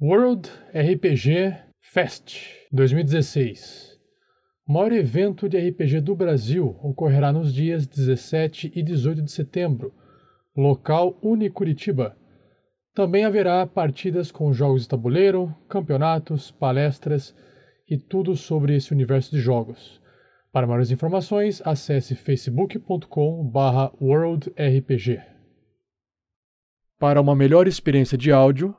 World RPG Fest 2016. O maior evento de RPG do Brasil ocorrerá nos dias 17 e 18 de setembro, local Unicuritiba. Também haverá partidas com jogos de tabuleiro, campeonatos, palestras e tudo sobre esse universo de jogos. Para maiores informações, acesse facebook.com/worldrpg. Para uma melhor experiência de áudio,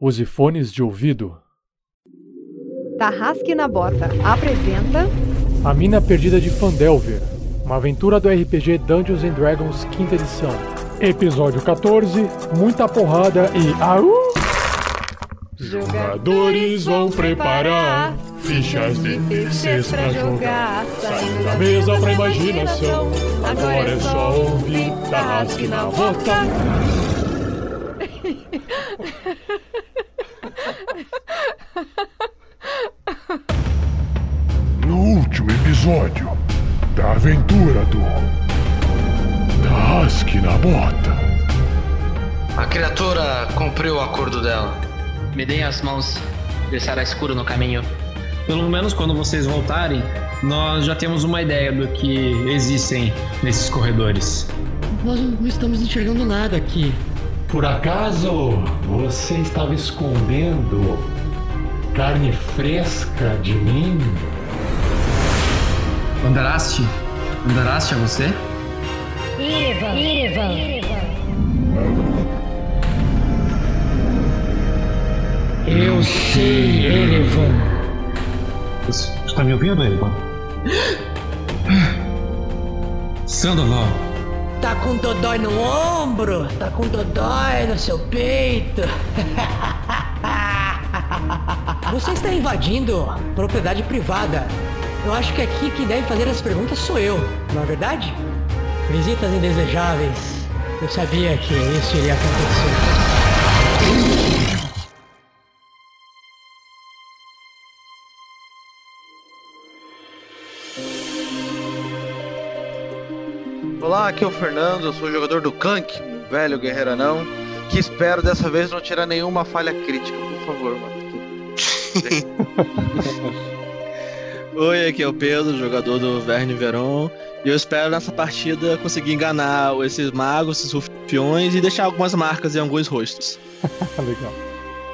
Use fones de ouvido. Tarrasque na Bota apresenta A Mina Perdida de Fandelver, uma aventura do RPG Dungeons and Dragons quinta edição. Episódio 14, muita porrada e au! Jogadores vão preparar fichas de terceiros pra jogar. Saindo da mesa pra imaginação. Agora é só ouvir Tarrasque na Bota. No último episódio da aventura do Tarrasque na Bota. A criatura cumpriu o acordo dela. Me deem as mãos, deixará escuro no caminho. Pelo menos quando vocês voltarem, nós já temos uma ideia do que existem nesses corredores. Nós não estamos enxergando nada aqui. Por acaso você estava escondendo carne fresca de mim? Andaraste? Andaraste é você? Irevan, Irevan. Eu sei, Erevan. Você está me ouvindo, Erevan? Sandoval. Tá com dodói no ombro? Tá com dodói no seu peito? Você está invadindo propriedade privada. Eu acho que aqui quem deve fazer as perguntas sou eu, não é verdade? Visitas indesejáveis. Eu sabia que isso iria acontecer. Olá, aqui é o Fernando, eu sou jogador do Clank, um velho guerreiro anão, que espero dessa vez não tirar nenhuma falha crítica, por favor, mano. Oi, aqui é o Pedro, jogador do Verne Veron, e eu espero nessa partida conseguir enganar esses magos, esses rufiões e deixar algumas marcas em alguns rostos. Legal.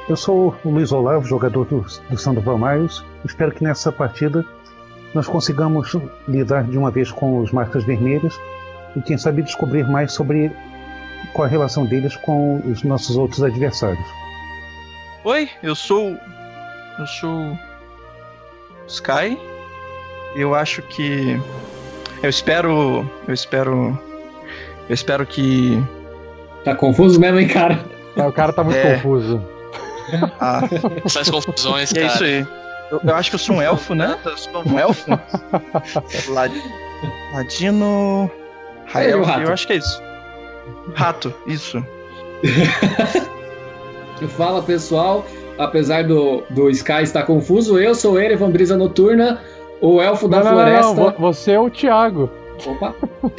Eu sou o Luiz Olavo, jogador do, do Sandoval Miles. Espero que nessa partida nós consigamos lidar de uma vez com os marcas vermelhas e quem sabe descobrir mais sobre qual a relação deles com os nossos outros adversários. Oi, eu sou. Eu sou. Sky. Eu acho que. Eu espero. Eu espero. Eu espero que. Tá confuso mesmo, hein, cara? o cara tá muito É. confuso. Ah, Essas confusões, é cara. isso aí. Eu, eu acho que eu sou um elfo, né? Eu sou um elfo. Lad... Ladino. Rael, rato. eu acho que é isso. Rato, isso. Fala pessoal, apesar do, do Sky estar confuso, eu sou Erevan Brisa Noturna, o elfo da Não, não, não, floresta. não, vo- você é o Thiago. Opa!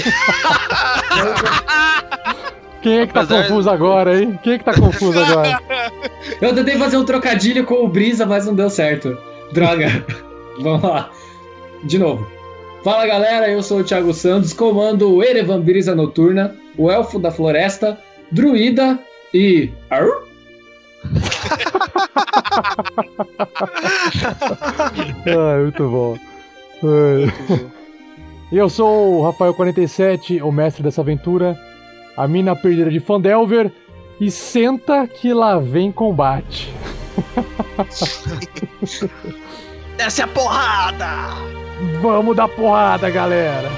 Quem é que tá Apesar- confuso agora, hein? Quem é que tá confuso agora? Eu tentei fazer um trocadilho com o Brisa, mas não deu certo. Droga. Vamos lá. De novo. Fala galera, eu sou o Thiago Santos, comando o Erevan Brisa Noturna, o elfo da floresta, druida e. Arr? Ah, muito bom. E eu sou o Rafael47, o mestre dessa aventura, a mina perdida de Fandelver, e senta que lá vem combate. Essa é a porrada! Vamos dar porrada, galera!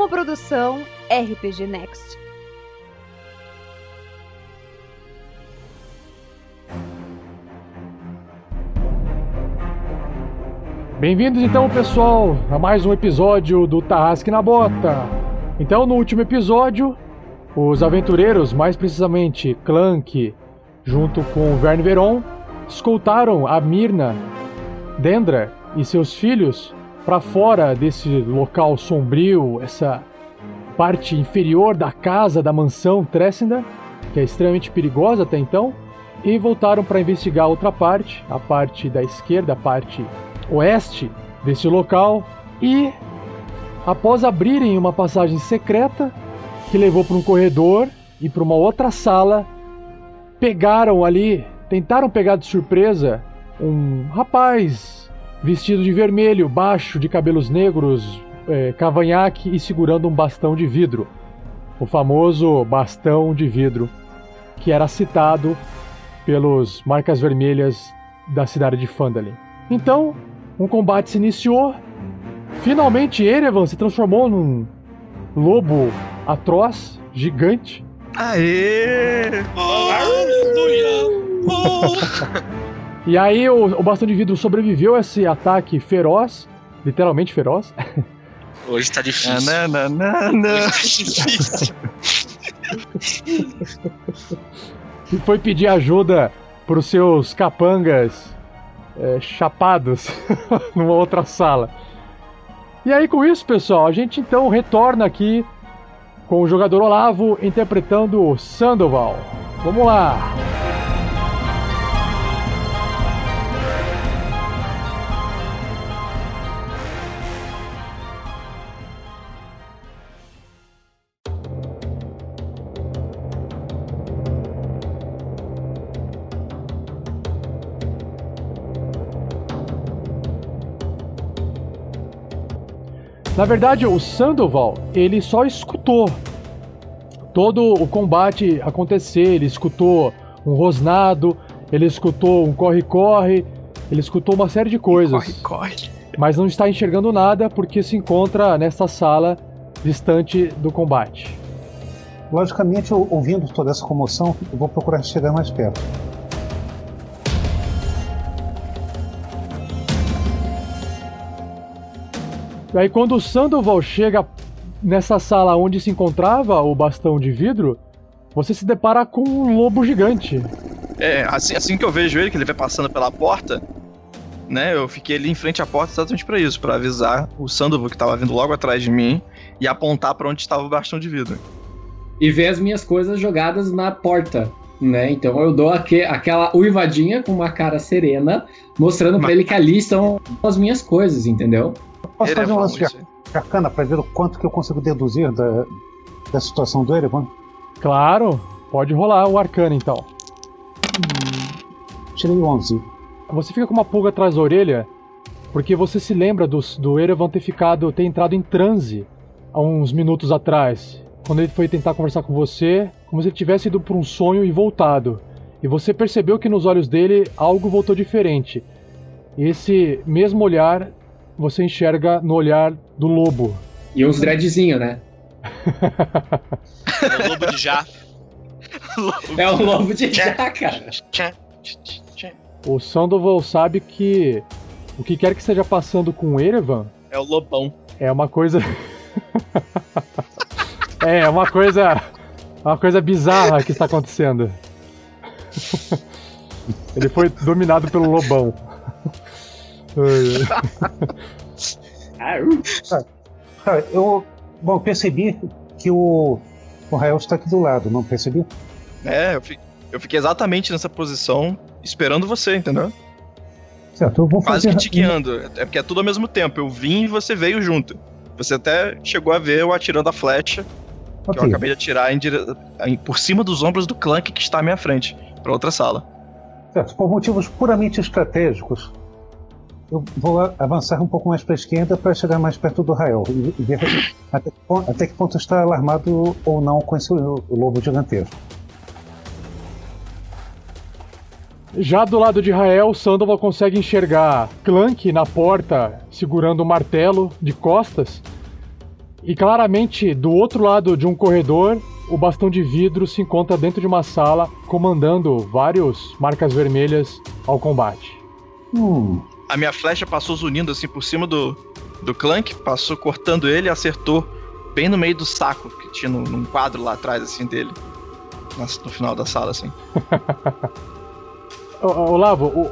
uma produção RPG Next. Bem-vindos então, pessoal, a mais um episódio do Tarrasque na Bota. Então, no último episódio, os aventureiros, mais precisamente Clank, junto com Verne Veron, escoltaram a Mirna, Dendra e seus filhos para fora desse local sombrio, essa parte inferior da casa da mansão Tressenda, que é extremamente perigosa até então, e voltaram para investigar outra parte, a parte da esquerda, a parte oeste desse local, e após abrirem uma passagem secreta que levou para um corredor e para uma outra sala, pegaram ali, tentaram pegar de surpresa um rapaz vestido de vermelho, baixo, de cabelos negros, é, cavanhaque e segurando um bastão de vidro. O famoso bastão de vidro, que era citado pelos marcas vermelhas da cidade de Fandalin. Então, um combate se iniciou. Finalmente, Erevan se transformou num lobo atroz, gigante. Aê! e aí o, o bastão de vidro sobreviveu a esse ataque feroz, literalmente feroz. Hoje tá difícil. Não, não, não, não. Hoje tá difícil. e foi pedir ajuda pros seus capangas é, chapados numa outra sala. E aí, com isso, pessoal, a gente então retorna aqui com o jogador Olavo interpretando Sandoval. Vamos lá! Na verdade, o Sandoval, ele só escutou todo o combate acontecer, ele escutou um rosnado, ele escutou um corre-corre, ele escutou uma série de coisas. Corre, corre. Mas não está enxergando nada porque se encontra nesta sala distante do combate. Logicamente, ouvindo toda essa comoção, eu vou procurar chegar mais perto. E aí quando o Sandoval chega nessa sala onde se encontrava o bastão de vidro, você se depara com um lobo gigante. É, assim, assim que eu vejo ele, que ele vai passando pela porta, né? Eu fiquei ali em frente à porta exatamente pra isso, pra avisar o Sandoval que tava vindo logo atrás de mim e apontar pra onde estava o bastão de vidro. E ver as minhas coisas jogadas na porta, né? Então eu dou aque- aquela uivadinha com uma cara serena, mostrando pra ele que ali estão as minhas coisas, entendeu? Posso fazer um Erevan, lance de isso arcana para ver o quanto que eu consigo deduzir da, da situação do Erevan? Claro, pode rolar o arcano então. Tirei 11. Você fica com uma pulga atrás da orelha, porque você se lembra do, do Erevan ter ficado, ter entrado em transe há uns minutos atrás. Quando ele foi tentar conversar com você, como se ele tivesse ido por um sonho e voltado. E você percebeu que nos olhos dele algo voltou diferente. E esse mesmo olhar você enxerga no olhar do lobo. E uns dreadzinho, né? É o lobo de já. É o lobo de já, cara. O Sandoval sabe que o que quer que esteja passando com o Erevan É o lobão. é uma coisa. é, é uma coisa. Uma coisa bizarra que está acontecendo. Ele foi dominado pelo lobão. Ai. Cara, eu, bom, percebi que o, o Rael está aqui do lado, não percebi? É, eu, eu fiquei exatamente nessa posição esperando você, entendeu? Certo, eu vou Quase fazer. que te guiando. É porque é tudo ao mesmo tempo. Eu vim e você veio junto. Você até chegou a ver eu atirando a flecha que eu acabei de atirar em dire- em- por cima dos ombros do Clank que está à minha frente, pra outra sala. Certo, por motivos puramente estratégicos, eu vou avançar um pouco mais para a esquerda para chegar mais perto do Rael e, e ver até, até que ponto está alarmado ou não com esse lobo gigantesco. Já do lado de Rael, Sandoval consegue enxergar Clank na porta segurando o martelo de costas. E claramente, do outro lado de um corredor, o bastão de vidro se encontra dentro de uma sala, comandando vários marcas vermelhas ao combate. Hum, A minha flecha passou zunindo assim por cima do, do Clank, passou cortando ele e acertou bem no meio do saco que tinha num, num quadro lá atrás assim dele. nas- No final da sala, assim. Olavo, o,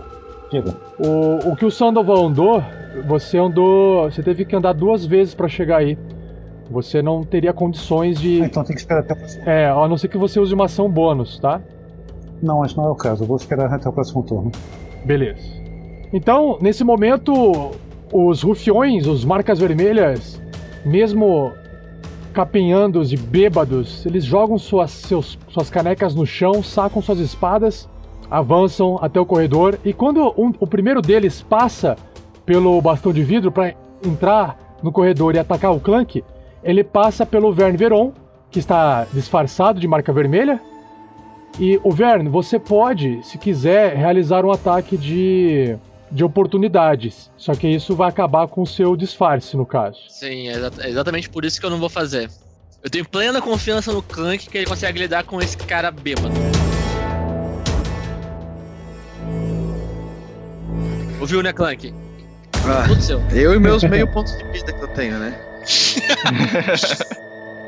o, o que o Sandoval andou, você andou. Você teve que andar duas vezes pra chegar aí. Você não teria condições de. Então tem que esperar até o próximo. É, a não ser que você use uma ação bônus, tá? Não, mas não é o caso. Eu vou esperar até o próximo turno. Beleza. Então, nesse momento, os rufiões, os marcas vermelhas, mesmo capinhandos e bêbados, eles jogam suas, seus, suas canecas no chão, sacam suas espadas, avançam até o corredor e quando um- o primeiro deles passa pelo bastão de vidro para entrar no corredor e atacar o Clank, ele passa pelo Verne Veron, que está disfarçado de marca vermelha. E o Verne, você pode, se quiser, realizar um ataque de, de oportunidades. Só que isso vai acabar com o seu disfarce, no caso. Sim, é é exatamente por isso que eu não vou fazer. Eu tenho plena confiança no Clank que ele consegue lidar com esse cara bêbado. Ouviu, né, Clank? Ah, Tudo seu. eu e meus meio pontos de vida que eu tenho, né?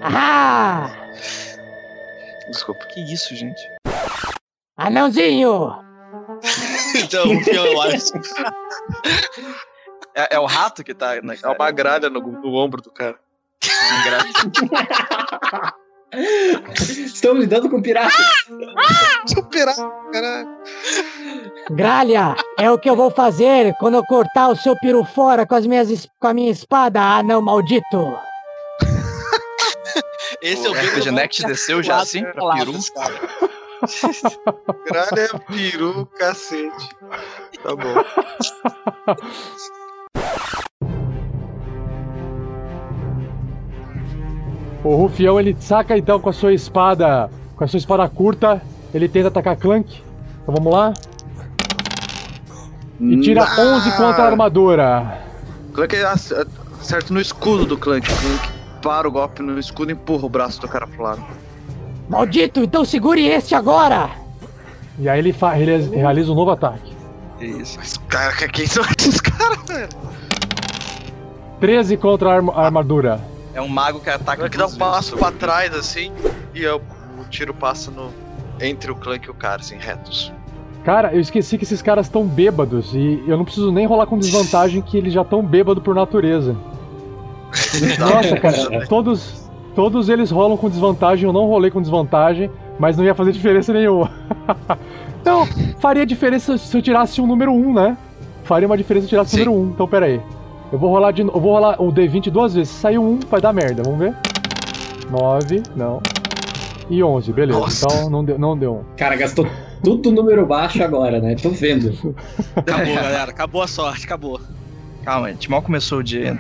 Ah! Desculpa, que isso, gente? Anãozinho! então, o que eu acho? É, é o rato que tá. Na, É uma gralha no, no ombro do cara. Estamos lidando com piratas. Sou pirata, caralho. Gralha, é o que eu vou fazer quando eu cortar o seu peru fora com, as minhas, com a minha espada, anão maldito. Esse é o O bêbado RPG Next desceu já assim pra peru? Gralha é peru, cacete. Tá bom. O Rufião ele saca então com a sua espada, com a sua espada curta, ele tenta atacar Clank. Então vamos lá. E tira Ah! 11 contra a armadura. Clank ac- acerta no escudo do Clank. Clank para o golpe no escudo e empurra o braço do cara pro lado. Maldito, então segure este agora! E aí ele, realiza um novo ataque. Que isso. Mas, cara, que- quem são esses caras, velho? 13 contra a, arma- a armadura. É um mago que ataca Clank dá um passo pra trás assim e eu- o tiro passa no entre o Clank e o cara, assim, retos. Cara, eu esqueci que esses caras estão bêbados e eu não preciso nem rolar com desvantagem que eles já estão bêbados por natureza. Nossa, cara, todos, todos eles rolam com desvantagem, eu não rolei com desvantagem, mas não ia fazer diferença nenhuma. então, faria diferença se eu tirasse um número 1, né? Faria uma diferença se eu tirasse o número 1. Então, pera aí. Eu vou rolar de eu vou rolar o D20 duas vezes. Se sair um, vai dar merda, vamos ver. 9, não. E 11, beleza. Nossa. Então não deu, não deu um. Cara, gastou tudo número baixo agora, né? Tô vendo. Acabou, galera. Acabou a sorte, acabou. Calma, a gente mal começou o dia.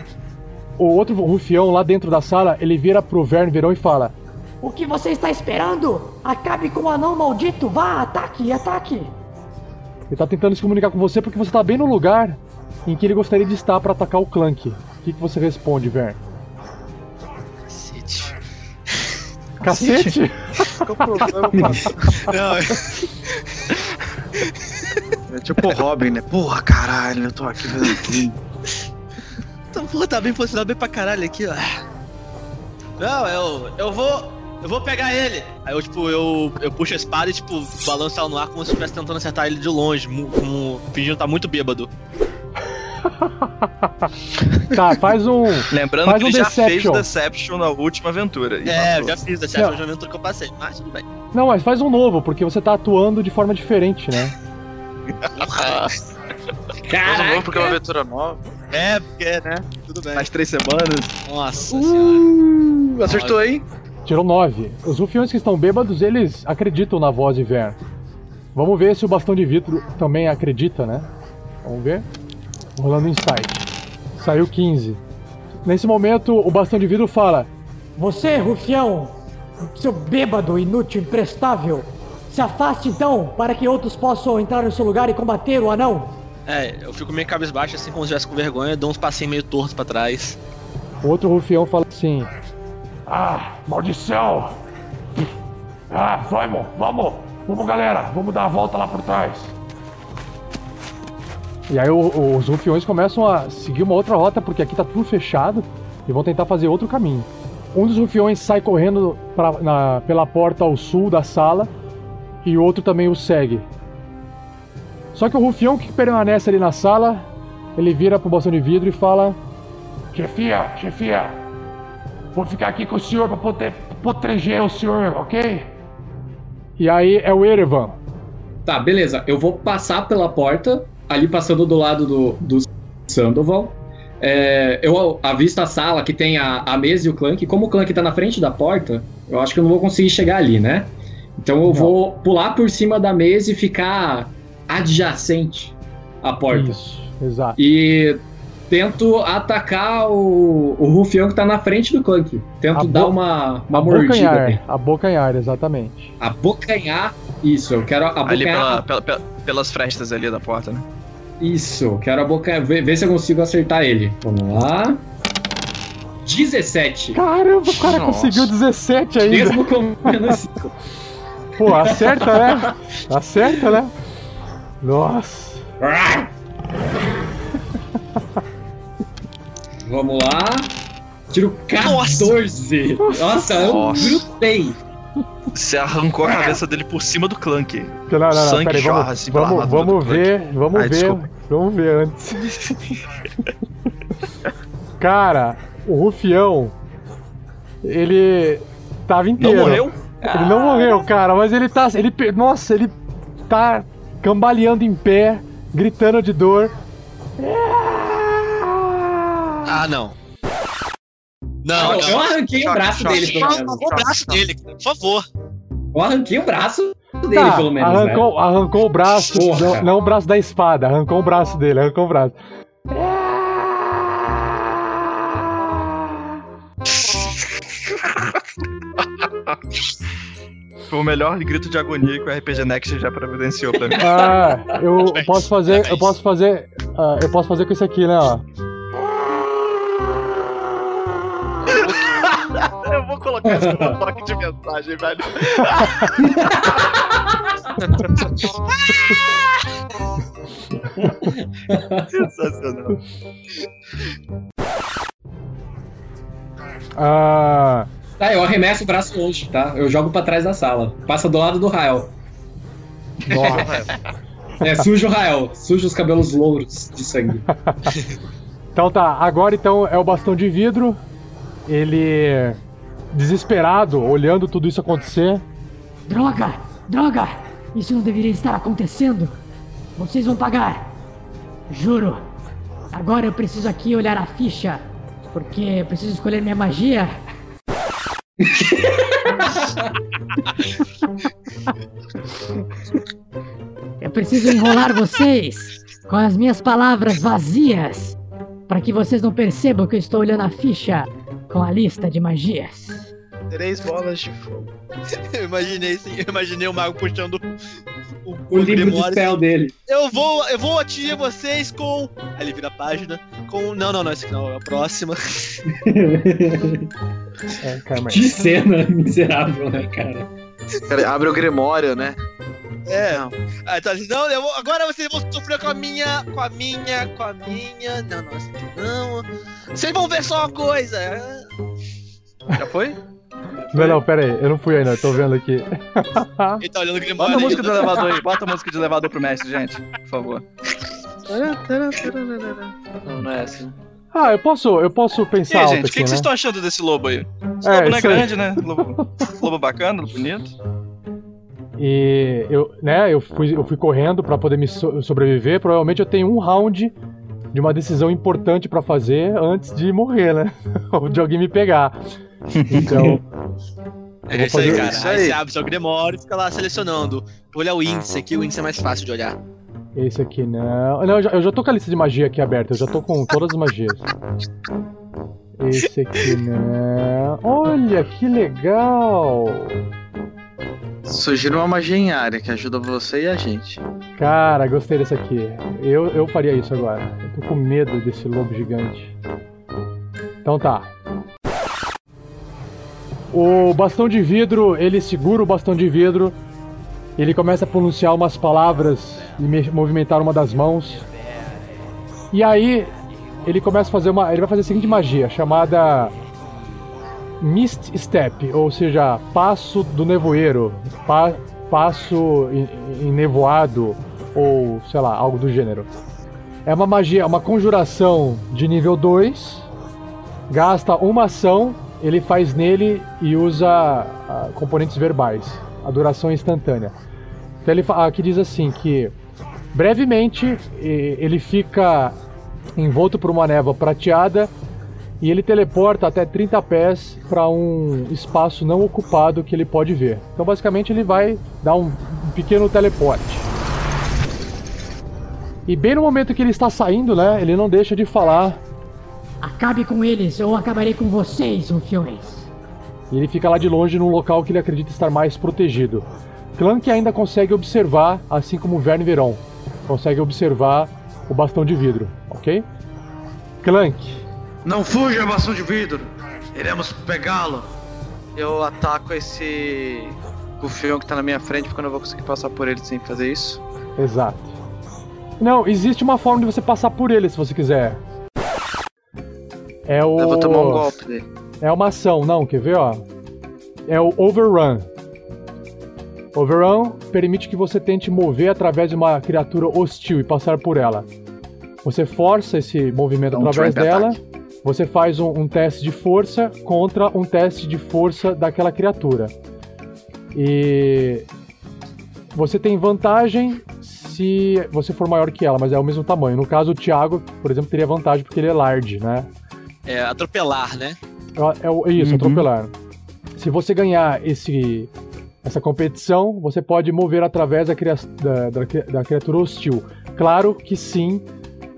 O outro rufião lá dentro da sala, ele vira pro Verne Verão e fala: O que você está esperando? Acabe com o anão maldito! Vá, ataque, ataque! Ele tá tentando se comunicar com você porque você tá bem no lugar em que ele gostaria de estar pra atacar o Clank. O que, que você responde, Verne? Cacete. Cacete? Qual o problema, mano? Não, É tipo o Robin, né? Porra, caralho, eu tô aqui fazendo aqui. Então, porra, tá bem posicionado bem pra caralho aqui, ó. Não, eu. Eu vou. Eu vou pegar ele. Aí eu, tipo, eu, eu puxo a espada e, tipo, balanço ela no ar como se estivesse tentando acertar ele de longe, como fingindo estar muito bêbado. Tá, faz um. Lembrando Faz que um ele já fez Deception. o Deception na última aventura. É, eu já fiz, essa Não. é a aventura que eu passei, mas tudo bem. Não, mas faz um novo, porque você tá atuando de forma diferente, né? Faz um novo porque é uma aventura nova. É, porque, né? Tudo bem. Mais três semanas. Nossa senhora. Uh, acertou aí? Tirou 9. Os rufiões que estão bêbados, eles acreditam na voz de Verne. Vamos ver se o bastão de vidro também acredita, né? Vamos ver. Rolando insight. Saiu 15. Nesse momento, o bastão de vidro fala: Você, rufião, seu bêbado, inútil, imprestável, se afaste então, para que outros possam entrar no seu lugar e combater o anão. É, eu fico meio cabisbaixo, assim, como se estivesse com vergonha, dou uns passinhos meio tortos pra trás. O outro rufião fala assim: Ah, maldição! Ah, vamos, vamos! Vamos, galera! Vamos dar a volta lá por trás! E aí o- os rufiões começam a seguir uma outra rota, porque aqui tá tudo fechado, e vão tentar fazer outro caminho. Um dos rufiões sai correndo pra- na- pela porta ao sul da sala, e o outro também o segue. Só que o rufião que permanece ali na sala, ele vira pro bastão de vidro e fala: Chefia, chefia, vou ficar aqui com o senhor pra poder proteger o senhor, ok? E aí é o Erevan. Tá, beleza. Eu vou passar pela porta, ali passando do lado do, do Sandoval. É, eu avisto a sala que tem a, a mesa e o Clank. Como o Clank tá na frente da porta, eu acho que eu não vou conseguir chegar ali, né? Então eu não. vou pular por cima da mesa e ficar adjacente à porta. Isso, exato. E tento atacar o, o rufião que tá na frente do Clank. Tento dar uma, uma mordida. Abocanhar, abocanhar, exatamente. Abocanhar, isso, eu quero abocanhar. Ali pela, pela, pela, pelas frestas ali da porta, né? Isso, quero abocanhar, ver, ver se eu consigo acertar ele. Vamos lá. 17. Caramba, o cara Nossa. conseguiu 17 ainda. Mesmo com menos Pô, acerta, né? Acerta, né? Nossa. Vamos lá. Tiro 14. Nossa, Nossa eu grutei. Você arrancou a cabeça dele por cima do Clank. Não, não, não, Sangue peraí, vamos, assim vamos, vamos ver, vamos Ai, ver, desculpa. vamos ver antes. Cara, o Rufião, ele tava inteiro. Não morreu? Ele não morreu, cara, mas ele tá, ele, nossa, ele tá cambaleando em pé, gritando de dor. Ah, não. Não, eu, eu arranquei o braço dele, pelo menos. o braço dele, por favor. Eu arranquei o braço dele, tá, pelo menos. Arrancou, né? arrancou o braço, não, não, o braço da espada, arrancou o braço dele, arrancou o braço. Foi o melhor grito de agonia que o RPG Next já providenciou pra mim. Ah, eu posso fazer, eu posso fazer, uh, eu posso fazer com isso aqui, né, ó. Eu vou colocar isso como toque de mensagem, velho. Sensacional. Ah. Tá, eu arremesso o braço longe, tá? Eu jogo pra trás da sala. Passa do lado do Rael. é, sujo o Rael. Suja os cabelos louros de sangue. então tá, agora então é o bastão de vidro. Ele desesperado, olhando tudo isso acontecer. Droga! Droga! Isso não deveria estar acontecendo. Vocês vão pagar. Juro. Agora eu preciso aqui olhar a ficha. Porque eu preciso escolher minha magia. eu preciso enrolar vocês com as minhas palavras vazias. Para que vocês não percebam que eu estou olhando a ficha com a lista de magias. Três bolas de fogo. eu imaginei sim, eu imaginei o mago puxando o, o, o livro de spell dele. Eu vou, eu vou atingir vocês com. Aí ele vira a página. Com. Não, não, não, esse aqui não, é a próxima. é, que cena miserável, né, cara? cara? Abre o Grimório, né? É. Aí tá dizendo, não, vou, agora vocês vão sofrer com a minha. Com a minha. Com a minha. Não, não, essa aqui não. Vocês vão ver só uma coisa. Já foi? Não, não, pera aí, eu não fui ainda, tô vendo aqui. Ele tá olhando. Bota a música do elevador aí, bota a música de elevador pro mestre, gente, por favor. Não, não é assim. Ah, eu posso, eu posso pensar. E aí, gente, o que, que vocês né? estão achando desse lobo aí? Esse é, lobo não é grande, né? Lobo, lobo bacana, bonito. E eu, né, eu fui, eu fui correndo pra poder me so sobreviver. Provavelmente eu tenho um round de uma decisão importante pra fazer antes de morrer, né? Ou de alguém me pegar. Então. É isso aí, cara. Isso aí. aí você abre seu Grimório e fica lá selecionando. Olha o índice aqui, o índice é mais fácil de olhar. Esse aqui não. Não, eu já, eu já tô com a lista de magia aqui aberta, eu já tô com todas as magias. Esse aqui não. Olha que legal! Sugiro uma magia em área que ajuda você e a gente. Cara, gostei desse aqui. Eu, eu faria isso agora. Eu tô com medo desse lobo gigante. Então tá. O bastão de vidro, ele segura o bastão de vidro, ele começa a pronunciar umas palavras e movimentar uma das mãos. E aí ele começa a fazer uma, ele vai fazer a seguinte magia chamada Mist Step, ou seja, passo do nevoeiro, pa, passo em, nevoado ou sei lá, algo do gênero. É uma magia, uma conjuração de nível 2. Gasta uma ação, ele faz nele e usa ah, componentes verbais. A duração é instantânea. Então ele aqui diz assim que brevemente ele fica envolto por uma névoa prateada e ele teleporta até 30 pés para um espaço não ocupado que ele pode ver. Então basicamente ele vai dar um pequeno teleporte. E bem no momento que ele está saindo, né, ele não deixa de falar Acabe com eles ou acabarei com vocês, rufiões. E ele fica lá de longe num local que ele acredita estar mais protegido. Clank ainda consegue observar, assim como Verne Veron. Consegue observar o bastão de vidro, ok? Clank, Não fuja, bastão de vidro! Iremos pegá-lo! Eu ataco esse rufião que tá na minha frente, porque eu não vou conseguir passar por ele sem fazer isso. exato. Não, existe uma forma de você passar por ele se você quiser. É o. Eu vou tomar um golpe dele. É uma ação, não, quer ver, ó? É o Overrun. Overrun permite que você tente mover através de uma criatura hostil e passar por ela. Você força esse movimento um através dela, você faz um, um teste de força contra um teste de força daquela criatura. E você tem vantagem se você for maior que ela, mas é o mesmo tamanho. No caso, o Thiago, por exemplo, teria vantagem porque ele é large, né? É, atropelar, né? É, é isso, Uhum. atropelar. Se você ganhar esse, essa competição, você pode mover através da, cria- da- da da criatura hostil. Claro que sim.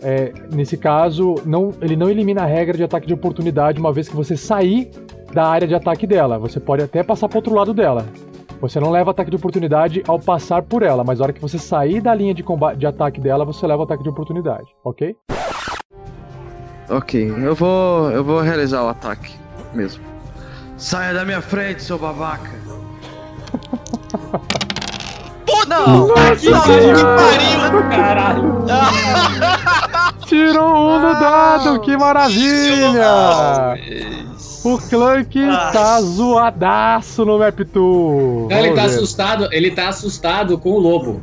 é, nesse caso, não, ele não elimina a regra de ataque de oportunidade uma vez que você sair da área de ataque dela. Você pode até passar para outro lado dela. Você não leva ataque de oportunidade ao passar por ela, mas na hora que você sair da linha de, combate, de ataque dela, você leva ataque de oportunidade, ok? Ok, eu vou. eu vou realizar o ataque mesmo. Saia da minha frente, seu babaca! Pô, não! Nossa, que pariu! Caralho! Tirou um no dado, que maravilha! O Clank tá zoadaço no Map Tour. Não, ele Vamos tá ver. assustado, ele tá assustado com o lobo.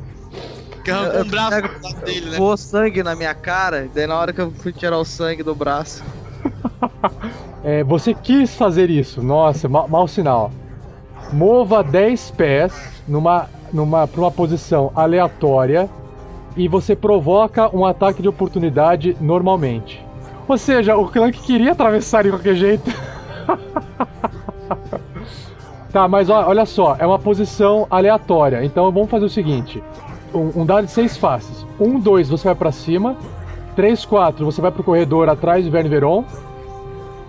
Eu, um bravo do lado dele, né? Voou sangue na minha cara, daí na hora que eu fui tirar o sangue do braço. É, você quis fazer isso. Nossa, ma mau sinal. Mova 10 pés numa, numa, pra uma posição aleatória e você provoca um ataque de oportunidade normalmente. Ou seja, o Clank queria atravessar de qualquer jeito. tá, mas ó, olha só, é uma posição aleatória. Então vamos fazer o seguinte: um, um dado de seis faces. Um, dois, você vai pra cima. 3, 4, você vai pro corredor atrás do Verne Veron.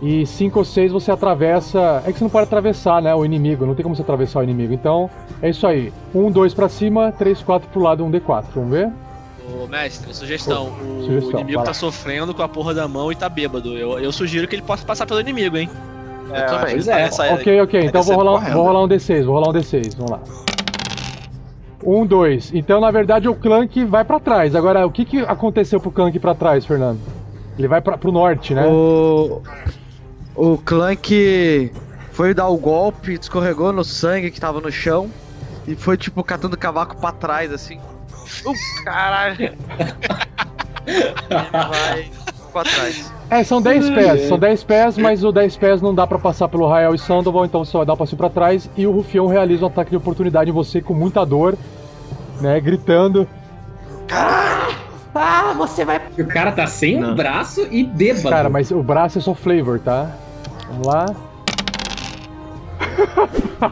E 5 ou 6 você atravessa. É que você não pode atravessar, né? O inimigo. Não tem como você atravessar o inimigo. Então, é isso aí. 1, 2 pra cima, 3, 4 pro lado, 1 D4. Vamos ver? Ô, mestre, sugestão. O Sugestão, inimigo tá sofrendo com a porra da mão e tá bêbado. Eu, eu sugiro que ele possa passar pelo inimigo, hein? Eu também. É. ok, ok. Então vou rolar, vou rolar um D6. Vou rolar um D6. Vamos lá. 1, 2. Então, na verdade, o Clank vai pra trás. Agora, o que, que aconteceu pro Clank pra trás, Fernando? Ele vai pra, pro norte, né? O. O Clank foi dar o golpe, escorregou no sangue que tava no chão e foi tipo catando cavaco pra trás assim. Uh, caralho! vai pra trás. É, são 10 pés, são 10 pés, mas o 10 pés não dá pra passar pelo Rael e Sandoval, então você vai dar um passinho pra trás e o Rufião realiza um ataque de oportunidade em você com muita dor, né, gritando. Ah, você vai. O cara tá sem um braço e bêbado. Cara, mas o braço é só flavor, tá? Vamos lá.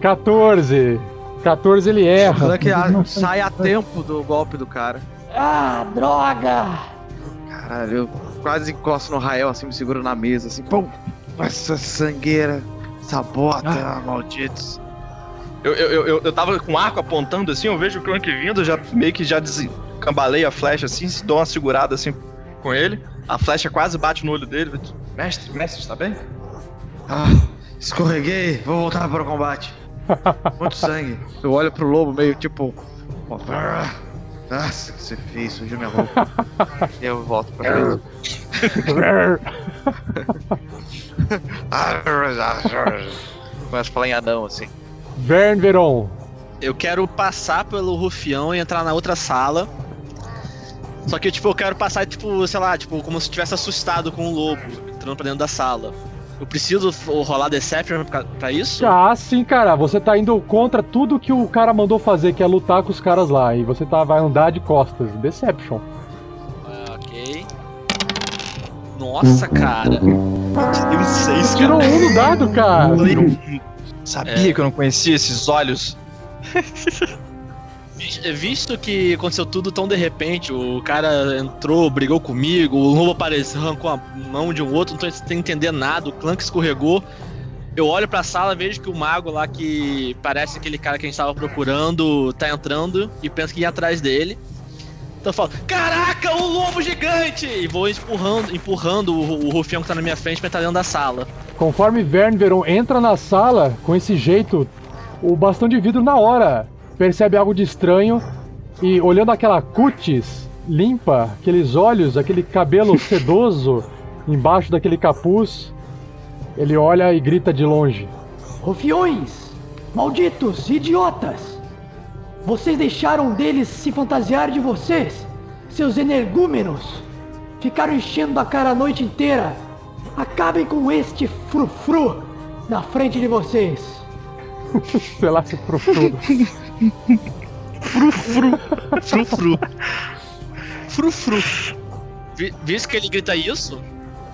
14. 14 ele O erra. Clank a- sai a tempo do golpe do cara. Ah, droga! Caralho, eu quase encosto no Rael assim, me seguro na mesa assim, pum! Essa sangueira, essa bota, Ah. malditos. Eu, eu, eu, eu- tava com o arco apontando assim, eu vejo o Clank vindo, já meio que já descambalei a flecha assim, se dou uma segurada assim com ele. A flecha quase bate no olho dele. Mestre, mestre, está bem? Ah, escorreguei, vou voltar para o combate. Muito sangue. Eu olho pro lobo meio tipo. Ah, Nossa, o que você fez? Sujou minha roupa. e eu volto pra frente. Começa a falar em anão assim. Vern Veron. Eu quero passar pelo rufião e entrar na outra sala. Só que, tipo, eu quero passar, tipo, sei lá, tipo, como se estivesse assustado com um lobo entrando pra dentro da sala. Eu preciso rolar Deception pra, isso? Ah, sim, cara. Você tá indo contra tudo que o cara mandou fazer, que é lutar com os caras lá. E você tá, vai andar de costas. Deception. Ah, ok. Nossa, cara. Um 6, cara. Tirou um no dado, cara. Sabia que eu não conhecia esses olhos. Visto que aconteceu tudo tão de repente, o cara entrou, brigou comigo, o lobo apareceu, arrancou a mão de um outro, não tô sem entender nada, o Clank escorregou. Eu olho pra sala, vejo que o mago lá que parece aquele cara que a gente tava procurando tá entrando e penso que ia atrás dele. Então eu falo, caraca, um lobo gigante! E vou empurrando, empurrando o, o rufião que tá na minha frente pra entrar dentro da sala. Conforme Vern Veron entra na sala, com esse jeito, o bastão de vidro na hora percebe algo de estranho e olhando aquela cutis limpa, aqueles olhos, aquele cabelo sedoso embaixo daquele capuz, ele olha e grita de longe: Rufiões! Malditos! Idiotas! Vocês deixaram deles se fantasiar de vocês, seus energúmenos! Ficaram enchendo a cara a noite inteira! Acabem com este frufru na frente de vocês! Sei lá se frufru. Frufru. Frufru. Frufru. Visto que ele grita isso,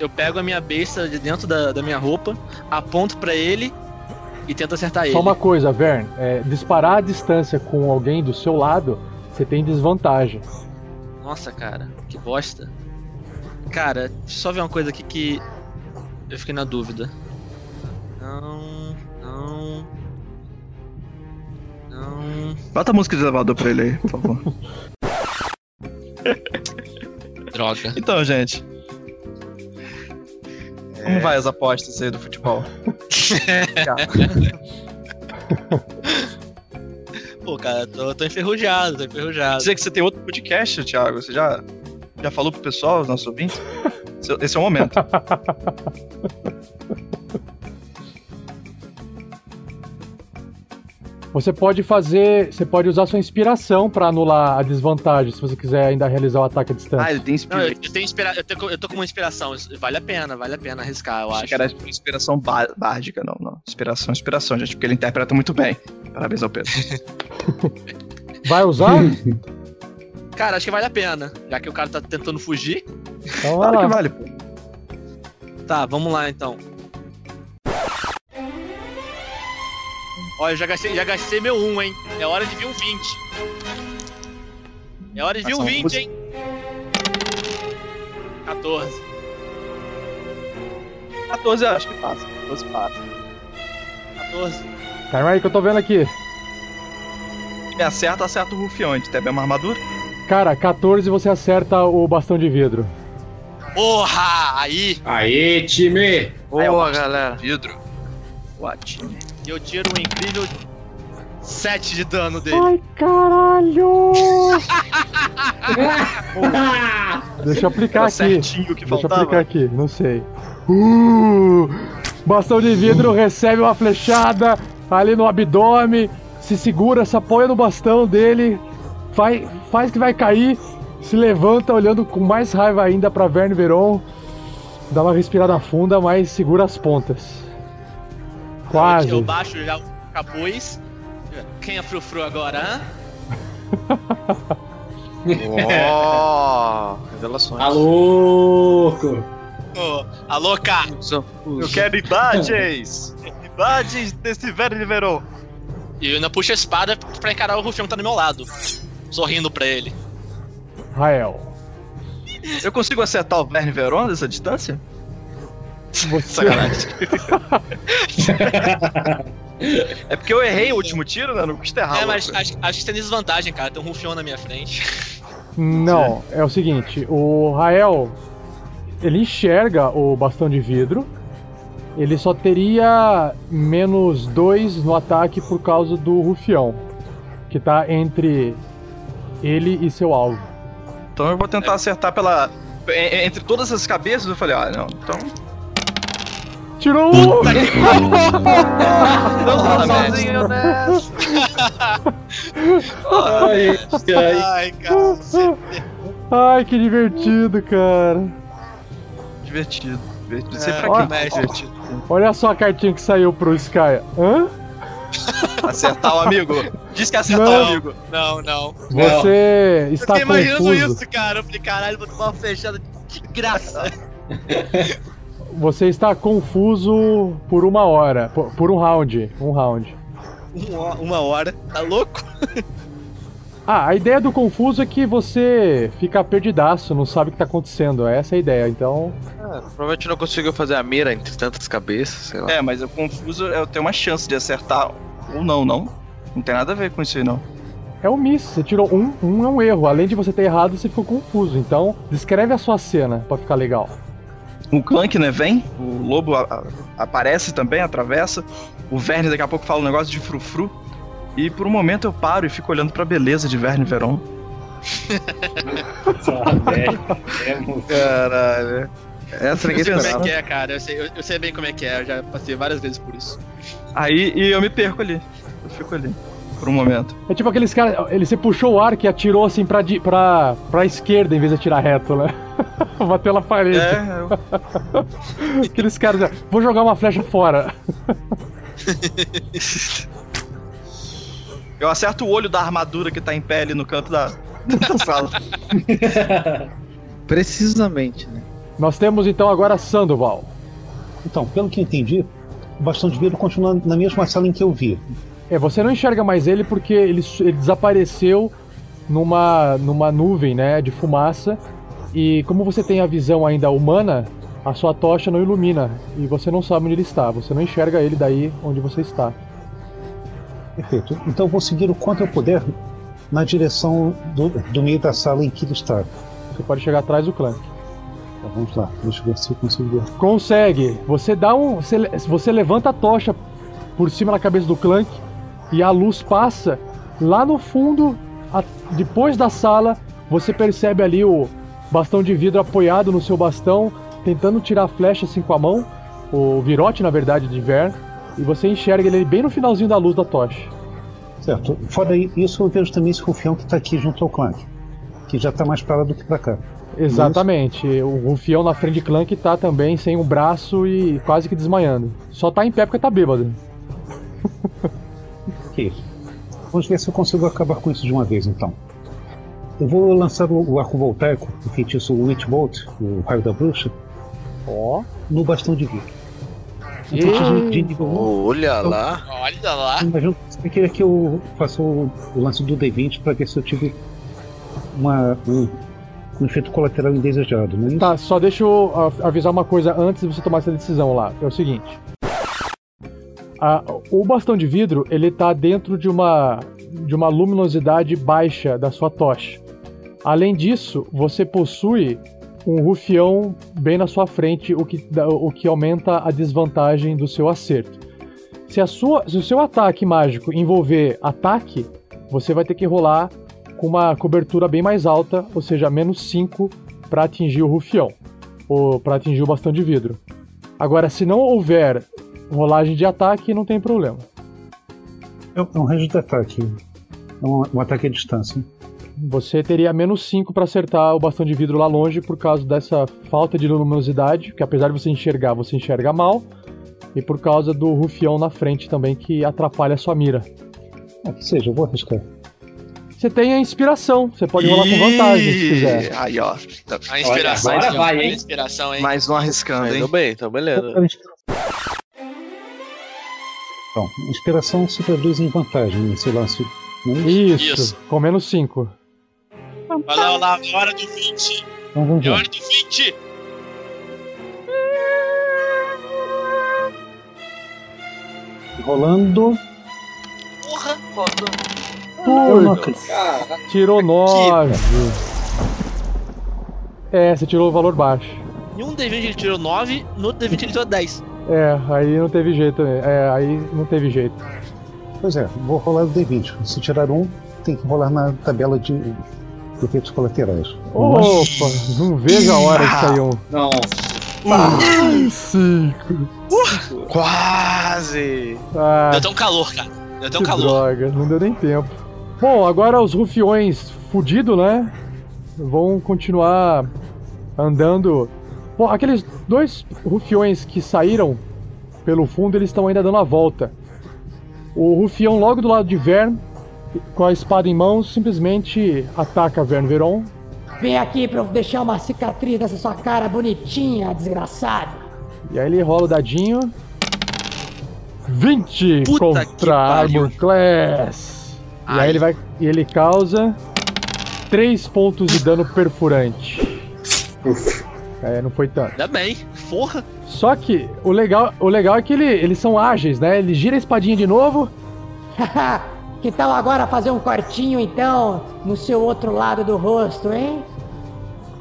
eu pego a minha besta de dentro da, da minha roupa, aponto para ele e tento acertar ele. Só uma coisa, Vern. É, disparar a distância com alguém do seu lado, você tem desvantagem. Nossa, cara, que bosta. Cara, deixa eu só ver uma coisa aqui que eu fiquei na dúvida. Não, não. Não. Bota a música de elevador pra ele aí, por favor. Droga. Então, gente. Como vai as apostas aí do futebol? Pô, cara, tô, tô enferrujado, tô enferrujado. Dizer que você tem outro podcast, Thiago? Você já, já falou pro pessoal, os nossos ouvintes? Esse é o momento. Você pode fazer. Você pode usar sua inspiração pra anular a desvantagem, se você quiser ainda realizar o ataque à distância. Ah, ele tem Não, eu, inspiração. eu tenho inspira... eu, tô, eu tô com uma inspiração. Vale a pena, vale a pena arriscar, eu Achei acho. que era inspiração bá- bárdica, não, não. Inspiração, inspiração, gente, porque ele interpreta muito bem. Parabéns ao Pedro. Vai usar? Cara, acho que vale a pena. Já que o cara tá tentando fugir. Então vai Claro lá. que vale, pô. Tá, vamos lá então. Olha, eu já gastei, já gastei meu 1, hein? É hora de vir um 20. É hora de vir um Nossa, 20, música- hein? 14. 14 eu acho que passa. 14 passa. 14. Calma aí que eu tô vendo aqui. Me acerta, acerta o rufião. A gente tem uma armadura? Cara, 14 você acerta o bastão de vidro. Porra! Aí! Aê, time! Boa, galera. Vidro. What? E eu tiro um incrível 7 de dano dele. Ai, caralho! Deixa eu aplicar aqui. certinho que Deixa eu faltava. aplicar aqui, não sei. Uh! Bastão de vidro recebe uma flechada ali no abdômen, se segura, se apoia no bastão dele, faz, faz que vai cair, se levanta olhando com mais raiva ainda pra Verne Veron, dá uma respirada funda, mas segura as pontas. Quase. Eu baixo já o capuz. Quem é frufru agora, hã? Revelações. Tá louco! Ô, alô, cara! Eu quero imagens! imagens desse Verne Verão. E eu ainda puxo a espada pra encarar o rufião que tá do meu lado. Sorrindo pra ele. Rael. Eu consigo acertar o Verne Veron dessa distância? Você... Sacanagem. é porque eu errei o último tiro, né? Não custa errar. é, mas acho, acho que tem desvantagem, cara. Tem um rufião na minha frente. Não, é o seguinte, o Rael, ele enxerga o bastão de vidro, ele só teria menos dois no ataque por causa do rufião, que tá entre ele e seu alvo. Então eu vou tentar acertar pela. e- Entre todas as cabeças, eu falei, ah, não, então. Tirou um! Não Ah, tô sozinho nessa. Ai, ai. Ai, cara. Ai, que divertido, cara. Divertido. Divertido. É, pra olha- quem é divertido. Olha só a cartinha que saiu pro Sky. Hã? Acertar o amigo. Diz que acertar Não. o amigo. Não, não. Você Eu está fiquei imaginando confuso. isso, cara. Eu falei, caralho, vou tomar uma flechada de graça. Você está confuso por uma hora. Por, por um round. Um round. Uma, uma hora. Tá louco? Ah, a ideia do confuso é que você fica perdidaço, não sabe o que tá acontecendo. Essa é a ideia, então. Ah, provavelmente não conseguiu fazer a mira entre tantas cabeças, sei lá. É, mas o confuso eu tenho uma chance de acertar ou não, não. Não tem nada a ver com isso aí, não. É um miss, você tirou um, um é um erro. Além de você ter errado, você ficou confuso. Então, descreve a sua cena pra ficar legal. O Clank, né, vem, o lobo a- a- aparece também, atravessa. O Verne daqui a pouco fala um negócio de frufru. E por um momento eu paro e fico olhando pra beleza de Verne Veron. Caralho. Essa ninguém eu sei como é que é, cara. Eu sei, eu, eu sei bem como é que é. Eu já passei várias vezes por isso. Aí e eu me perco ali. Eu fico ali. Por um momento. É tipo aqueles caras. Ele, você puxou o arco e atirou assim pra, pra, pra esquerda em vez de atirar reto, né? Bateu na parede. É, eu... Aqueles caras. Vou jogar uma flecha fora. Eu acerto o olho da armadura que tá em ali no canto da, da sala. Precisamente, né? Nós temos então agora Sandoval. Então, pelo que eu entendi, o bastão de vidro continua na mesma sala em que eu vi. É, você não enxerga mais ele porque ele, ele desapareceu numa, numa nuvem, né, de fumaça. E como você tem a visão ainda humana, a sua tocha não ilumina e você não sabe onde ele está. Você não enxerga ele daí onde você está. Perfeito. Então eu vou seguir o quanto eu puder na direção do, do meio da sala em que ele está. Você pode chegar atrás do Clank. Tá, vamos lá, deixa eu ver se eu consigo ver. Consegue. Você dá um, você, você levanta a tocha por cima da cabeça do Clank e a luz passa lá no fundo, a- depois da sala, você percebe ali o bastão de vidro apoiado no seu bastão, tentando tirar a flecha assim com a mão, o virote na verdade de Ver, e você enxerga ele bem no finalzinho da luz da tocha. Certo. Fora isso, eu vejo também esse rufião que está aqui junto ao Clank, que já está mais para lá do que para cá. Exatamente. O rufião na frente de Clank tá também sem um braço e quase que desmaiando. Só tá em pé porque tá bêbado. Ok. Vamos ver se eu consigo acabar com isso de uma vez, então. Eu vou lançar o, o arco voltaico, o feitiço Witch Bolt, o raio da bruxa, Ó. no bastão de vidro. Um E- feitiço de nível um. Olha lá. Olha lá. Imagino que queria que eu faça o, o lance do D20 para ver se eu tive uma, um, um efeito colateral indesejado, não é isso? Tá, só deixa eu avisar uma coisa antes de você tomar essa decisão lá. É o seguinte. A- o bastão de vidro, ele tá dentro de uma, de uma luminosidade baixa da sua tocha. Além disso, você possui um rufião bem na sua frente, o que, o que aumenta a desvantagem do seu acerto. Se, a sua, se o seu ataque mágico envolver ataque, você vai ter que rolar com uma cobertura bem mais alta, ou seja, menos 5 para atingir o rufião, ou para atingir o bastão de vidro. Agora, se não houver rolagem de ataque, não tem problema. É um- é um range de ataque. É um, um ataque à distância. Você teria menos 5 para acertar o bastão de vidro lá longe por causa dessa falta de luminosidade, que apesar de você enxergar, você enxerga mal, e por causa do rufião na frente também que atrapalha a sua mira. Ah, que seja, eu vou arriscar. Você tem a inspiração, você pode rolar com vantagem se quiser. Aí, ó. A inspiração. agora hein? vai, A hein? inspiração, hein? Mais um arriscando, hein? bem, então beleza. Então, inspiração se traduz em vantagem nesse lance. É Isso, Isso. com menos 5. Olha lá, lá, é hora do 20. Então vamos É hora do 20. Rolando. Porra, não acredito. Tirou 9. É, você tirou o valor baixo. Em um D20 ele tirou 9, no outro D20 ele tirou 10. É, aí não teve jeito. É, aí não teve jeito. Pois é, vou rolar o D20. Se tirar um, tem que rolar na tabela de efeitos colaterais. Opa, não vejo a hora de sair um. Nossa. Ai, cinco. Quase! Ah, Deu até um calor, cara. Deu até um calor. droga, não deu nem tempo. Bom, agora os rufiões fudidos, né? vão continuar andando. Bom, aqueles dois rufiões que saíram pelo fundo, eles estão ainda dando a volta. O rufião logo do lado de Vern, com a espada em mãos, simplesmente ataca Vern Veron. Vem aqui pra eu deixar uma cicatriz nessa sua cara bonitinha, desgraçado. E aí ele rola o dadinho. 20 Puta contra. Armor Class. E aí Ai. ele vai. E ele causa 3 pontos de dano perfurante. É, não foi tanto. Ainda bem. Porra. Só que o legal, o legal é que ele- eles são ágeis, né? Ele gira a espadinha de novo. que tal agora fazer um cortinho então no seu outro lado do rosto, hein?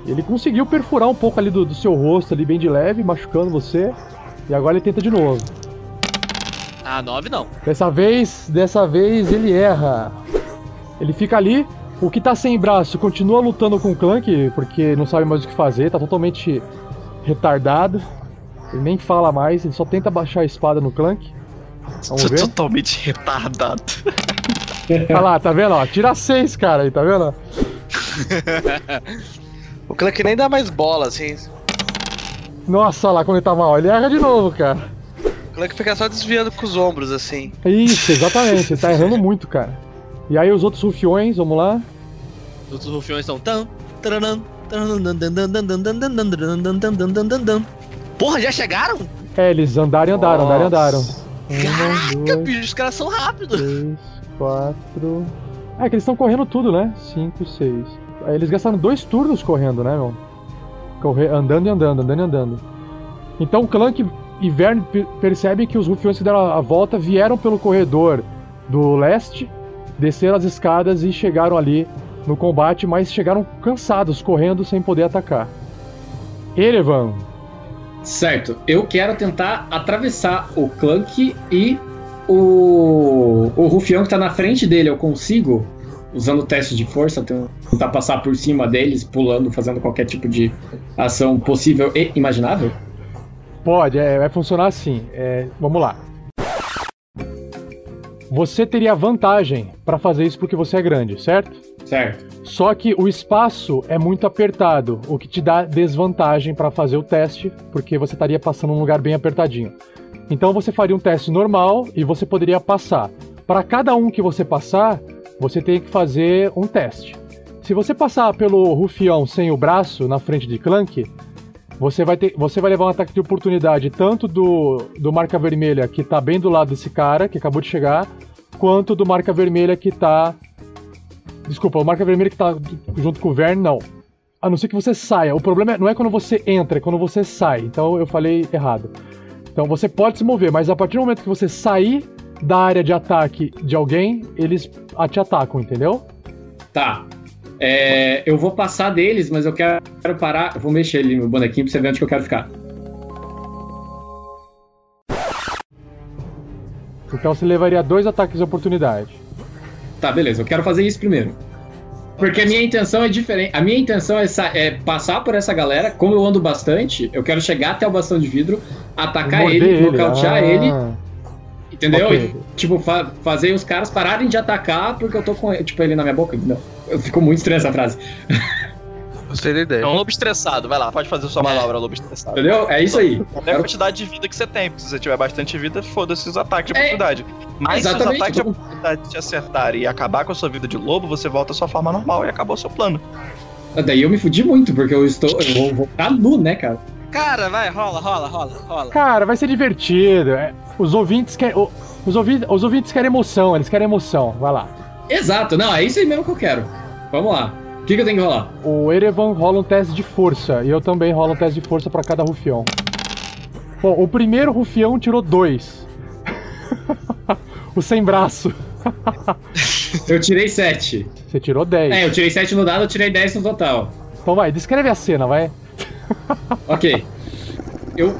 Ele conseguiu perfurar um pouco ali do, do seu rosto, ali bem de leve, machucando você. E agora ele tenta de novo. Ah, 9 não. Dessa vez, dessa vez ele erra. Ele fica ali. O que tá sem braço continua lutando com o Clank, porque não sabe mais o que fazer, tá totalmente retardado. Ele nem fala mais, ele só tenta baixar a espada no Clank. Vamos ver. Totalmente retardado. Olha lá, tá vendo? Ó, tira seis, cara, aí, tá vendo? O Clank nem dá mais bola, assim. Nossa, olha lá como ele tá mal. Ele erra de novo, cara. O Clank fica só desviando com os ombros, assim. Isso, exatamente. Ele tá errando muito, cara. E aí os outros rufiões, vamos lá. Os rufiões são tan, taranam, Porra, já chegaram? É, eles andaram e andaram, andaram e andaram. Caraca, um, dois, bicho, os caras são rápidos. 3, 4. É que eles estão correndo tudo, né? 5, 6. Eles gastaram dois turnos correndo, né, meu? Correr, andando e andando, andando e andando. Então o Clank e Verne percebe que os rufiões que deram a volta vieram pelo corredor do leste, desceram as escadas e chegaram ali no combate, mas chegaram cansados, correndo sem poder atacar. Erevan, Certo, eu quero tentar atravessar o Clank e o, o Rufião que tá na frente dele. Eu consigo, usando o teste de força, tentar passar por cima deles, pulando, fazendo qualquer tipo de ação possível e imaginável? Pode, é, vai funcionar assim. É, vamos lá. Você teria vantagem para fazer isso porque você é grande, certo? Certo. Só que o espaço é muito apertado, o que te dá desvantagem para fazer o teste, porque você estaria passando num lugar bem apertadinho. Então você faria um teste normal e você poderia passar. Para cada um que você passar, você tem que fazer um teste. Se você passar pelo rufião sem o braço na frente de Clank, você vai, ter, você vai levar um ataque de oportunidade tanto do, do marca vermelha que tá bem do lado desse cara, que acabou de chegar, quanto do marca vermelha que tá. Desculpa, o marca vermelha que tá junto com o Vern, não. A não ser que você saia. O problema é- não é quando você entra, é quando você sai. Então eu falei errado. Então você pode se mover, mas a partir do momento que você sair da área de ataque de alguém, eles te atacam, entendeu? Tá. É, eu vou passar deles, mas eu quero parar. Eu vou mexer ali no bonequinho pra você ver onde que eu quero ficar. Então você levaria dois ataques de oportunidade. Tá, beleza. Eu quero fazer isso primeiro. Porque a minha intenção é diferente. A minha intenção é, é passar por essa galera. Como eu ando bastante, eu quero chegar até o bastão de vidro, atacar Morder ele, ele. nocautear Ah. ele. Entendeu? Ok. E, tipo, fa- fazer os caras pararem de atacar porque eu tô com tipo, ele na minha boca. Não. Eu fico muito estranha essa frase. Gostei da ideia. É um lobo estressado, vai lá, pode fazer sua manobra, lobo estressado. Entendeu? É isso aí. Até a quantidade de vida que você tem, porque se você tiver bastante vida, foda-se os ataques de É, oportunidade. Mas se os ataques de oportunidade te acertarem e acabar com a sua vida de lobo, você volta à sua forma normal e acabou o seu plano. Daí eu me fudi muito, porque eu estou. Eu vou, ficar nu, né, cara? Cara, vai, rola, rola, rola, rola. Cara, vai ser divertido. é. Os ouvintes querem. Os, ouvi- os ouvintes querem emoção, eles querem emoção. Vai lá. Exato, não, é isso aí mesmo que eu quero. Vamos lá. O que, que eu tenho que rolar? O Erevan rola um teste de força e eu também rolo um teste de força pra cada rufião. Bom, o primeiro rufião tirou dois. o sem braço. Eu tirei 7. Você tirou 10. É, eu tirei 7 no dado, eu tirei 10 no total. Então vai, descreve a cena, vai. Ok. Eu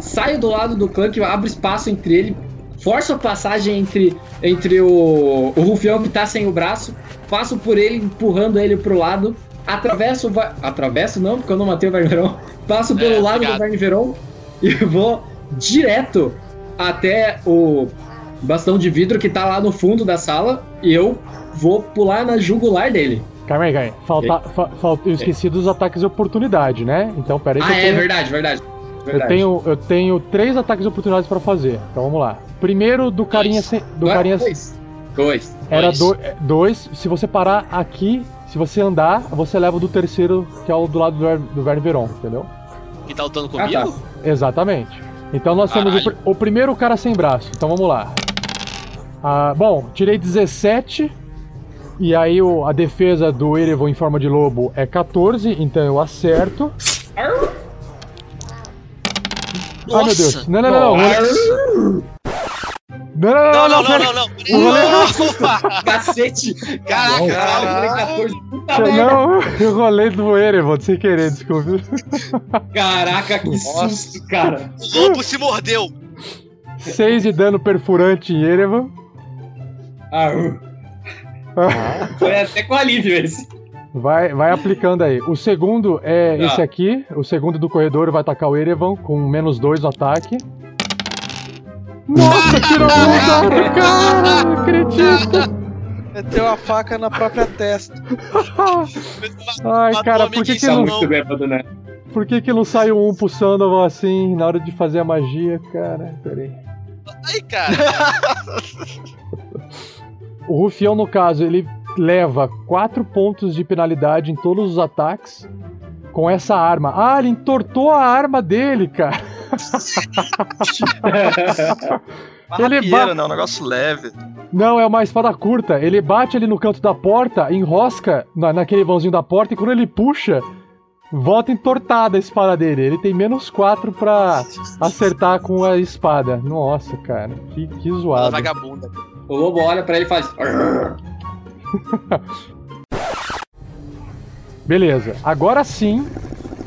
saio do lado do clã que abre espaço entre ele, forço a passagem entre, entre o, o rufião que tá sem o braço, passo por ele, empurrando ele pro lado, atravesso o. Atravesso não, porque eu não matei o Verneron. Passo pelo É, lado obrigado. do Verneron e vou direto até o bastão de vidro que tá lá no fundo da sala e eu vou pular na jugular dele. Calma aí, calma aí. Falta, fa- falta- eu esqueci dos ataques de oportunidade, né? Então, pera aí que Ah, eu é tenho... verdade, verdade. Eu verdade. tenho, eu tenho três ataques de oportunidade pra fazer. Então vamos lá. Primeiro do carinha sem. Do Não carinha dois? Dois. Era Dois. do- dois. Se você parar aqui, se você andar, você leva o do terceiro, que é o do lado do, do Ververon, entendeu? Quem tá lutando Ah, comigo? Exatamente. Então nós temos o, Caralho. o primeiro cara sem braço. Então vamos lá. Ah, bom, tirei 17. E aí o- a defesa do Erevo em forma de lobo é 14, então eu acerto. Ai meu Deus. Não, não, não, não. Não, não, não, Não, não, não, não, Cacete! Caraca, Caralho, 14. Puta merda. Não, eu rolei do Erevo, sem querer, desculpa. Caraca, que susto, cara. o lobo se mordeu. 6 de dano perfurante em Erevan. Ah, uh. Foi até com alívio esse. Vai, vai aplicando aí. O segundo é Tá. esse aqui. O segundo do corredor vai atacar o Erevan com menos 2 no ataque. Nossa, tirou um dado, cara! Acredito! Meteu a faca na própria testa. Ai, cara, por que que não, muito bêbado, né? por que que não saiu um pro Sandoval assim na hora de fazer a magia, cara? Pera aí. Aí, cara. O Rufião, no caso, ele leva 4 pontos de penalidade em todos os ataques com essa arma. Ah, ele entortou a arma dele, cara. Uma Ele rapieira, ba- né? Um negócio leve. Não, é uma espada curta. Ele bate ali no canto da porta, enrosca na, naquele vãozinho da porta e quando ele puxa, volta entortada a espada dele. Ele tem menos 4 pra acertar com a espada. Nossa, cara, que, que Ela zoado. vagabunda. O lobo olha pra ele e faz. Beleza, agora sim,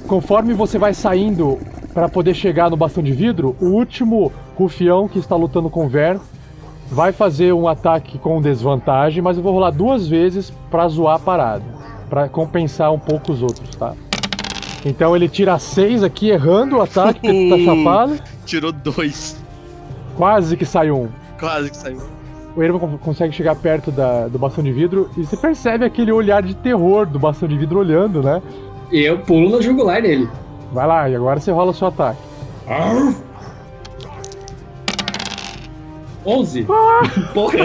conforme você vai saindo pra poder chegar no bastão de vidro, o último rufião que está lutando com o Ver vai fazer um ataque com desvantagem, mas eu vou rolar duas vezes pra zoar a parada, Pra compensar um pouco os outros, tá? Então ele tira 6 aqui, errando o ataque, porque tá chapado. Tirou dois. Quase que sai um. Quase que saiu. O Ervan con- consegue chegar perto da- do bastão de vidro e você percebe aquele olhar de terror do bastão de vidro olhando, né? E eu pulo no jugular dele. Vai lá, e agora você rola o seu ataque. 11? Porra!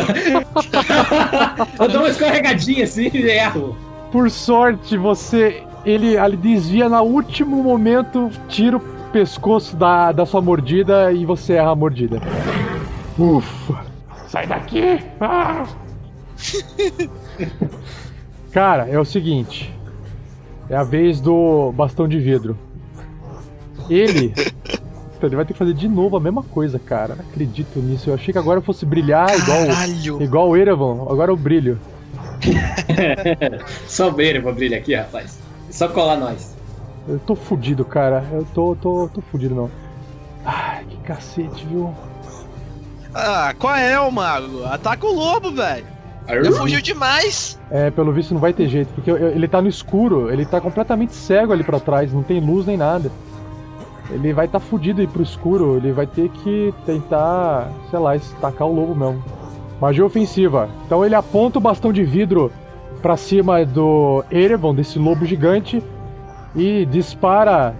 eu dou uma escorregadinha assim e erro. Por sorte, você. Ele, ele desvia no último momento, tira o pescoço da, da sua mordida e você erra a mordida. Ufa! Sai daqui! Ah! Cara, é o seguinte. É a vez do bastão de vidro. Ele. Ele vai ter que fazer de novo a mesma coisa, cara. Não acredito nisso. Eu achei que agora eu fosse brilhar igual, Caralho. igual o Erevan. Agora eu brilho. Só beira pra brilhar aqui, rapaz. É Só colar nós. Eu tô fudido, cara. Eu tô, tô, tô fudido, não. Ai, que cacete, viu? Ah, qual é, o mago? Ataca o lobo, velho. Já fugiu demais. É, pelo visto não vai ter jeito, porque ele tá no escuro, ele tá completamente cego ali pra trás, não tem luz nem nada. Ele vai tá fudido aí pro escuro, ele vai ter que tentar, sei lá, estacar o lobo mesmo. Magia ofensiva. Então ele aponta o bastão de vidro pra cima do Erevan, desse lobo gigante, e dispara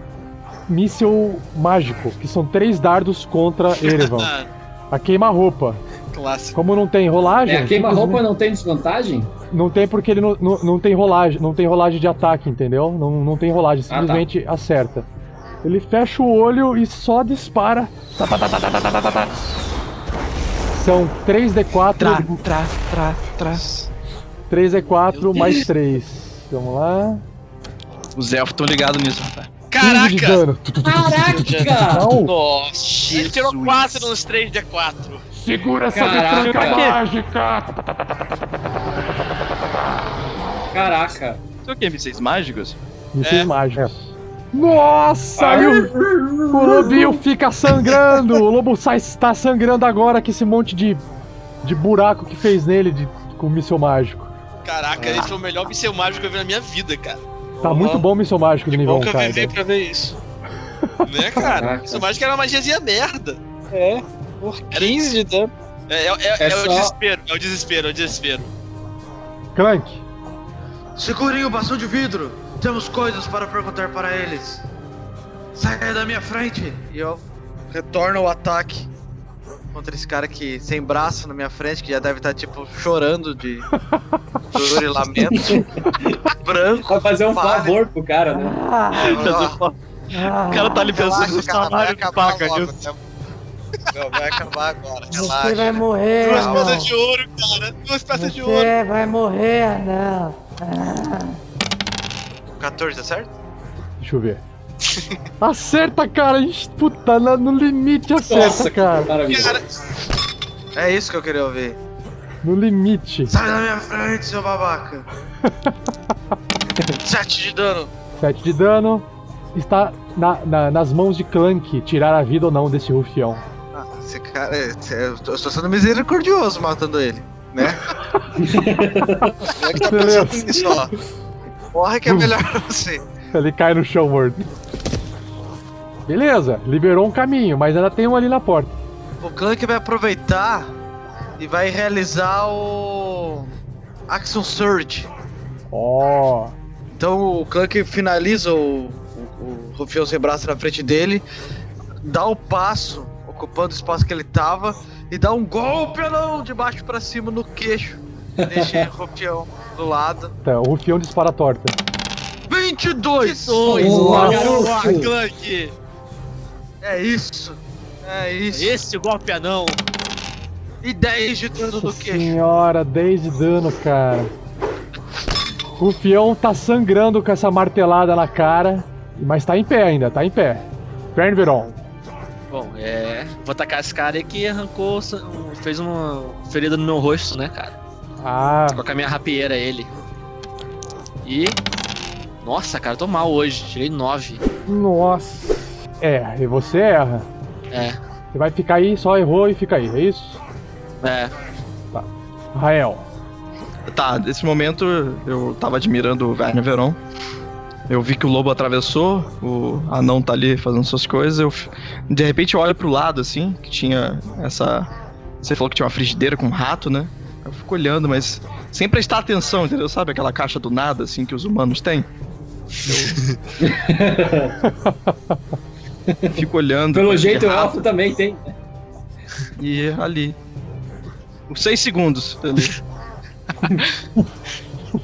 míssil mágico, que são três dardos contra Erevan. A queima-roupa. Clássico. Como não tem rolagem. É, a queima-roupa simplesmente- não tem desvantagem? não tem porque ele não, não, não tem rolagem, não tem rolagem de ataque, entendeu? Não, não tem rolagem, Ah, tá. simplesmente acerta. Ele fecha o olho e só dispara. Tá, tá, tá, tá, tá, tá, tá, tá. São 3D4. Tra, tra, tra, tra. 3D4 mais 3. Vamos lá. Os elfos estão ligados nisso, rapaz. 15 de dano. Caraca! Não. Nossa, ele tirou 4 nos 3D4. Segura essa Caraca. metranca mágica! Caraca! Isso é o que? Mísseis mágicos? Mísseis mágicos. Nossa! aí o, o lobinho fica sangrando! O lobo sai, está sangrando agora com esse monte de, de buraco que fez nele de, com o míssil mágico. Caraca, esse foi o melhor míssel mágico que eu vi na minha vida, cara. Tá muito bom o míssil mágico do nível 1, Nunca cara. vivi pra ver isso. Né, cara? Míssel mágico era uma magiazinha merda. É, por 15 de dano. É, é, é- É é só- o desespero, é o desespero, é o desespero. Clank, Segurem o bastão de vidro! Temos coisas para perguntar para eles! Saia da minha frente! E eu retorno o ataque contra esse cara que sem braço na minha frente, que já deve estar tipo chorando de dor e lamento. Branco. Vai fazer um pálido. favor pro cara, né? O cara tá ali pensando no salário que paga né? Não, vai acabar agora, Você relaxa. vai morrer, Duas peças de ouro, cara. Duas peças de ouro. Você vai morrer, não. Ah. 14, tá certo? Deixa eu ver. Acerta, cara! Ixi, Puta, no, no limite acerta, Nossa, cara. Cara, É isso que eu queria ouvir. No limite. Sai da minha frente, seu babaca. 7 de dano. 7 de dano. Está na- na- nas mãos de Clank tirar a vida ou não desse rufião. Ah, esse cara. Eu tô sendo misericordioso matando ele, né? é que tá pensando nisso, ó. Morre que é melhor pra você. Ele cai no chão morto. Beleza, liberou um caminho, mas ainda tem um ali na porta. O Clank vai aproveitar e vai realizar o. Action Surge. Ó. Então o Clank finaliza o, o, o Rufião sem braço na frente dele, dá o passo, ocupando o espaço que ele tava, e dá um golpe não, de baixo pra cima no queixo. Deixa o Rufião do lado. Tá, o rufião dispara a torta. 22! dois. Nossa. Boa, Clank. É isso! É isso! Esse golpe anão. E 10 de dano no Nossa queixo. senhora, 10 de dano, cara. O rufião tá sangrando com essa martelada na cara, mas tá em pé ainda, tá em pé. Pern Veron. Bom, é. Vou atacar esse cara aí que arrancou. um- fez uma ferida no meu rosto, né, cara? Ah, a minha rapieira ele. E. Nossa, cara, eu tô mal hoje. Tirei 9. nossa. É, e você erra. É, Você vai ficar aí, só errou e fica aí, é isso? é. Rael. Tá, nesse momento eu tava admirando o Werner Veron. Eu vi que o lobo atravessou, o anão tá ali fazendo suas coisas. Eu, de repente eu olho pro lado, assim, que tinha essa. Você falou que tinha uma frigideira com um rato, né? Eu fico olhando, mas sem prestar atenção, entendeu? Sabe aquela caixa do nada, assim, que os humanos têm? Eu fico olhando. Pelo jeito, o elfo também tem. E ali. Os seis segundos ali.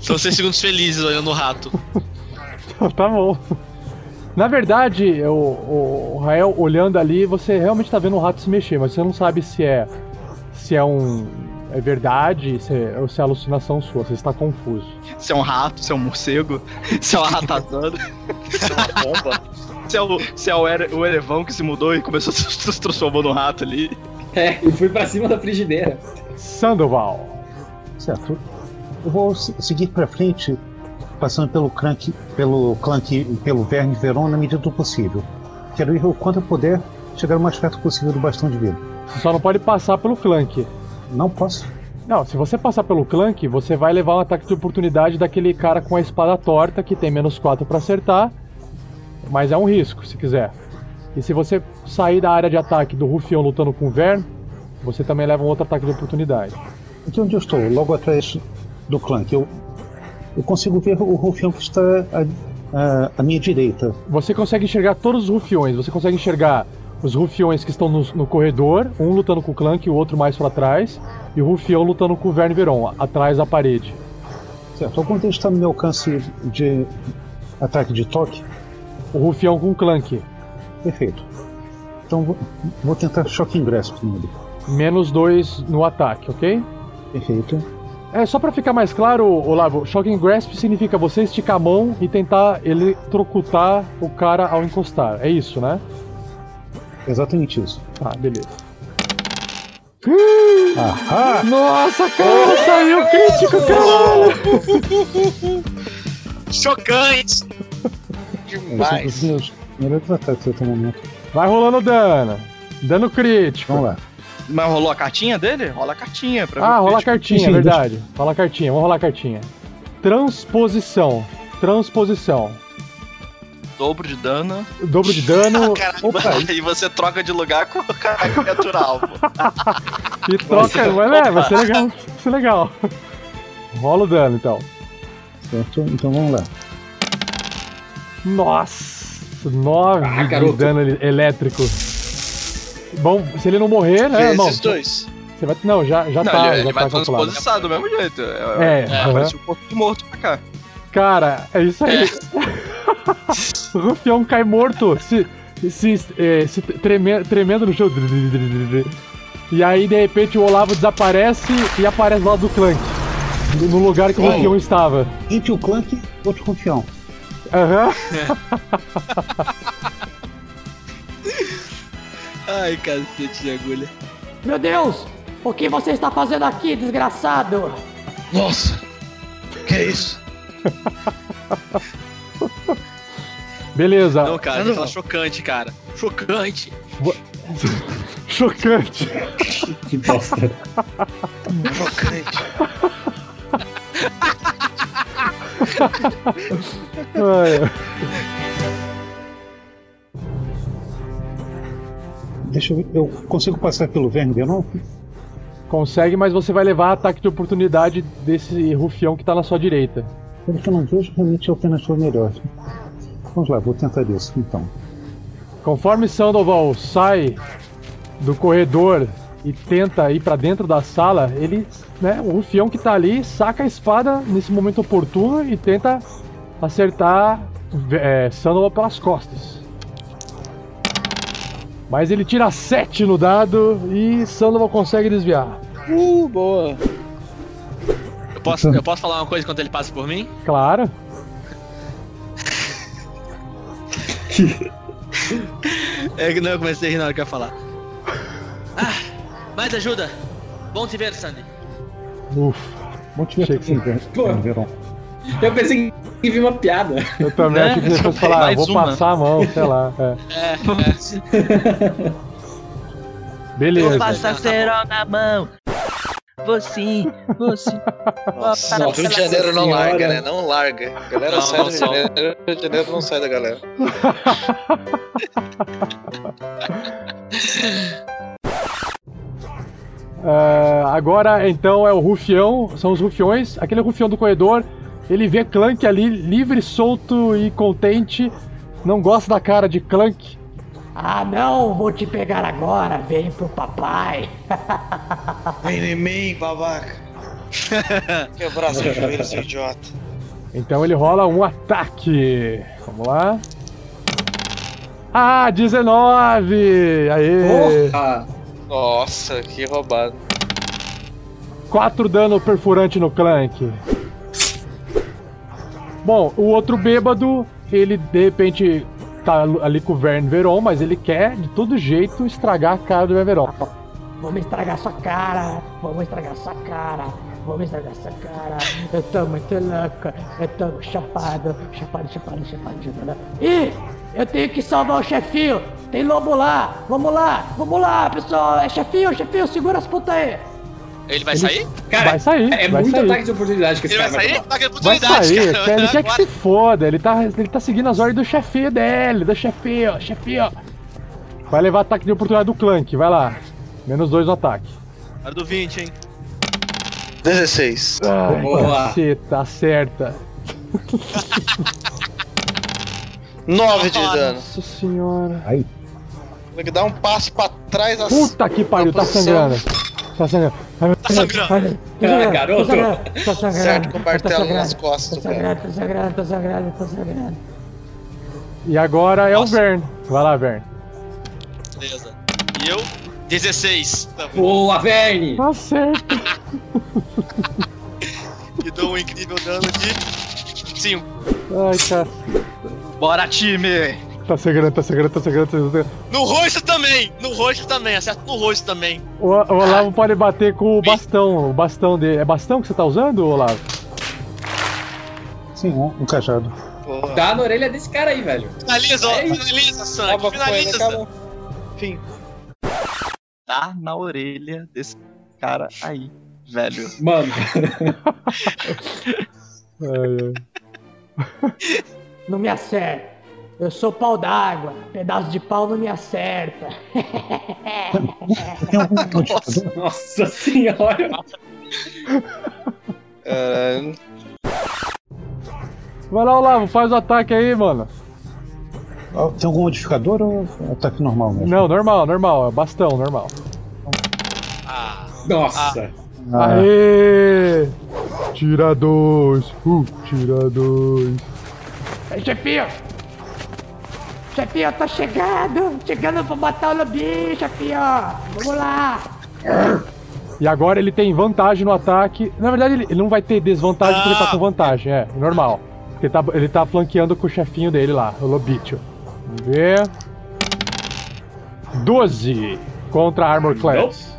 São 6 segundos felizes olhando o rato. tá bom. Na verdade, o, o, o Rael olhando ali, você realmente tá vendo o rato se mexer, mas você não sabe se é se é um é verdade se é, ou se é alucinação sua. Você está confuso. Se é um rato, se é um morcego, se é uma ratazana, se é uma bomba, se é o, se é o, ere, o erevão que se mudou e começou a se, transformou no rato ali. É, e fui pra cima da frigideira. Sandoval. Certo. Eu vou se- seguir pra frente, passando pelo Clank, pelo Clank e pelo Verne Veron na medida do possível. Quero ir o quanto eu puder chegar o mais perto possível do bastão de vida. Você só não pode passar pelo Clank. Não posso. Não, se você passar pelo Clank, você vai levar um ataque de oportunidade daquele cara com a espada torta que tem menos 4 pra acertar. Mas é um risco, se quiser. E se você sair da área de ataque do Rufião lutando com o Vern, você também leva um outro ataque de oportunidade. Aqui onde eu estou, logo atrás do Clank, eu, eu consigo ver o rufião que está à, à- à minha direita. Você consegue enxergar todos os rufiões. Você consegue enxergar os rufiões que estão no, no corredor, um lutando com o Clank e o outro mais pra trás, e o rufião lutando com o Vern Veron, atrás da parede. Certo, algum deles está no meu alcance de ataque de toque? O rufião com o Clank. Perfeito. Então vou, vou tentar Shocking Grasp nele. Menos 2 no ataque, ok? Perfeito. É, só pra ficar mais claro, Olavo, Shocking Grasp significa você esticar a mão e tentar eletrocutar o cara ao encostar. É isso, né? Exatamente isso. Tá, beleza. Ahá! Nossa, cara, saiu crítico, caralho! Chocante! Esse é dos meus melhores ataques até o momento. Vai rolando dano. Dano crítico. Vamos lá. Mas rolou a cartinha dele? Rola a cartinha pra ver Ah, rola a cartinha, Sim, verdade. Rola a cartinha, vamos rolar a cartinha. Transposição. Transposição. Dobro de dano. Dobro de dano. Caramba, e você troca de lugar com a criatura alvo. E troca. Mas é, vai ser legal. Vai ser legal. Rola o dano então. Certo? Então vamos lá. Nossa! 9 Ah, de garoto. dano elétrico. Bom, se ele não morrer, né? Vezes Não, dois. Você vai, não, já, já não, tá. ele, já ele vai tá calculado. transposiçar do mesmo jeito. É, é, aham. parece um pouco de morto pra cá. Cara, é isso aí. o rufião cai morto, se, se, eh, se treme- tremendo no chão. E aí, de repente, o Olavo desaparece e aparece lá do Clank. No lugar que o rufião estava. Entre o Clank, outro confião. Aham. Ai, cacete de agulha. Meu Deus! O que você está fazendo aqui, desgraçado? Nossa! Que isso? Beleza. Não, cara, ele fala chocante, cara. Chocante. Chocante. Que bosta. Chocante. Deixa eu ver. Eu consigo passar pelo verme de novo? Consegue, mas você vai levar ataque de oportunidade desse rufião que tá na sua direita. Pelo que eu não vejo, realmente o alternativa melhor. Vamos lá, vou tentar isso então. Conforme Sandoval sai do corredor e tenta ir pra dentro da sala, ele, né, o rufião que tá ali saca a espada nesse momento oportuno e tenta acertar é, Sandoval pelas costas. Mas ele tira 7 no dado e Sandoval consegue desviar. Uh, boa. Eu posso, eu posso falar uma coisa enquanto ele passa por mim? Claro. É que não, eu comecei a rir na hora que eu ia falar. Ah, mais ajuda. Bom te ver, Sandy. Ufa. Vou te ver Pô. Verão. Eu pensei que vi uma piada. Eu também Né? achei que ele fosse falar, Mais vou uma. passar a mão, sei lá. é. É, é. Beleza. Passa cerol na mão. Vou sim, vou sim. Nossa, o Rio de Janeiro não Senhora. larga, né? Não larga. A galera Não, sai não, do Rio de. Janeiro, o Rio de Janeiro não sai da galera. Ah, agora, então, é o rufião, são os rufiões. Aquele rufião do corredor, ele vê Clank ali, livre, solto e contente. Não gosta da cara de Clank. Ah não, vou te pegar agora, vem pro papai. Vem em mim, babaca. Quebrar seu joelho, seu idiota. Então ele rola um ataque. Vamos lá. Ah, 19! Aê! Porra! Nossa, que roubado. 4 dano perfurante no Clank. Bom, o outro bêbado, ele de repente tá ali com o Vern Veron, mas ele quer de todo jeito estragar a cara do Vern Veron. Vamos estragar sua cara, vamos estragar sua cara, vamos estragar sua cara. Eu tô muito louco, eu tô chapado, chapado, chapado, chapado, chapado. Ih, eu tenho que salvar o chefinho, tem lobo lá, vamos lá, vamos lá, pessoal, é chefinho, chefinho, segura as putas aí. Ele vai sair? Cara, Vai sair, é vai muito sair. ataque de oportunidade que esse Ele vai cara vai sair? Ataque de Vai oportunidade, sair, cara. ele quer que se foda, ele tá, ele tá seguindo as ordens do chefinho dele, do chefinho, chefinho. Vai levar ataque de oportunidade do Clank, vai lá. Menos dois no ataque. Hora do 20, hein? 16. Ai, Boa. caceta, acerta. 9 de dano. Nossa senhora. Aí, Tem que dar um passo pra trás assim. Puta que pariu, tá sangrando. Tá sangrando. Tá sangrando. Ah, garoto. Tô sangrando, Certo com o martelo sangrando, nas costas, Tô sangrando, tô sangrando, tô sangrando, tô sangrando. E agora é o Nossa. Vern. Vai lá, Vern. Beleza. E eu? 16. Tá. Boa, Verne! Acerta. E dou um incrível dano de 5. Ai, cara. Bora, time! Tá sangrando, tá sangrando, tá sangrando, tá sangrando. No rosto também! No rosto também, acerta no rosto também. O, o Olavo pode bater com o bastão. O bastão dele. É bastão que você tá usando, Olavo? sim, um, um cajado. Porra. Dá na orelha desse cara aí, velho. Finaliza, ó, É finaliza, ele, finaliza. Fim. Tá na orelha desse cara aí, velho. Mano, Ai, ai. Não me acerta. Eu sou pau d'água. Pedaço de pau não me acerta. Modificador? nossa senhora. Vai lá, Olavo, faz o ataque aí, mano. Ah, Tem algum modificador ou é ataque normal mesmo? Não, normal, normal. É bastão, normal. Nossa! Ah, Aê! Tira dois. Uh, tira dois. Ei, chefinho! Chefinho, eu tô chegando! Chegando pra matar o lobinho, chefinho! Vamos lá! E agora ele tem vantagem no ataque. Na verdade, ele, ele não vai ter desvantagem porque ele tá com vantagem, é, normal. Porque ele tá, ele tá flanqueando com o chefinho dele lá, o Lobicho. Vamos ver. 12 contra Armor Class.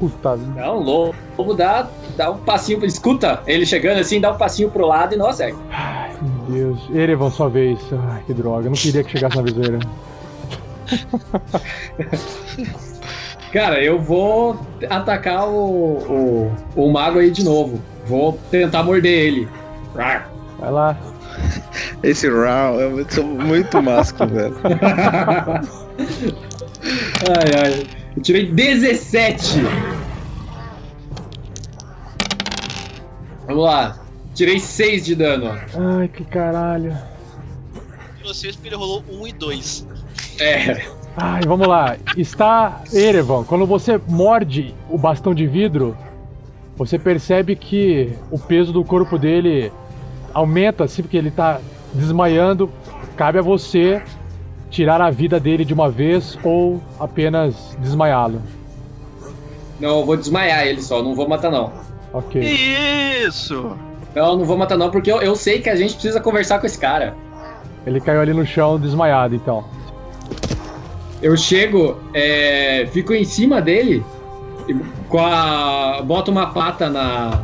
Puta Não, o lobo, lobo dá, dá um passinho. Escuta ele chegando assim, dá um passinho pro lado e não acerta. meu Deus. Erevan, sua vez. Ai, que droga. Eu não queria que chegasse na vez dele. Cara, eu vou atacar o, o, o mago aí de novo. Vou tentar morder ele. Vai lá. Esse round é muito, muito másculo, velho. Ai, ai. Eu tirei 17. Vamos lá. Tirei 6 de dano, ó. Ai, que caralho. E vocês, porque ele rolou 1 e 2. É. Ai, vamos lá. Está Erevan. Quando você morde o bastão de vidro, você percebe que o peso do corpo dele aumenta assim, porque ele tá desmaiando. Cabe a você tirar a vida dele de uma vez ou apenas desmaiá-lo. Não, eu vou desmaiar ele só, não vou matar não. Ok. Isso! Não, não vou matar não, porque eu, eu sei que a gente precisa conversar com esse cara. Ele caiu ali no chão desmaiado, então. Eu chego, é, fico em cima dele, e com a, boto uma pata na,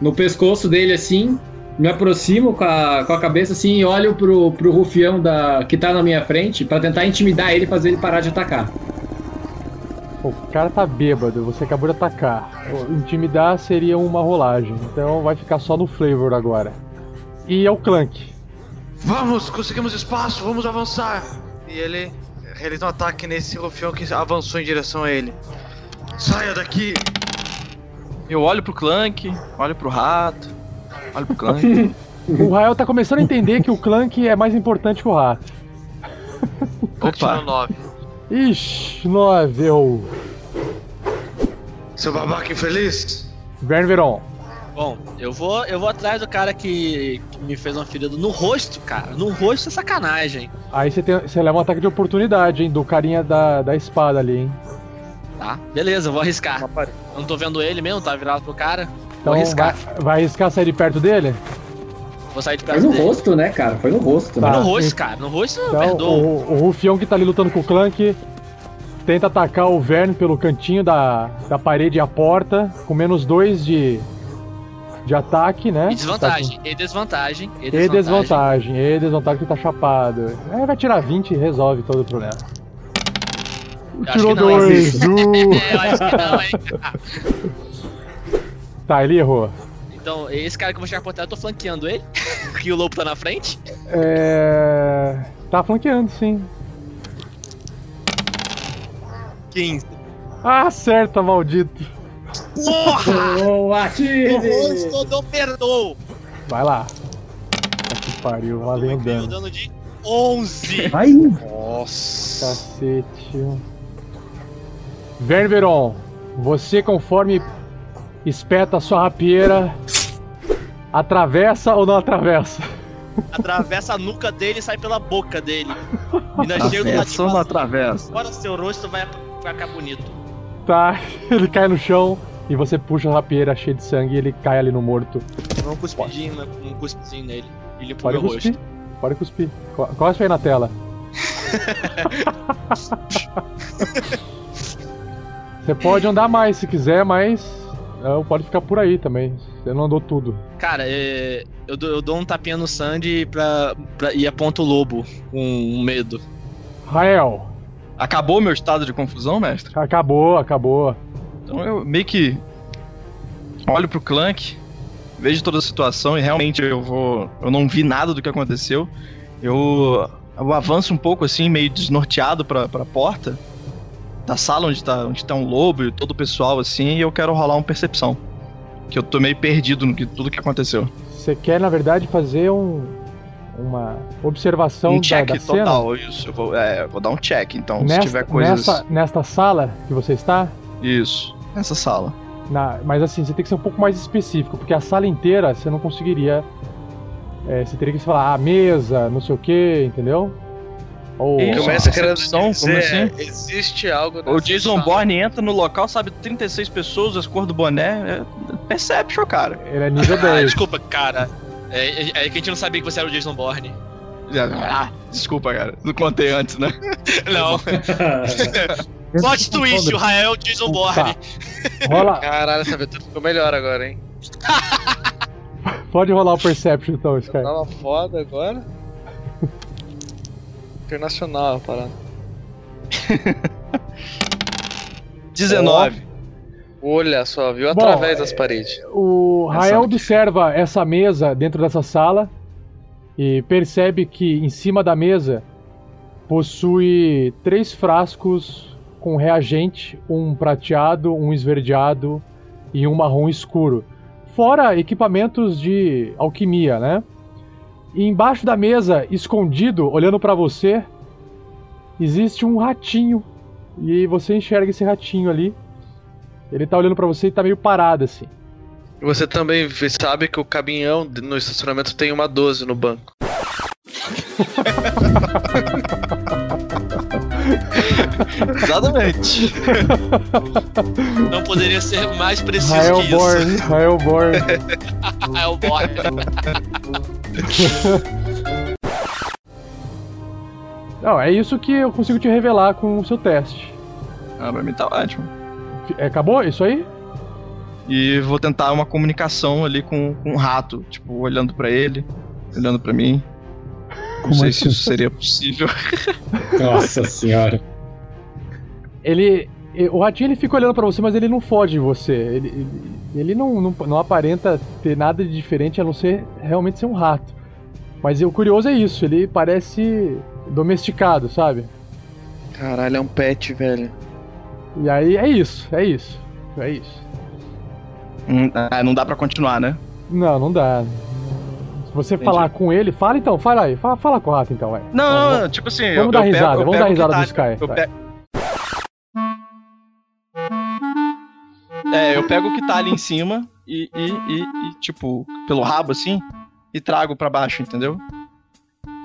no pescoço dele assim, me aproximo com a, com a cabeça assim e olho pro, pro rufião da, que tá na minha frente pra tentar intimidar ele e fazer ele parar de atacar. O cara tá bêbado, você acabou de atacar. Intimidar seria uma rolagem, então vai ficar só no flavor agora. E é o Clank. Vamos, conseguimos espaço, vamos avançar. E ele realiza um ataque nesse rufião que avançou em direção a ele. Saia daqui! Eu olho pro Clank, olho pro rato, olho pro Clank. O Rael tá começando a entender que o Clank é mais importante que o rato. Opa! 9. Ixi, 9, eu. Seu babaca infeliz! Ververon. Bom, eu vou, eu vou atrás do cara que, que me fez uma ferida no rosto, cara. No rosto é sacanagem. Aí você, tem, você leva um ataque de oportunidade, hein? Do carinha da, da espada ali, hein? Tá, beleza, eu vou arriscar. Eu não tô vendo ele mesmo, tá virado pro cara. Então vou arriscar. Vai, vai arriscar sair de perto dele? Vou sair de Foi perto no dele. rosto, né, cara? Foi no rosto. Tá. né? No rosto, cara. No rosto Então, perdoo. o, o rufião que tá ali lutando com o Clank tenta atacar o Verne pelo cantinho da, da parede e a porta, com menos 2 de, de ataque, né? E desvantagem, e desvantagem, e E desvantagem. desvantagem, e desvantagem que tá chapado. É, vai tirar 20 e resolve todo o problema. Tirou que não, hein? dois! Eu acho que não, hein? Tá, ele errou. Então, esse cara que eu vou chegar por trás, eu tô flanqueando ele. que o lobo tá na frente. É. Tá flanqueando, sim. 15. Ah, acerta, maldito. Porra! Boa, atire! rosto do perdoo. Vai lá. Que pariu, lá vem o O dano. dano de 11. Ai, Nossa. Cacete. Ververon, você conforme espeta a sua rapieira, atravessa ou não atravessa? Atravessa a nuca dele e sai pela boca dele. Ainda chega do Atravessa ou não atravessa? Agora seu rosto vai, vai ficar bonito. Tá, ele cai no chão e você puxa a rapieira cheia de sangue e ele cai ali no morto. Dá um cuspidinho, né? um cuspidinho nele. E limpa o Pode meu cuspir, rosto. pode cuspir. Co- Cospe aí na tela. Você pode andar mais se quiser, mas pode ficar por aí também. Você não andou tudo. Cara, é, eu, dou, eu dou um tapinha no Sandy pra, pra, e aponto o lobo com um medo. Rael, Acabou meu estado de confusão, mestre? acabou, acabou. Então eu meio que olho pro Clank, vejo toda a situação e realmente eu vou. Eu não vi nada do que aconteceu. Eu, eu avanço um pouco assim, meio desnorteado pra, pra porta da sala onde tá, onde tá um lobo e todo o pessoal assim, e eu quero rolar uma percepção. Que eu tô meio perdido no que tudo que aconteceu. Você quer, na verdade, fazer um. uma observação Um da, check da cena. total, isso. Eu vou, é, vou dar um check, então, se Nesta, tiver coisas. nesta, nesta sala que você está, Isso, nessa sala. na- mas assim, você tem que ser um pouco mais específico, porque a sala inteira você não conseguiria. é, você teria que falar, ah, mesa, não sei o que, entendeu? Ou. O que o mestre querendo dizer como é, assim? existe algo O Jason sala. Bourne entra no local, sabe 36 pessoas, as cores do boné. É Perception, cara. Ele é nível Ah, 10. desculpa, cara. É, é, é que a gente não sabia que você era o Jason Bourne. Ah, desculpa, cara. Não contei antes, né? Não. Plot twist, o Rael é o Jason Bourne. Rola. Caralho, essa aventura ficou melhor agora, hein? Pode rolar o Perception então, Sky. Tava foda agora. Internacional a parada. 19. Olha só, viu Bom, através das paredes. O Rael observa essa mesa dentro dessa sala e percebe que em cima da mesa possui três frascos com reagente, um prateado, um esverdeado e um marrom escuro. Fora equipamentos de alquimia, né? E embaixo da mesa, escondido, olhando pra você, existe um ratinho. E você enxerga esse ratinho ali. Ele tá olhando pra você e tá meio parado assim. E Você também sabe que o caminhão no estacionamento tem uma 12 no banco. Exatamente. Não poderia ser mais preciso Rael que isso. Born, Rael Born. Rael Born. Não, é isso que eu consigo te revelar com o seu teste. Ah, pra mim tá ótimo. É, acabou isso aí? E vou tentar uma comunicação ali com, com o rato, tipo, olhando pra ele, olhando pra mim. Não Como sei é se isso seria possível. Nossa senhora. Ele. O ratinho ele fica olhando pra você, mas ele não foge de você. Ele, ele, ele não, não, não aparenta ter nada de diferente a não ser realmente ser um rato. Mas o curioso é isso, ele parece domesticado, sabe? Caralho, é um pet, velho. E aí é isso, é isso. É isso. Hum, ah, não dá pra continuar, né? Não, não dá. Se você falar com ele, fala então, fala aí. Fala, fala com o rato então, vai. Não, não, tipo assim. Vamos eu- dar eu risada, eu vamos pego dar risada tá- do Sky. É, eu pego o que tá ali em cima e, e, e- e, tipo, pelo rabo assim, e trago pra baixo, entendeu?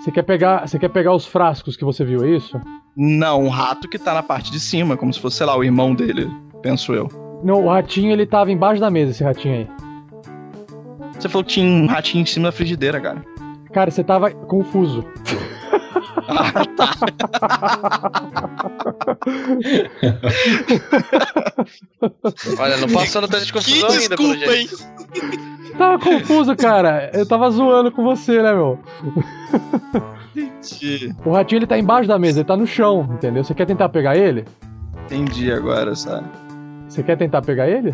Você quer pegar, você quer pegar os frascos que você viu, é isso? Não, um rato que tá na parte de cima, como se fosse, sei lá, o irmão dele, penso eu. Não, o ratinho ele tava embaixo da mesa, esse ratinho aí. Você falou que tinha um ratinho em cima da frigideira, cara. Cara, você tava confuso. Ah, tá. Olha, não passou no teste de confusão ainda, pelo jeito. Você tava confuso, cara. Eu tava zoando com você, né, meu? Entendi. O ratinho ele tá embaixo da mesa, ele tá no chão, entendeu? Você quer tentar pegar ele? Entendi agora, sabe? Você quer tentar pegar ele?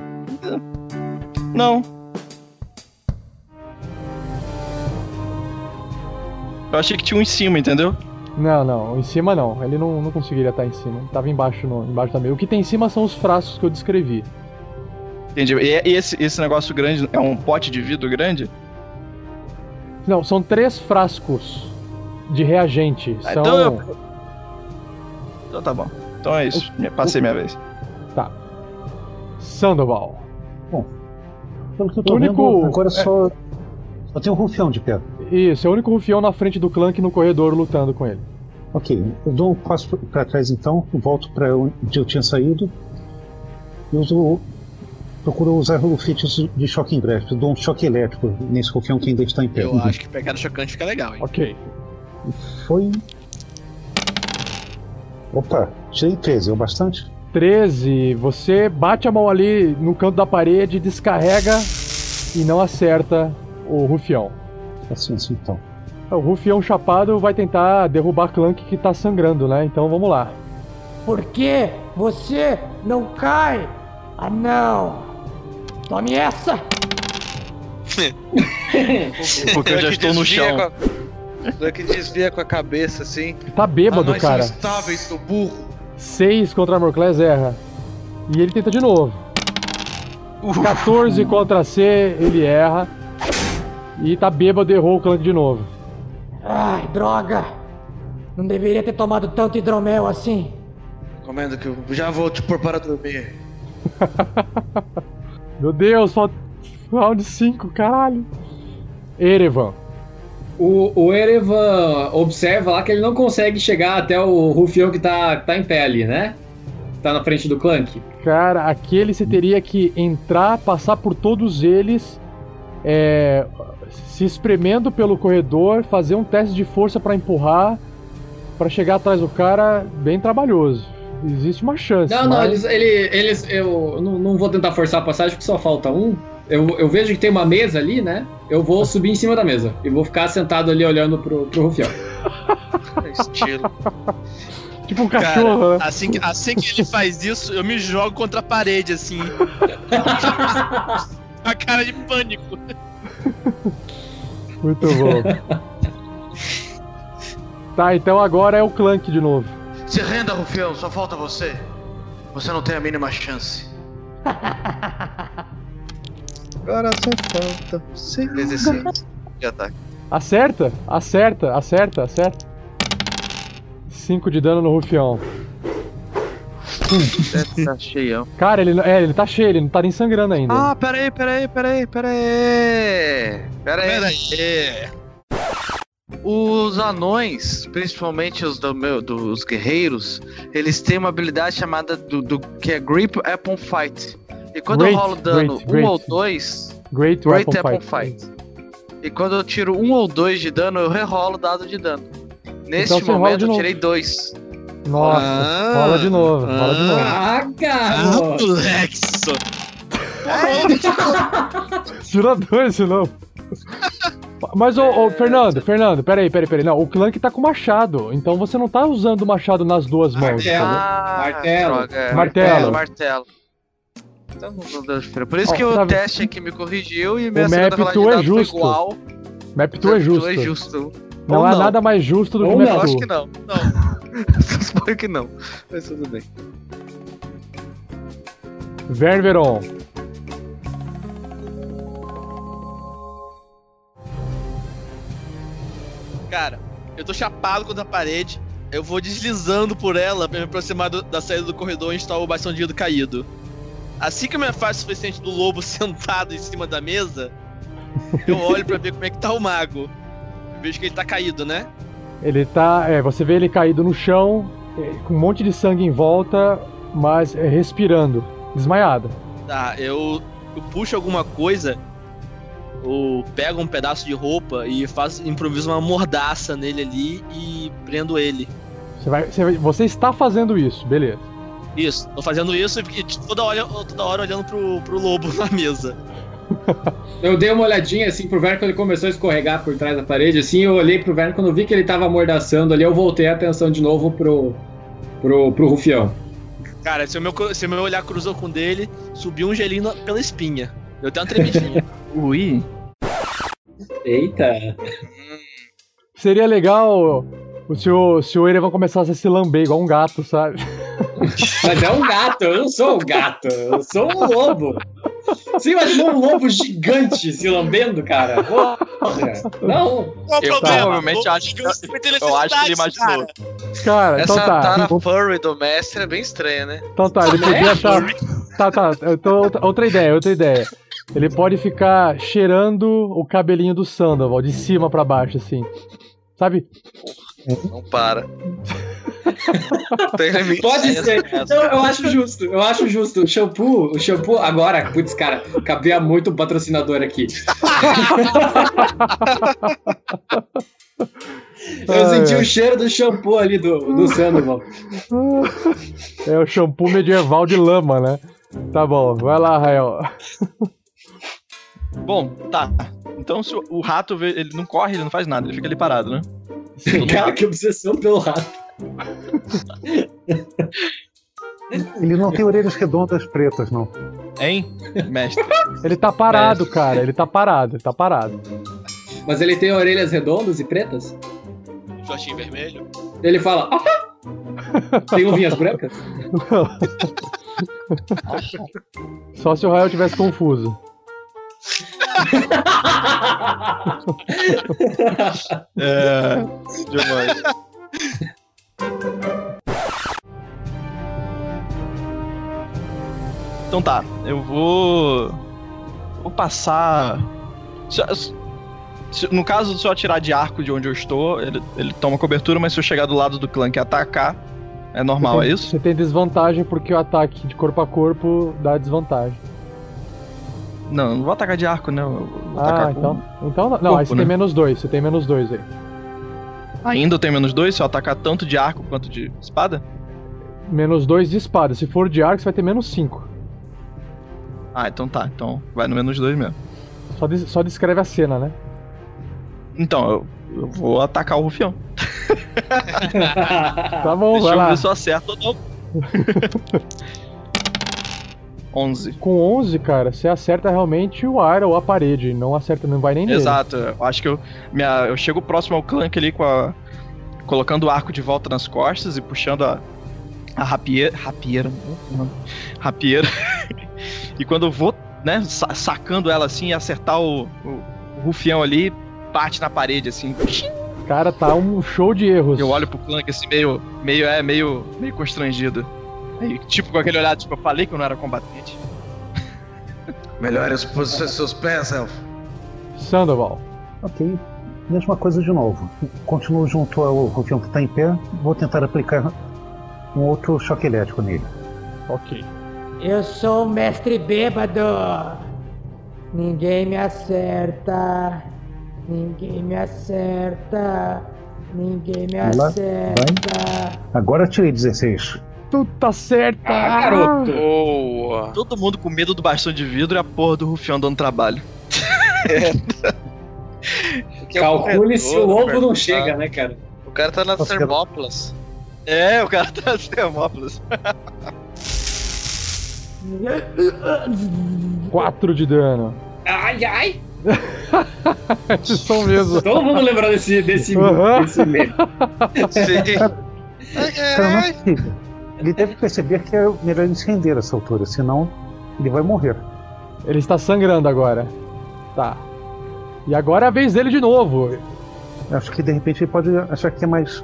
Não. Eu achei que tinha um em cima, entendeu? Não, não, em cima não. Ele não, não conseguiria estar em cima. Ele tava embaixo, no, embaixo da mesa. O que tem em cima são os frascos que eu descrevi. Entendi. E esse, esse negócio grande é um pote de vidro grande? Não, são três frascos de reagente. Ah, São. então eu- Então tá bom. Então é isso. Minha- Passei minha vez. Tá. Sandoval. Bom, pelo que eu tô O único- vendo, agora é- só, só tem um rufião de pé. Isso, é o único rufião na frente do clã que no corredor lutando com ele. Ok, eu dou um passo pra trás então, volto pra onde eu tinha saído. E uso. Procuro usar o feitiço de choque em breve. Eu dou um choque elétrico nesse rufião que ainda está em pé. Eu acho que pegar no chocante fica legal, hein? Ok. Foi. Opa, tirei 13, é o bastante? 13, você bate a mão ali no canto da parede, descarrega e não acerta o rufião. Assim, assim então. O rufião chapado vai tentar derrubar Clank que tá sangrando, né? Então vamos lá. Por que você não cai? Ah, não! Tome essa! Porque eu já estou no chão. É que desvia com a cabeça assim. Tá bêbado, ah, nós cara. são estáveis, seu burro. 6 contra Morclés erra. E ele tenta de novo. 14 contra C, ele erra. E tá bêbado, errou o Clank de novo. Ai, droga! Não deveria ter tomado tanto hidromel assim. Comendo que eu já vou te pôr para dormir. Meu Deus, falta round 5, caralho. Erevan. O, o Erevan observa lá que ele não consegue chegar até o Rufião que tá, tá em pé ali, né? Tá na frente do Clank. Cara, aquele você teria que entrar, passar por todos eles, é, se espremendo pelo corredor, fazer um teste de força pra empurrar, pra chegar atrás do cara, bem trabalhoso. Existe uma chance. Não, não, mas- eles, ele, eles eu não, não vou tentar forçar a passagem porque só falta um. Eu, eu vejo que tem uma mesa ali, né? Eu vou subir em cima da mesa e vou ficar sentado ali olhando pro, pro Rufião. Estilo. Tipo um Cara, cachorro, né? assim, que, assim que ele faz isso, eu me jogo contra a parede, assim. a cara de pânico. Muito bom. tá, então agora é o Clank de novo. Se renda, Rufião, só falta você. Você não tem a mínima chance. Agora só falta você. 16 de ataque. Acerta, acerta, acerta, acerta. 5 de dano no rufião. Tá cheião. Cara, ele, é, ele tá cheio, ele não tá nem sangrando ainda. Ah, peraí, peraí, peraí, peraí. Peraí. Peraí. Os anões, principalmente os do meu, dos guerreiros, eles têm uma habilidade chamada do, do- que é Grip Weapon Fight. E quando Great, eu rolo dano great, 1 great. ou 2, Great, Great Weapon Fight. Fight. E quando eu tiro 1 ou 2 de dano, eu rerolo o dado de dano. Neste Então momento eu tirei 2. Nossa, Ah, rola de novo, rola de novo. Ah, garoto! moleque, Tira dois de novo. Mas, ô, ô, Fernando, Fernando, peraí, peraí, peraí. Não, o Clank tá com machado. Então você não tá usando o machado nas duas mãos. Martelo. tá Martelo. droga, é. Martelo. É, martelo. Então deu diferença. Por isso Ó, que o teste aqui me corrigiu e minha O map rolagem tu de é dado foi justo. igual. Map tu é justo. é justo. Não Ou há não. nada mais justo do que Ou o não. Eu acho que não. Não. Suponho que não. Mas tudo bem. Ververon. Cara, eu tô chapado contra a parede. Eu vou deslizando por ela pra me aproximar do- da saída do corredor onde está o bastão de dedo caído. Assim que eu me afasto o suficiente do lobo sentado em cima da mesa, eu olho pra ver como é que tá o mago. Vejo que ele tá caído, né? Ele tá. É, você vê ele caído no chão, é, com um monte de sangue em volta, mas é, respirando. Desmaiado. Tá, eu, eu puxo alguma coisa, ou pego um pedaço de roupa e faço, improviso uma mordaça nele ali e prendo ele. Você, vai, você, você está fazendo isso, beleza. Isso, tô fazendo isso e toda hora, toda hora olhando pro, pro lobo na mesa. Eu dei uma olhadinha assim pro Verno quando ele começou a escorregar por trás da parede, assim, eu olhei pro Verno quando eu vi que ele tava amordaçando ali, eu voltei a atenção de novo pro, pro, pro Rufião. Cara, se o, meu, se o meu olhar cruzou com o dele, subiu um gelinho pela espinha. Eu tenho uma tremidinha. Ui. Eita. Seria legal o- se o, se o Erevan começasse a se lamber igual um gato, sabe? Mas é um gato, eu não sou um gato, eu sou um lobo. Você imaginou um lobo gigante se lambendo, cara? Porra. Não. Qual Eu problema? provavelmente O- acho que- eu acho que ele imaginou. cara. Cara, Essa então tá. tara Então- furry do mestre é bem estranha, né? Então tá, ele podia estar. Tá, tá, eu tô, outra- outra ideia, outra ideia. Ele pode ficar cheirando o cabelinho do Sandoval, de cima pra baixo, assim. Sabe? Não para. Pode ser. Não, eu acho justo, eu acho justo. O shampoo, o shampoo agora, putz, cara, cabia muito um patrocinador aqui. Eu senti o cheiro do shampoo ali do, do Sandoval. É o shampoo medieval de lama, né? Tá bom, vai lá, Rael. Bom, tá. Então se o, o rato vê- ele não corre, ele não faz nada, ele fica ali parado, né? Cara, que obsessão pelo rato. Ele não tem orelhas redondas pretas, não. Hein, mestre? Ele tá parado, cara, ele tá parado, ele tá parado. Mas ele tem orelhas redondas e pretas? Shortinho vermelho. Ele fala. "Ah!" Tem uvinhas brancas? Só se o Rael tivesse confuso. É. Demais. Então tá, eu vou. Vou passar. Se- se- no caso, se eu atirar de arco de onde eu estou, ele, ele toma cobertura, mas se eu chegar do lado do clã e atacar, é normal, é tem- isso? Você tem desvantagem porque o ataque de corpo a corpo dá desvantagem. Não, eu não vou atacar de arco, né? Eu vou Ah, atacar com- então. Então, não, aí corpo, você né? tem menos dois, você tem menos dois aí. Ainda eu tenho menos dois se eu atacar tanto de arco quanto de espada? Menos dois de espada. Se for de arco, você vai ter menos cinco. Ah, então tá. Então vai no menos dois mesmo. Só, des- só descreve a cena, né? Então, eu, eu vou atacar o rufião. Tá bom, Deixa vai eu lá. ver se eu acerto ou não. 11. Com 11, cara, você acerta realmente o ar ou a parede, não acerta, não vai nem nele. Exato. Eu acho que eu, minha, eu chego próximo ao clunk ali com a. colocando o arco de volta nas costas e puxando a. a rapieira. Rapieira. não, Rapieira. e quando eu vou, né, sa- sacando ela assim e acertar o, o, o rufião ali, bate na parede assim. Cara, tá um show de erros. Eu olho pro clunk assim, meio. meio, é, meio. meio constrangido. Aí, tipo, com aquele olhar, tipo, eu falei que eu não era combatente. Melhore as posições dos seus pés, Elfo. Sandoval. Ok. Mesma coisa de novo. Continuo junto ao rufião que está em pé. Vou tentar aplicar um outro choque elétrico nele. Ok. Eu sou o mestre bêbado. Ninguém me acerta. Ninguém me acerta. Ninguém me Vai lá, acerta. Agora tirei 16. Tu tá certo. Ah, garoto. Boa. Todo mundo com medo do bastão de vidro e a porra do rufião dando trabalho. Calcule se o ovo não tá? chega, né, cara? O cara tá nas Termópilas. É, o cara tá nas Termópilas. 4 de dano. Ai, ai! Esses são mesmo. Todo mundo lembrou desse, desse, Aham. desse meme. Não é possível. Ele deve perceber que é melhor ele se render a essa altura, senão ele vai morrer. Ele está sangrando agora. Tá. E agora é a vez dele de novo. Acho que de repente ele pode achar que é mais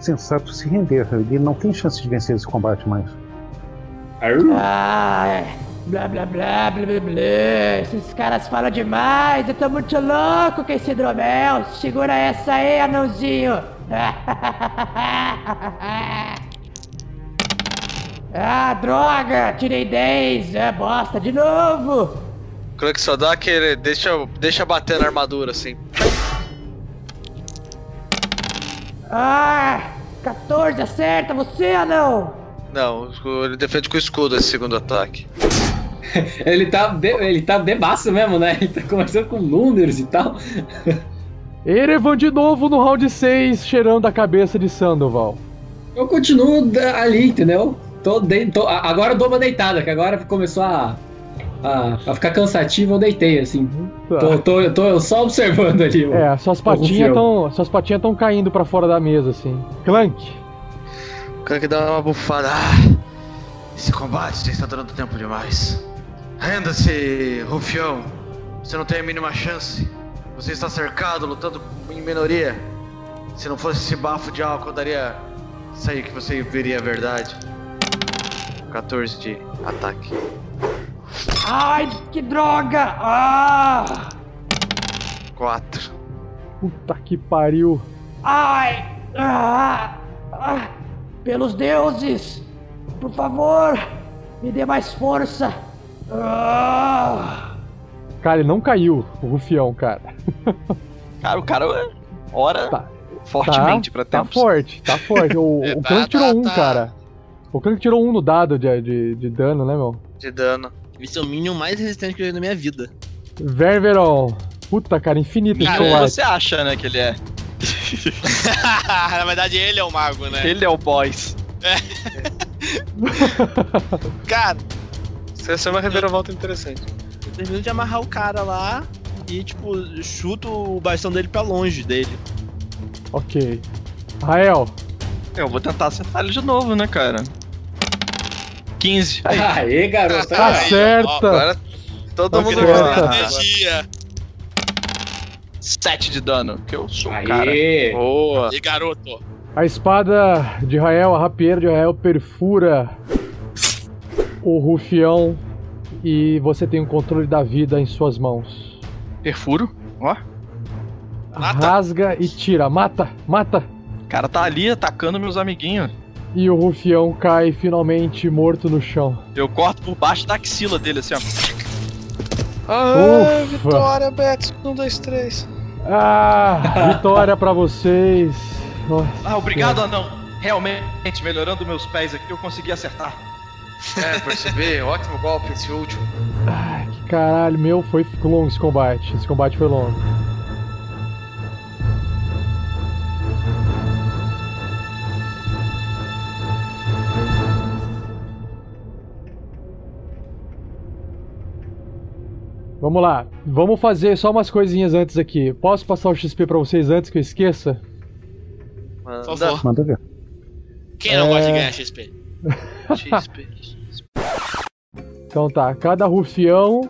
sensato se render. Ele não tem chance de vencer esse combate mais. Ah, blá blá blá blá blá blá. Esses caras falam demais. Eu tô muito louco com esse hidromel. Segura essa aí, anãozinho. Ah, droga! Tirei 10. É bosta de novo. O Clank só dá aquele. Deixa, deixa bater na armadura assim. Ah, 14 acerta você, anão. Não, ele defende com o escudo esse segundo ataque. Ele tá, be, ele tá bebaço mesmo, né? Ele tá conversando com números e tal. Erevan de novo no round 6, cheirando a cabeça de Sandoval. Eu continuo da- ali, entendeu? Tô de, tô- agora eu dou uma deitada, que agora começou a, a, a ficar cansativo, eu deitei, assim. Tá. Tô, tô, tô só observando ali. o- É, suas patinhas estão, suas patinhas estão caindo pra fora da mesa assim. Clank. O Clank dá uma bufada. Ah, esse combate já está durando tempo demais. Renda-se, rufião. Você não tem a mínima chance. Você está cercado, lutando em minoria. Se não fosse esse bafo de álcool, eu daria. Isso aí que você veria a verdade. 14 de ataque. Ai, que droga! Ah! 4. Puta que pariu. Ai! Ah! Ah! Pelos deuses! Por favor! Me dê mais força! Ah! Cara, ele não caiu, o rufião, cara. Cara, o cara ora Tá. fortemente tá, pra Tá tempos. forte, tá forte. O, o Tá, Clank tá, tirou um, tá. cara. O Clank tirou um no dado de, de, de dano, né, meu? De dano. Esse é o Minion mais resistente que eu vi na minha vida. Ververon. Puta, cara, infinito esse Cara, combate. você acha, né, que ele é. na verdade, ele é o mago, né? Ele é o boss. Cara, Isso ia ser uma reviravolta interessante. eu termino de amarrar o cara lá e, tipo, chuto o bastão dele pra longe dele. Ok. Rael. Eu vou tentar acertar ele de novo, né, cara? 15. Aê, garoto. Acerta. Ó, agora Todo mundo Acerta. vai. Energia. 7 de dano, que eu sou o Aê. cara. Boa. E garoto. A espada de Rael, a rapieira de Rael, perfura o rufião e você tem o controle da vida em suas mãos. Perfuro, ó. Rasga e tira. Mata, mata. O cara tá ali atacando meus amiguinhos. E o rufião cai finalmente morto no chão. Eu corto por baixo da axila dele, assim, ó. Ah, Ufa. vitória, Betis. Um, dois, três. Ah, vitória pra vocês. Nossa. Ah, obrigado, anão. Realmente, melhorando meus pés aqui, eu consegui acertar. É, percebi. Ótimo golpe esse último. Ai, que caralho, meu, foi longo esse combate. Esse combate foi longo. Vamos lá, vamos fazer só umas coisinhas antes aqui. Posso passar o XP pra vocês antes que eu esqueça? Por favor. Manda ver. Quem não É. gosta de ganhar XP? XP. Então tá, cada rufião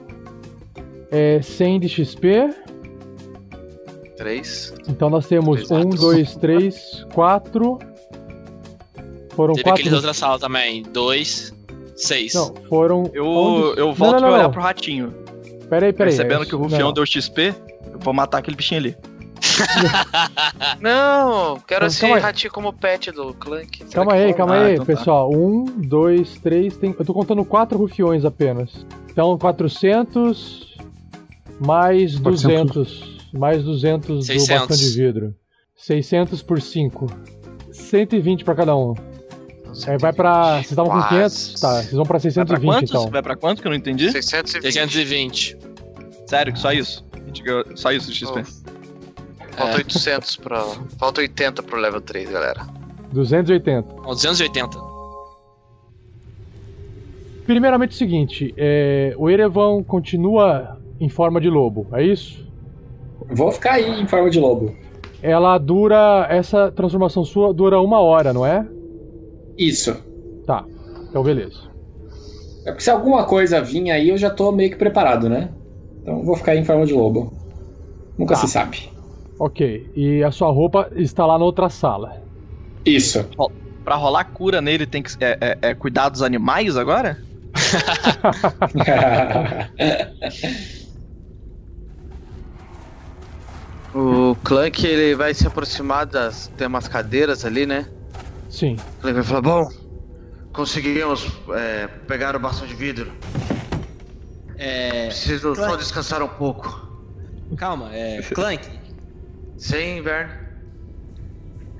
é 100 de XP. Três. Então nós temos um, dois, três, quatro. Foram Teve quatro. aqueles da outra sala também. Dois, seis. Não, foram. Eu, onde- eu Não, volto não, pra não, olhar não. pro ratinho. Peraí, peraí. Percebendo que o rufião não. deu XP, eu vou matar aquele bichinho ali. Não, quero Então, esse aí. ratinho como pet do Clank. Calma aí, calma Ah, aí, então tá. pessoal. Um, dois, três. Tem... Eu tô contando quatro rufiões apenas. Então 400 mais 200. Mais 200 do 600. bastão de vidro. 600 por 5. 120 pra cada um. Aí vai pra. Vocês estavam com Quase. 500? Tá, vocês vão pra Vai pra 620 quantos? então. Vai pra quanto que eu não entendi? 620. 620. Sério, que só isso? Só isso de XP. Falta É. 800 pra... Falta 80 pro level 3, galera. 280. Ó, 280. Primeiramente o seguinte, é, o Erevan continua em forma de lobo, é isso? Vou ficar aí em forma de lobo. Ela dura. Essa transformação sua dura uma hora, não é? Isso. Tá, então beleza. É porque se alguma coisa vir aí, eu já tô meio que preparado, né? Então vou ficar aí em forma de lobo. Nunca Tá. se sabe. Ok, e a sua roupa está lá na outra sala. Isso. Ro- Pra rolar cura nele tem que é, é- é cuidar dos animais agora? O Clank, ele vai se aproximar das... Tem umas cadeiras ali, né? Sim. Ele vai falar, bom, conseguimos é, pegar o bastão de vidro. É. Preciso só Clank. descansar um pouco. Calma, é. Clank. Sem inverno.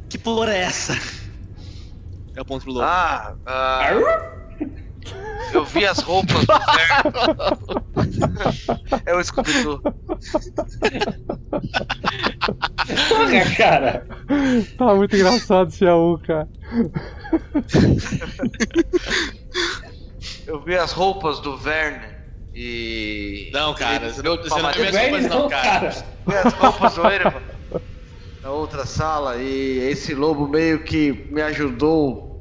Que porra é essa? Eu aponto pro lobo. Ah, ah, eu vi as roupas do. É o Scooby-Doo. Porra, cara. Tá muito engraçado esse AU, cara. Eu vi as roupas do Verne e. Não, cara, você não- você não é mesmo coisa não, cara. Vi as roupas do Erevan na outra sala e esse lobo meio que me ajudou.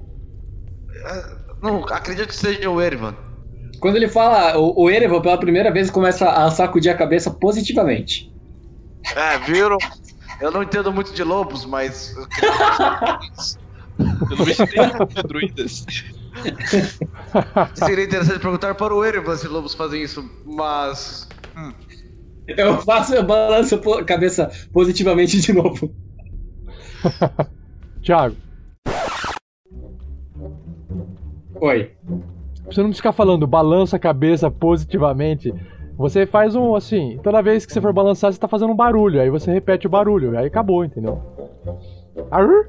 Não, acredito que seja o Erevan. Quando ele fala, o, o Erevan pela primeira vez começa a sacudir a cabeça positivamente. É, viram? Eu não entendo muito de lobos, mas. Pelo visto tem de druidas. Seria interessante perguntar para o Erevan se lobos fazem isso, mas. Eu faço, eu balanço a cabeça positivamente de novo. Thiago, Oi. pra você não ficar falando balança a cabeça positivamente, você faz um assim, toda vez que você for balançar, você tá fazendo um barulho, aí você repete o barulho, aí acabou, entendeu? Arr?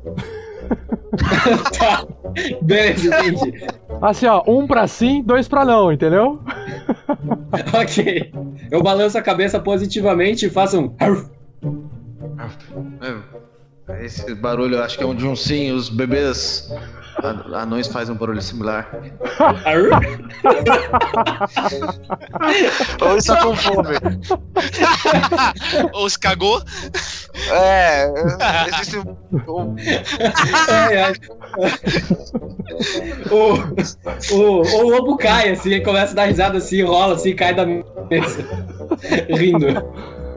tá. Beleza, entendi. Assim, ó, um pra sim, dois pra não, entendeu? ok. Eu balanço a cabeça positivamente e faço um. É, Esse barulho, eu acho que é um de um sim. Os bebês a- anões fazem um barulho similar. Ou está com fome. Ou se cagou? É, existe um. o, o, o lobo cai assim, começa a dar risada assim, rola assim, cai da mesa. Rindo.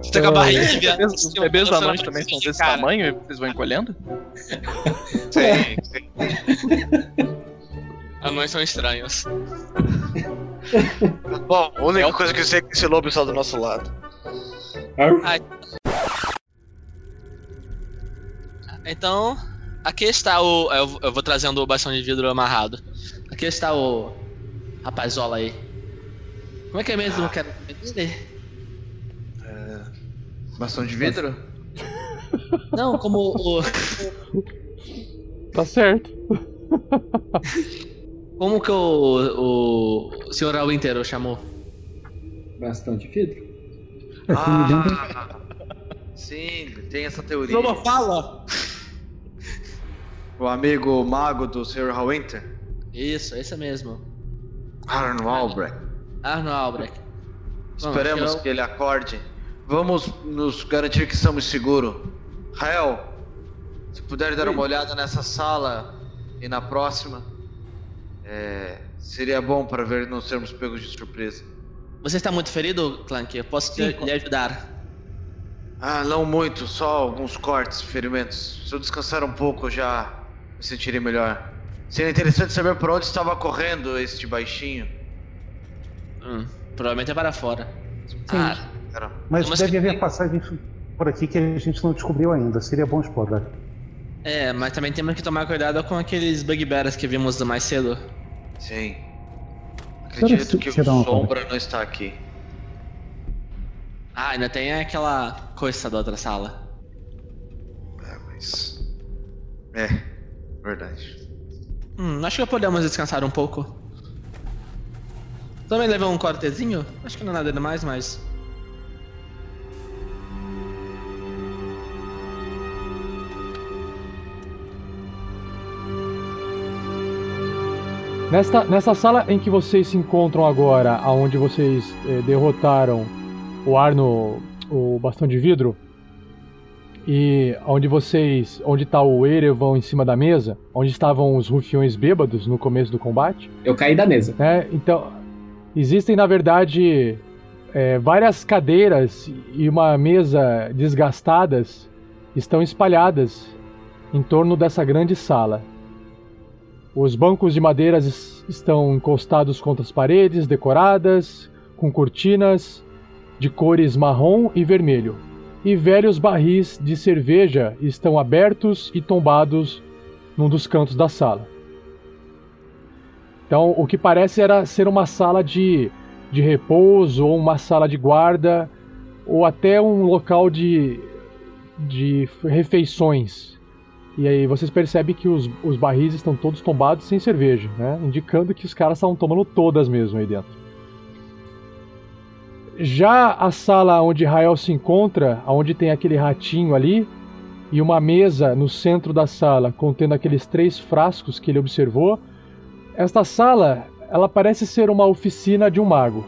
Você tá com a barriga de viado. Os bebês ó, anões também são desse tamanho e eles vão encolhendo? Sim, sim. Anões são estranhos. Bom, a única coisa que eu sei é que esse lobo está do nosso lado. Ai. Então, aqui está o. Eu, eu vou trazendo o bastão de vidro amarrado. Aqui está o. Rapazola aí. Como é que é mesmo? Quero... Bastão de vidro? Não, como o. Tá certo. Como que o. O senhor Winter o chamou? Bastão de vidro? Ah, sim, tem essa teoria. Lobo fala! O amigo mago do Sr. Hallwinter, Isso, esse mesmo. Arno Albrecht. Arno Albrecht. Vamos, Esperemos eu- que ele acorde. Vamos nos garantir que estamos seguros. Rael, se puder dar uma olhada nessa sala e na próxima, é, seria bom para ver não sermos pegos de surpresa. Você está muito ferido, Clank? Eu posso te, lhe ajudar. Ah, não muito, só alguns cortes, ferimentos. Se eu descansar um pouco, já me sentirei melhor. Seria interessante saber por onde estava correndo este baixinho. Hum, provavelmente é para fora. Ah, Mas Mas deve haver passagens por aqui que a gente não descobriu ainda. Seria bom explorar. É, mas também temos que tomar cuidado com aqueles bugbears que vimos mais cedo. Sim. Acredito que o Sombra não está aqui. Ah, ainda tem aquela coisa da outra sala. É, mas. É, verdade. Hum, acho que podemos descansar um pouco. Também levou um cortezinho? Acho que não é nada demais, mas. Nesta, nessa sala em que vocês se encontram agora, aonde vocês eh, derrotaram o Arno, o bastão de vidro, e onde vocês, onde está o Erevan em cima da mesa, onde estavam os rufiões bêbados no começo do combate. Eu caí da mesa. né? Então, existem na verdade eh, várias cadeiras e uma mesa desgastadas estão espalhadas em torno dessa grande sala. Os bancos de madeira es- estão encostados contra as paredes, decoradas, com cortinas de cores marrom e vermelho. E velhos barris de cerveja estão abertos e tombados num dos cantos da sala. Então, o que parece era ser uma sala de, de repouso, ou uma sala de guarda, ou até um local de, de refeições. E aí vocês percebem que os, os barris estão todos tombados sem cerveja, né? Indicando que os caras estavam tomando todas mesmo aí dentro. Já a sala onde Rael se encontra, onde tem aquele ratinho ali, e uma mesa no centro da sala contendo aqueles três frascos que ele observou, esta sala, ela parece ser uma oficina de um mago.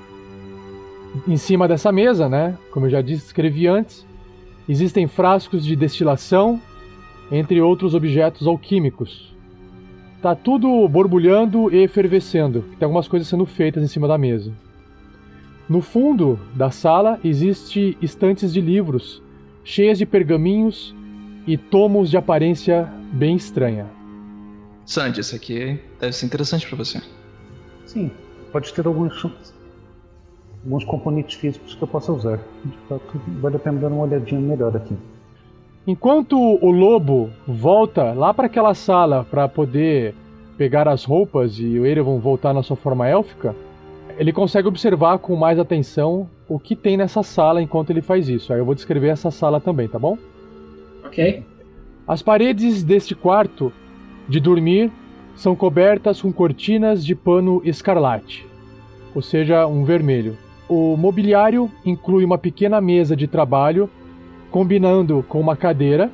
Em cima dessa mesa, né, como eu já disse, escrevi antes, existem frascos de destilação, entre outros objetos alquímicos. Tá tudo borbulhando e efervescendo. Tem algumas coisas sendo feitas em cima da mesa. No fundo da sala existe estantes de livros, cheias de pergaminhos e tomos de aparência bem estranha. Sandy, isso aqui deve ser interessante pra você. Sim, pode ter alguns, alguns componentes físicos que eu possa usar. De fato, vale a pena dar uma olhadinha melhor aqui. Enquanto o lobo volta lá para aquela sala para poder pegar as roupas e o Erevan voltar na sua forma élfica, ele consegue observar com mais atenção o que tem nessa sala enquanto ele faz isso. Aí eu vou descrever essa sala também, tá bom? Ok. As paredes deste quarto de dormir são cobertas com cortinas de pano escarlate, ou seja, um vermelho. O mobiliário inclui uma pequena mesa de trabalho combinando com uma cadeira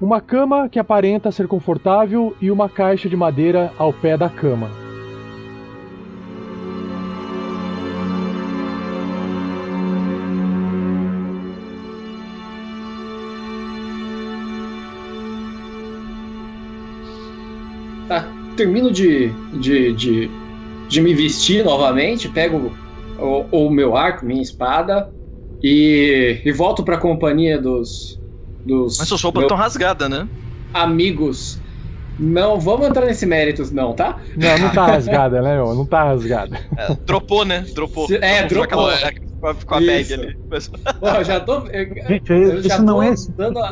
uma cama que aparenta ser confortável e uma caixa de madeira ao pé da cama. Tá, termino de, de, de, de me vestir novamente, pego o, o meu arco, minha espada e, e volto pra companhia dos. dos Mas suas roupas meus estão rasgadas, né? Amigos. Não, vamos entrar nesse méritos, não, tá? Não, não tá rasgada, né, meu? Não tá rasgada. É, dropou, né? Dropou. É, Puxou dropou. aquela- Com a, com a bag ali. Pô, eu já tô. Eu, Gente, eu já isso não tô é esse dando a-.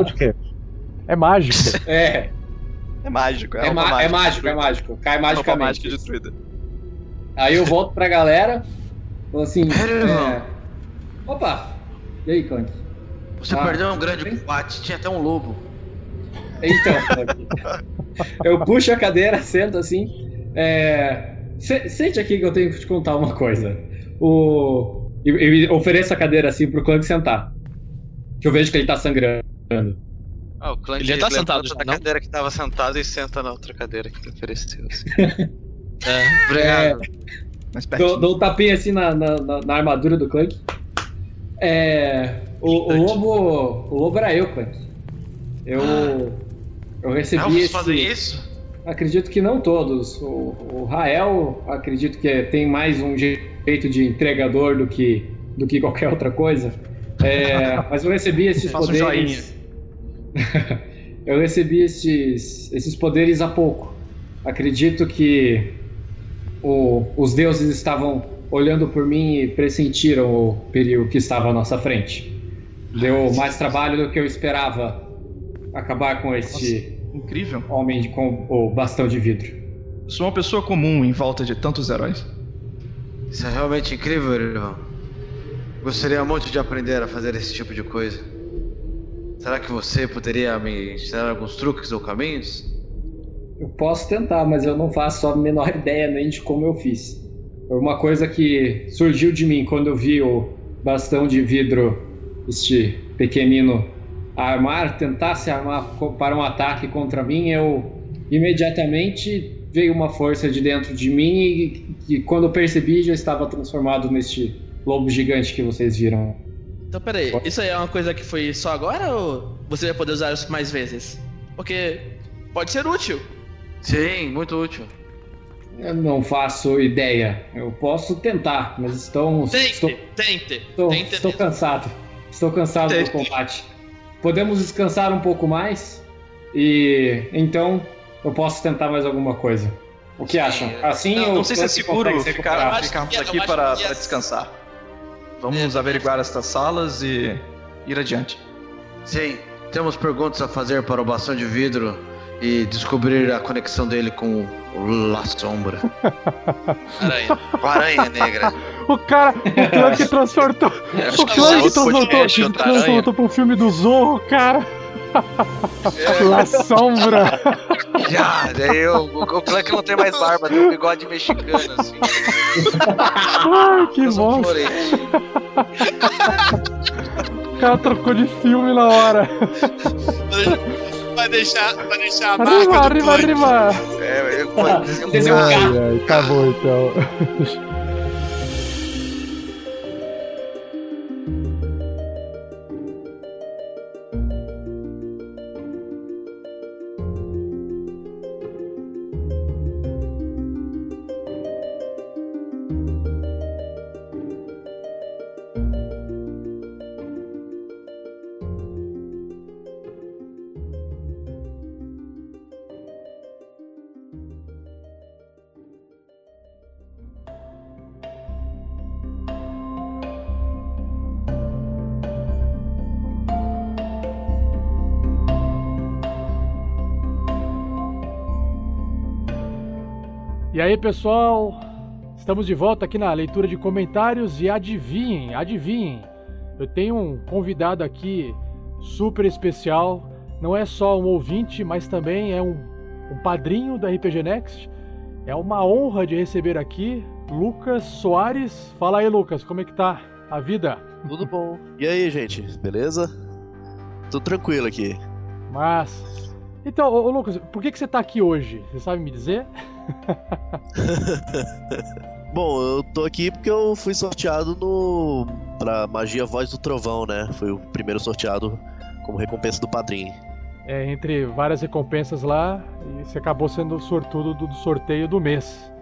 É mágico. É, É mágico, é, é, ma- é mágico, é mágico. Cai magicamente. mágica destruída. Aí eu volto pra galera, falo assim. É. Opa! E aí, Clank? Você Ah. perdeu um grande combate, tinha até um lobo. Então, Clank. eu puxo a cadeira, sento assim. É, se- sente aqui que eu tenho que te contar uma coisa. O, e, e ofereço a cadeira assim pro Clank sentar. Que eu vejo que ele tá sangrando. Ah, o Clank Ele já tá sentado já, não? cadeira que tava sentado e senta na outra cadeira que ofereceu. Assim. É. Obrigado. Mas Dou, dou um tapinha assim na, na, na- na armadura do Clank. É. O, o lobo. O lobo era eu, Clank. Eu. Eu recebi Elfos esse. fazem isso? Acredito que não todos. O, o Rael, acredito que tem mais um jeito de entregador do que, do que qualquer outra coisa. É, mas eu recebi esses Faça um poderes. eu recebi esses, esses poderes há pouco. Acredito que o- os deuses estavam olhando por mim e pressentiram o perigo que estava à nossa frente. Deu mais trabalho do que eu esperava acabar com este Incrível. homem de- com o bastão de vidro. Sou uma pessoa comum em volta de tantos heróis. Isso é realmente incrível, irmão. Gostaria muito de aprender a fazer esse tipo de coisa. Será que você poderia me ensinar alguns truques ou caminhos? Eu posso tentar, mas eu não faço a menor ideia nem de como eu fiz. Foi uma coisa que surgiu de mim quando eu vi o bastão de vidro, este pequenino, armar, tentar se armar para um ataque contra mim. Eu imediatamente veio uma força de dentro de mim e, e quando eu percebi já estava transformado neste lobo gigante que vocês viram. Então, peraí, isso aí é uma coisa que foi só agora ou você vai poder usar isso mais vezes? Porque pode ser útil. Sim, muito útil. Eu não faço ideia. Eu posso tentar, mas estou, Tente, estou, tente, estou, tente estou cansado. Estou cansado do Tente. combate. Podemos descansar um pouco mais e então eu posso tentar mais alguma coisa. O que acham? Assim Não, ou não sei se é seguro se ficar, ficarmos Eu aqui para, que para descansar. Vamos averiguar estas salas e ir adiante. Sim, temos perguntas a fazer para o bastão de vidro e descobrir a conexão dele com o La Sombra. Aranha. Aranha negra. O cara, o Clank transportou. Acho O que Clank é transportou, aranha. transportou pro filme do Zorro, cara. La Sombra. Já, daí o, o, o Clank não tem mais barba, tem um bigode mexicano, assim. Ai, que. Florete. O cara trocou de filme na hora. Vai deixar, vai deixar a Arriba, marca do arriba, arriba. É, eu vou Desenho um Ai, carro. ai, acabou então. aí, pessoal? Estamos de volta aqui na leitura de comentários e adivinhem, adivinhem. Eu tenho um convidado aqui super especial. Não é só um ouvinte, mas também é um, um padrinho da RPG Next. É uma honra de receber aqui Lucas Soares. Fala aí, Lucas, como é que tá a vida? Tudo bom? E aí, gente? Beleza? Tudo tranquilo aqui. Mas. Então, ô, ô, Lucas, por que, que você tá aqui hoje? Você sabe me dizer? Bom, eu tô aqui porque eu fui sorteado no. pra Magia Voz do Trovão, né? Foi o primeiro sorteado como recompensa do padrinho. É, entre várias recompensas lá, e você acabou sendo o sortudo do, do sorteio do mês.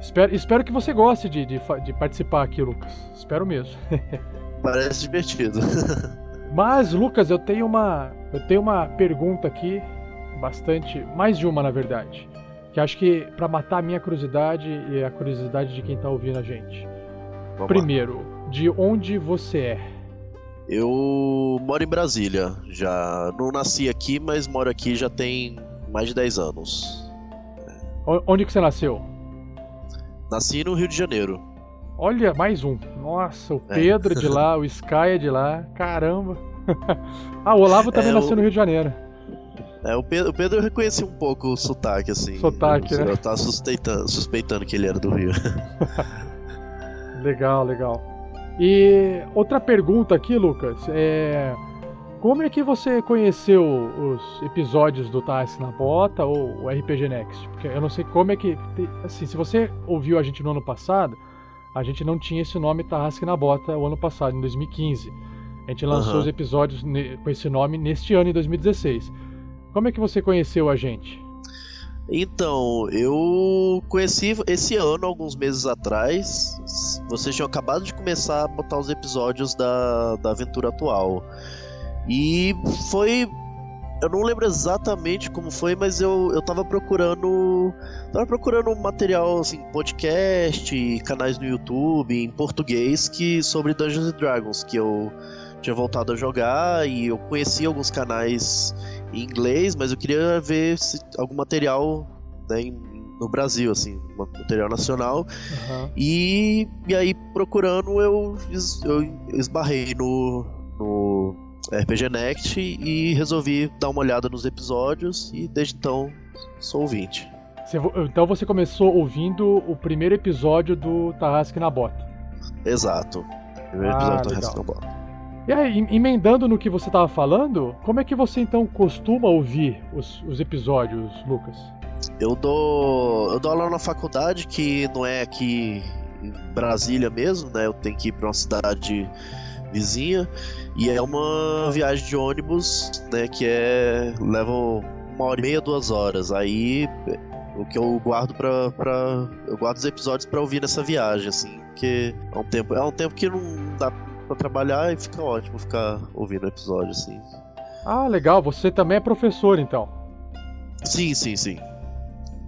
Espero, espero que você goste de, de, de participar aqui, Lucas. Espero mesmo. Parece divertido. Mas, Lucas, eu tenho uma. Eu tenho uma pergunta aqui, bastante. Mais de uma, na verdade. Que acho que para matar a minha curiosidade e a curiosidade de quem tá ouvindo a gente. Vamos Primeiro, de onde você é? Eu moro em Brasília. Já não nasci aqui, mas moro aqui já tem mais de 10 anos. Onde que você nasceu? Nasci no Rio de Janeiro. Olha, mais um. Nossa, o É. Pedro é de lá, o Sky é de lá. Caramba. ah, o Olavo também É, nasceu o- no Rio de Janeiro. É, o Pedro, o Pedro eu reconheci um pouco o sotaque, assim. Sotaque, eu, né? Eu tava suspeitando, suspeitando que ele era do Rio. Legal, legal. E outra pergunta aqui, Lucas, é como é que você conheceu os episódios do Tarrasque na Bota ou o RPG Next? Porque eu não sei como é que, assim, se você ouviu a gente no ano passado, a gente não tinha esse nome Tarrasque na Bota o ano passado, em 2015. A gente lançou Aham. os episódios com esse nome neste ano, em 2016. Como é que você conheceu a gente? Então, eu conheci esse ano, alguns meses atrás. Vocês tinham acabado de começar a botar os episódios da, da aventura atual. E foi. Eu não lembro exatamente como foi, mas eu, eu tava procurando. Tava procurando material, assim, podcast, canais no YouTube, em português, que sobre Dungeons and Dragons, que eu tinha voltado a jogar e eu conheci alguns canais em inglês, mas eu queria ver se, algum material né, no Brasil, assim, material nacional. E, e aí, procurando, eu, eu esbarrei no, no RPG Next e resolvi dar uma olhada nos episódios e desde então sou ouvinte. Você então você começou ouvindo o primeiro episódio do Tarrasque na Bota. Exato. Primeiro Ah, episódio do legal. Resto da Bola. E aí, em- emendando no que você estava falando, como é que você então costuma ouvir os, os episódios, Lucas? Eu dou. Eu dou aula na faculdade, que não é aqui em Brasília mesmo, né? Eu tenho que ir pra uma cidade vizinha. E é uma viagem de ônibus, né? Que é. leva uma hora e meia, duas horas. Aí o que eu guardo pra. pra eu guardo os episódios pra ouvir nessa viagem, assim. Porque é um tempo. É um tempo que não dá pra trabalhar e fica ótimo ficar ouvindo o episódio, assim. Ah, legal, você também é professor então. Sim, sim, sim.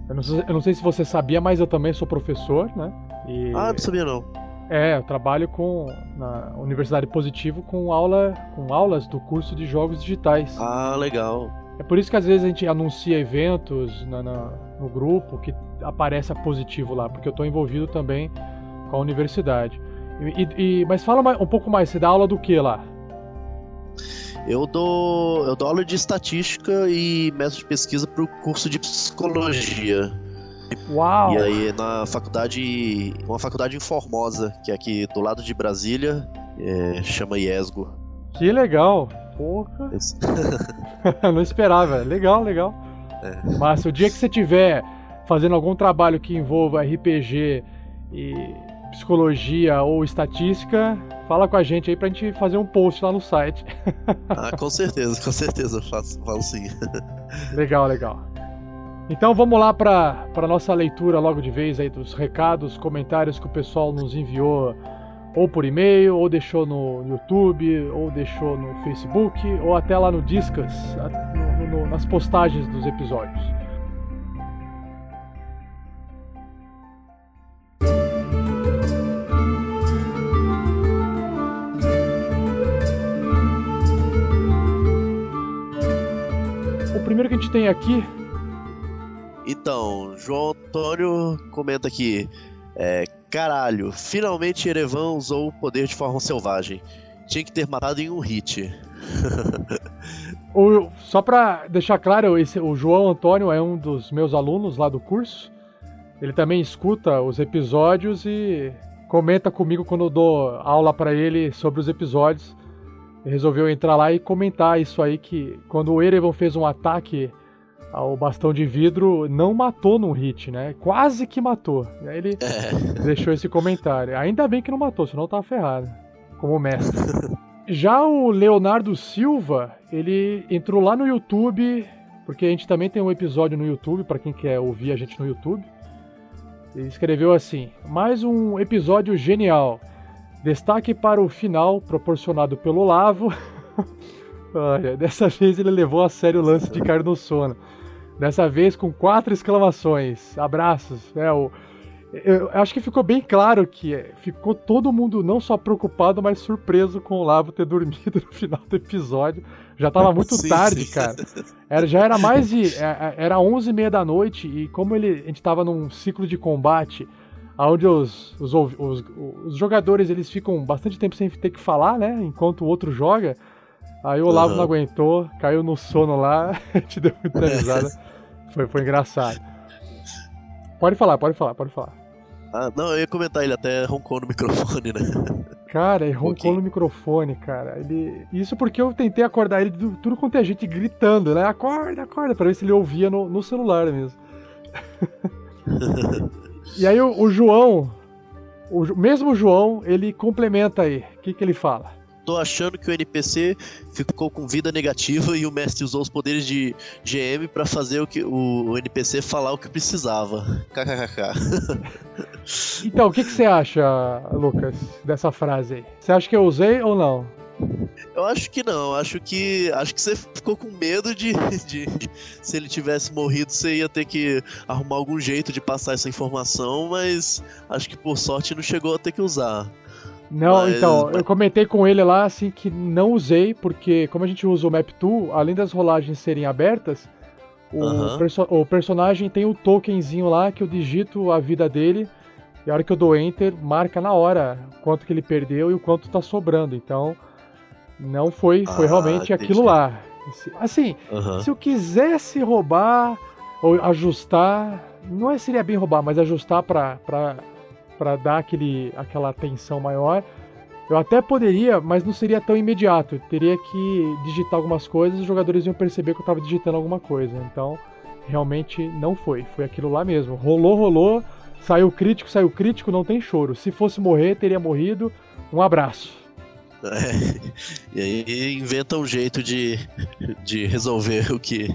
Eu não, sei, eu não sei se você sabia, mas eu também sou professor, né? E- Ah, não sabia não. É, eu trabalho com na Universidade Positivo com aula com aulas do curso de jogos digitais. Ah, legal. É por isso que às vezes a gente anuncia eventos na- na- no grupo que aparece a positivo lá, porque eu estou envolvido também com a universidade. E, e- mas fala mais- um pouco mais, você dá aula do que lá? Eu dou, eu dou aula de estatística e método de pesquisa para o curso de psicologia. Uau! E aí na faculdade, uma faculdade em Formosa, que é aqui do lado de Brasília, é, chama IESGO. Que legal! Porra! Não esperava. Legal, legal. É. Mas o dia que você tiver fazendo algum trabalho que envolva RPG e psicologia ou estatística, fala com a gente aí pra gente fazer um post lá no site. Ah, com certeza, com certeza, faço, falo sim. legal, legal. Então vamos lá para a nossa leitura logo de vez aí dos recados, comentários que o pessoal nos enviou ou por e-mail, ou deixou no YouTube, ou deixou no Facebook, ou até lá no Discas, no- no- nas postagens dos episódios. Primeiro que a gente tem aqui Então, João Antônio comenta aqui. É, caralho, finalmente Erevan usou o poder de forma selvagem. Tinha que ter matado em um hit. O- só pra deixar claro, esse, o João Antônio é um dos meus alunos lá do curso. Ele também escuta os episódios e comenta comigo quando eu dou aula pra ele sobre os episódios. Resolveu entrar lá e comentar isso aí que quando o Erevan fez um ataque ao bastão de vidro, não matou num hit, né? Quase que matou. Aí ele É. deixou esse comentário. Ainda bem que não matou, senão tava ferrado. Como mestre. Já o Leonardo Silva, ele entrou lá no YouTube, porque a gente também tem um episódio no YouTube, para quem quer ouvir a gente no YouTube. Ele escreveu assim: Mais um episódio genial. Destaque para o final, proporcionado pelo Lavo. Olha, dessa vez ele levou a sério o lance de cair no sono. Dessa vez com quatro exclamações. Abraços. É, o, eu acho que ficou bem claro que é, ficou todo mundo não só preocupado, mas surpreso com o Lavo ter dormido no final do episódio. Já tava muito Sim, tarde, sim. cara. Era, já era mais de. é, é, Era 11 e meia da noite e como ele, a gente tava num ciclo de combate onde os, os, os, os jogadores eles ficam bastante tempo sem ter que falar, né? Enquanto o outro joga. Aí o Olavo Aham. não aguentou, caiu no sono lá, gente deu muita risada. Foi, foi engraçado. Pode falar, pode falar, pode falar. Ah, não, eu ia comentar, ele até roncou no microfone, né? Cara, ele roncou no microfone, cara. Ele... Isso porque eu tentei acordar ele de tudo quanto é gente gritando, né? Acorda, acorda, pra ver se ele ouvia no, no celular mesmo. E aí o, o João, o mesmo João, ele complementa aí. O que, que ele fala? Tô achando que o NPC ficou com vida negativa e o mestre usou os poderes de GM pra fazer o que o, o NPC falar o que precisava. KKKK. Então, o que, que você acha, Lucas, dessa frase aí? Você acha que eu usei ou não? Eu acho que não, acho que acho que você ficou com medo de, de, de- se ele tivesse morrido, você ia ter que arrumar algum jeito de passar essa informação, mas acho que por sorte não chegou a ter que usar. Não, Mas- então, eu comentei com ele lá assim que não usei, porque como a gente usa o Map Tool, além das rolagens serem abertas, o, perso- o personagem tem o tokenzinho lá que eu digito a vida dele, e a hora que eu dou Enter, marca na hora quanto que ele perdeu e o quanto tá sobrando. Então, não foi, foi Ah, realmente aquilo lá. Assim, se eu quisesse roubar ou ajustar, não é seria bem roubar, mas ajustar pra dar aquele, aquela atenção maior, eu até poderia, mas não seria tão imediato. Eu teria que digitar algumas coisas e os jogadores iam perceber que eu tava digitando alguma coisa. Então, realmente não foi. Foi aquilo lá mesmo. Rolou, rolou, saiu crítico, saiu crítico, não tem choro. Se fosse morrer, teria morrido. Um abraço. É, e aí inventa um jeito de, de resolver o que,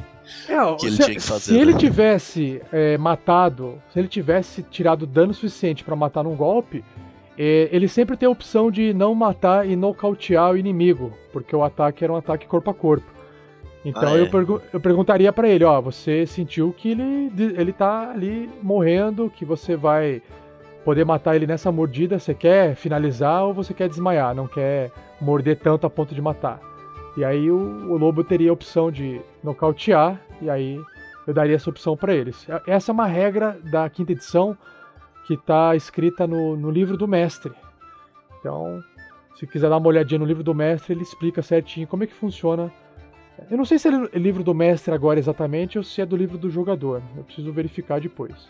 É, ó, que ele se, tinha que fazer. se ele né? tivesse é, matado, se ele tivesse tirado dano suficiente pra matar num golpe, é, ele sempre tem a opção de não matar e nocautear o inimigo, porque o ataque era um ataque corpo a corpo. Então Ah, é? eu, pergu- eu perguntaria pra ele, ó, você sentiu que ele, ele tá ali morrendo, que você vai poder matar ele nessa mordida, você quer finalizar ou você quer desmaiar, não quer morder tanto a ponto de matar. E aí o, o lobo teria a opção de nocautear, e aí eu daria essa opção pra eles. Essa é uma regra da quinta edição que tá escrita no, no livro do mestre. Então, se quiser dar uma olhadinha no livro do mestre, ele explica certinho como é que funciona. Eu não sei se é livro do mestre agora exatamente ou se é do livro do jogador. Eu preciso verificar depois.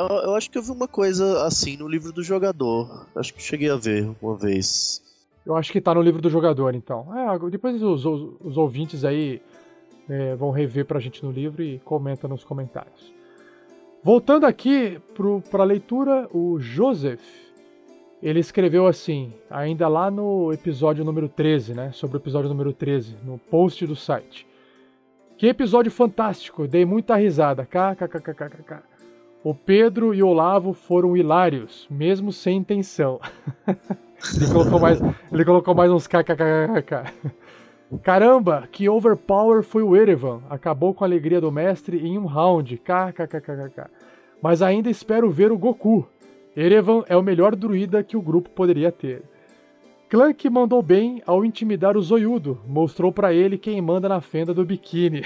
Eu, eu acho que eu vi uma coisa assim no livro do jogador. Acho que cheguei a ver uma vez. Eu acho que tá no livro do jogador, então. É, depois os, os- os ouvintes aí é, vão rever pra gente no livro e comenta nos comentários. Voltando aqui pro, pra leitura, o Joseph, ele escreveu assim, ainda lá no episódio número 13, né? Sobre o episódio número 13, no post do site. Que episódio fantástico, dei muita risada. KKKKKK. O Pedro e o Olavo foram hilários, mesmo sem intenção. ele, colocou mais, ele colocou mais uns kkkk. Caramba, que overpower foi o Erevan. Acabou com a alegria do mestre em um round. KKKKK. Mas ainda espero ver o Goku. Erevan é o melhor druida que o grupo poderia ter. Clank mandou bem ao intimidar o Zoiudo. Mostrou pra ele quem manda na fenda do biquíni.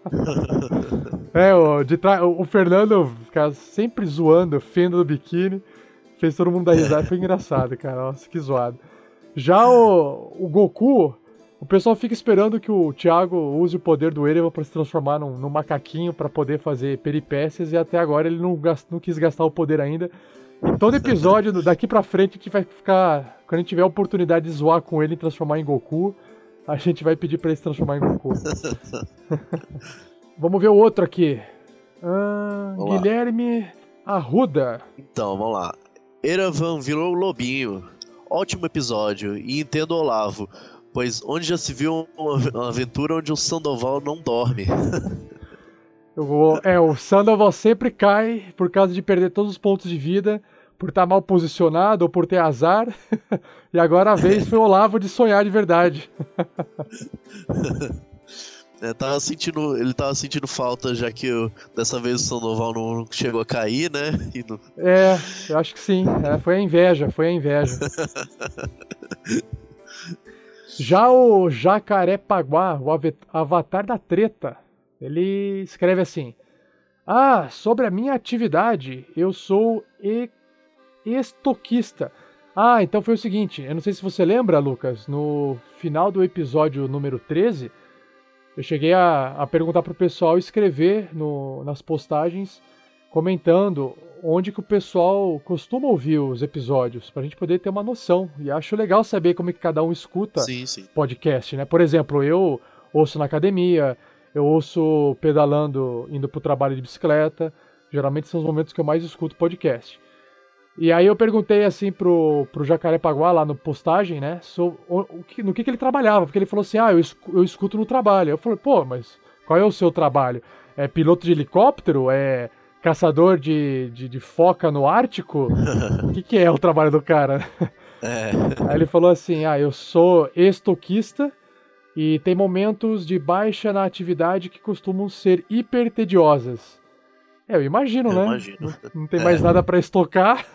é, o, de tra- o Fernando fica sempre zoando a fenda do biquíni. Fez todo mundo dar risada. Foi engraçado, cara. Nossa, que zoado. Já o, o Goku, o pessoal fica esperando que o Thiago use o poder do Erevan pra se transformar num, num macaquinho pra poder fazer peripécias e até agora ele não, gas- não quis gastar o poder ainda. Todo episódio, daqui pra frente, a gente vai ficar. Quando a gente tiver a oportunidade de zoar com ele e transformar em Goku, a gente vai pedir pra ele se transformar em Goku. vamos ver o outro aqui. Ah, Guilherme Arruda. Então, vamos lá. Eravan virou lobinho. Ótimo episódio. E entendo Olavo, pois onde já se viu uma aventura onde o Sandoval não dorme. Eu vou, é, o Sandoval sempre cai por causa de perder todos os pontos de vida, por estar mal posicionado ou por ter azar. e agora a vez foi o Olavo de sonhar de verdade. É, tava sentindo, ele tava sentindo falta, já que eu, dessa vez o Sandoval não chegou a cair, né? Não... É, eu acho que sim. É, foi a inveja, foi a inveja. já o Jacarepaguá, o avatar da treta, ele escreve assim: Ah, sobre a minha atividade, eu sou e estoquista. Ah, então foi o seguinte, eu não sei se você lembra, Lucas, no final do episódio número 13 eu cheguei a, a perguntar pro pessoal escrever no, nas postagens comentando onde que o pessoal costuma ouvir os episódios, pra gente poder ter uma noção. E acho legal saber como é que cada um escuta sim, sim. podcast, né? Por exemplo, eu ouço na academia, eu ouço pedalando, indo pro trabalho de bicicleta. Geralmente são os momentos que eu mais escuto podcast. E aí eu perguntei assim pro, pro Jacarepaguá lá no postagem, né, so, o, o que, no que, que ele trabalhava, porque ele falou assim, ah, eu, eu escuto no trabalho. Eu falei, pô, mas qual é o seu trabalho? É piloto de helicóptero? É caçador de, de, de foca no Ártico? O que, que é o trabalho do cara? É. Aí ele falou assim, ah, eu sou estoquista e tem momentos de baixa na atividade que costumam ser hiper tediosas. É, eu imagino, eu né? Imagino. Não, não tem mais é. nada para estocar.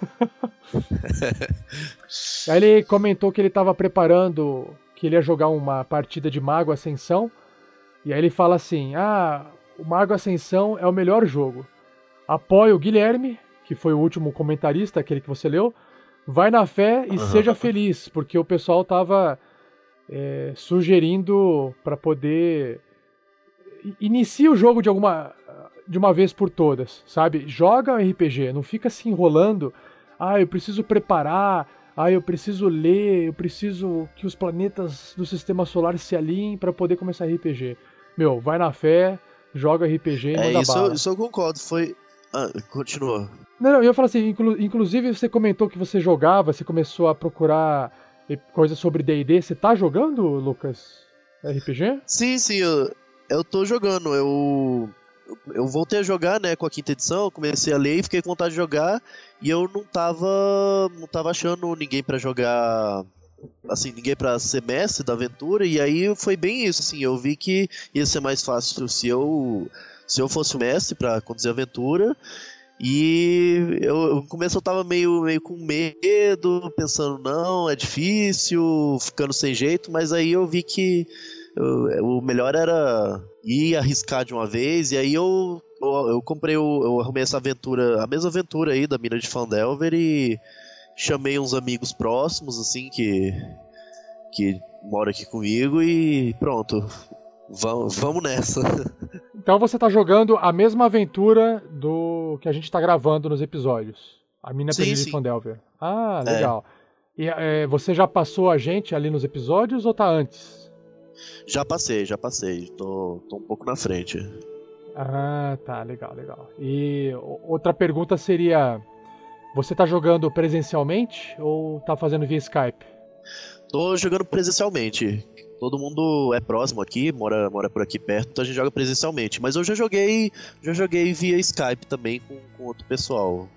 Aí ele comentou que ele estava preparando, que ele ia jogar uma partida de Mago Ascensão. E aí ele fala assim: Ah, o Mago Ascensão é o melhor jogo. Apoia o Guilherme, que foi o último comentarista, aquele que você leu. Vai na fé e uhum. seja feliz, porque o pessoal tava é, sugerindo para poder. Inicie o jogo de alguma de uma vez por todas, sabe? Joga o RPG, não fica se enrolando. Ah, eu preciso preparar. Ah, eu preciso ler. Eu preciso que os planetas do sistema solar se alinhem para poder começar RPG. Meu, vai na fé, joga RPG e é, manda isso, bala. isso eu concordo. Foi. Ah, continua. Não, não, eu ia falar assim, inclu inclusive você comentou que você jogava, você começou a procurar coisas sobre D&D. Você tá jogando, Lucas? RPG? Sim, sim, eu, eu tô jogando. Eu eu voltei a jogar, né, com a quinta edição, comecei a ler e fiquei com vontade de jogar, e eu não tava, não tava achando ninguém para jogar, assim, ninguém para ser mestre da aventura, e aí foi bem isso, assim, eu vi que ia ser mais fácil se eu, se eu fosse o mestre para conduzir a aventura, e eu, no começo eu tava meio, meio com medo, pensando, não, é difícil, ficando sem jeito, mas aí eu vi que eu, o melhor era ir arriscar de uma vez, e aí eu, eu, eu comprei, o, eu arrumei essa aventura, a mesma aventura aí da mina de Fandelver e chamei uns amigos próximos, assim, que, que moram aqui comigo e pronto, vamos, vamos nessa. Então você tá jogando a mesma aventura do que a gente tá gravando nos episódios. A mina sim, de Fandelver. Ah, legal. É. E é, você já passou a gente ali nos episódios ou tá antes? Já passei, já passei. Tô, tô um pouco na frente. Ah, tá, legal, legal. E outra pergunta seria: você tá jogando presencialmente ou tá fazendo via Skype? Tô jogando presencialmente. Todo mundo é próximo aqui, mora, mora por aqui perto, então a gente joga presencialmente. Mas eu já joguei, já joguei via Skype também com, com outro pessoal.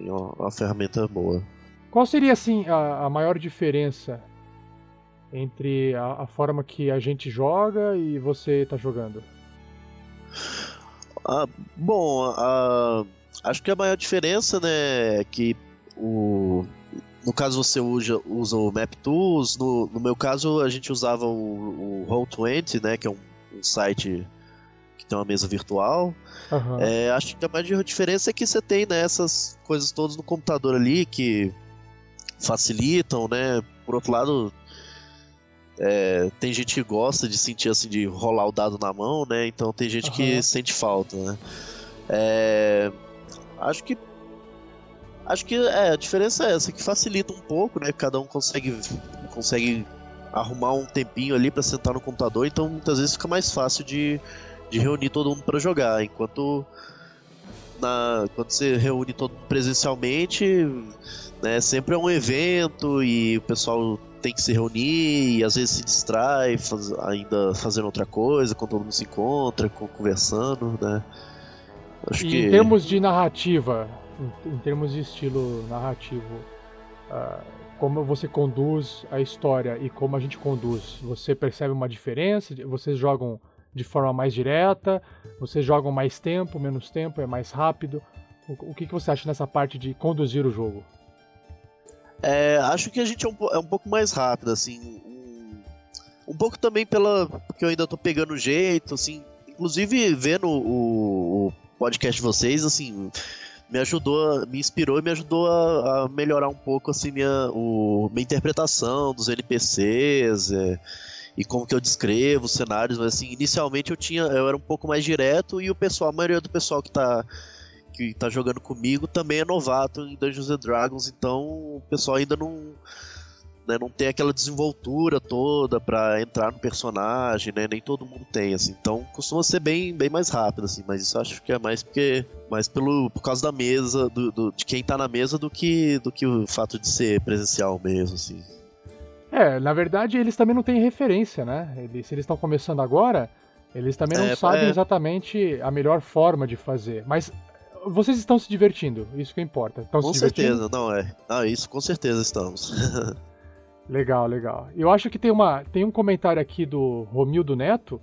É uma, uma ferramenta boa. Qual seria assim a, a maior diferença entre a, a, forma que a gente joga e você está jogando? Ah, bom, ah, acho que a maior diferença, né, é que o no caso você usa, usa o Map Tools, no, no meu caso a gente usava o, o Roll20, né, que é um, um site que tem uma mesa virtual. Uhum. É, acho que a maior diferença é que você tem né, essas coisas todas no computador ali que facilitam, né? Por outro lado, é, tem gente que gosta de sentir assim, de rolar o dado na mão, né? Então tem gente uhum. que sente falta, né? É, acho que Acho que é, a diferença é essa, que facilita um pouco, né? Cada um consegue, consegue arrumar um tempinho ali para sentar no computador, então muitas vezes fica mais fácil de, de reunir todo mundo para jogar. Enquanto na, quando você reúne todo mundo presencialmente, né, sempre é um evento e o pessoal tem que se reunir e às vezes se distrai faz, ainda fazendo outra coisa, quando todo mundo se encontra, conversando, né? Acho e que... Em termos de narrativa, em, em termos de estilo narrativo, uh, como você conduz a história e como a gente conduz, você percebe uma diferença? Vocês jogam de forma mais direta? Vocês jogam mais tempo, menos tempo, é mais rápido? O, o que, que você acha nessa parte de conduzir o jogo? É, acho que a gente é um, é um pouco mais rápido, assim. Um, pouco também pela. Porque eu ainda tô pegando o jeito, assim. Inclusive, vendo o, o podcast de vocês, assim. Me ajudou, me inspirou e me ajudou a, a melhorar um pouco assim minha, o, minha interpretação dos NPCs é, e como que eu descrevo os cenários, mas assim, inicialmente eu tinha, eu era um pouco mais direto e o pessoal, a maioria do pessoal que tá que tá jogando comigo também é novato em Dungeons and Dragons, então o pessoal ainda não né, não tem aquela desenvoltura toda para entrar no personagem, né? Nem todo mundo tem, assim. Então costuma ser bem, bem mais rápido, assim. Mas isso acho que é mais porque mais pelo por causa da mesa, do, do, de quem tá na mesa, do que do que o fato de ser presencial mesmo, assim. É, na verdade eles também não têm referência, né? Eles, se eles estão começando agora, eles também não é, sabem é... exatamente a melhor forma de fazer. Mas vocês estão se divertindo, isso que importa. Estão com certeza, não é. Ah, isso com certeza estamos. legal, legal. Eu acho que tem, uma, tem um comentário aqui do Romildo Neto.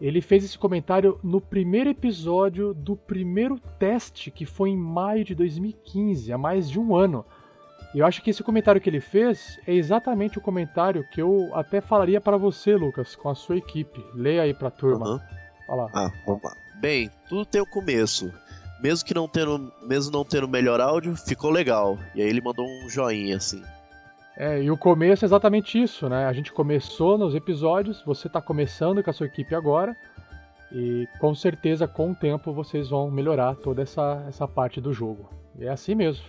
Ele fez esse comentário no primeiro episódio do primeiro teste, que foi em maio de 2015, há mais de um ano. E eu acho que esse comentário que ele fez é exatamente o comentário que eu até falaria para você, Lucas, com a sua equipe. Leia aí pra turma. Uhum. Olha lá. Ah, vamos lá. Bem, tudo tem o um começo mesmo que não tendo, mesmo não tendo melhor áudio, ficou legal. E aí ele mandou um joinha assim. É, e o começo é exatamente isso, né? A gente começou nos episódios, você está começando com a sua equipe agora, e com certeza com o tempo vocês vão melhorar toda essa, essa parte do jogo. É assim mesmo.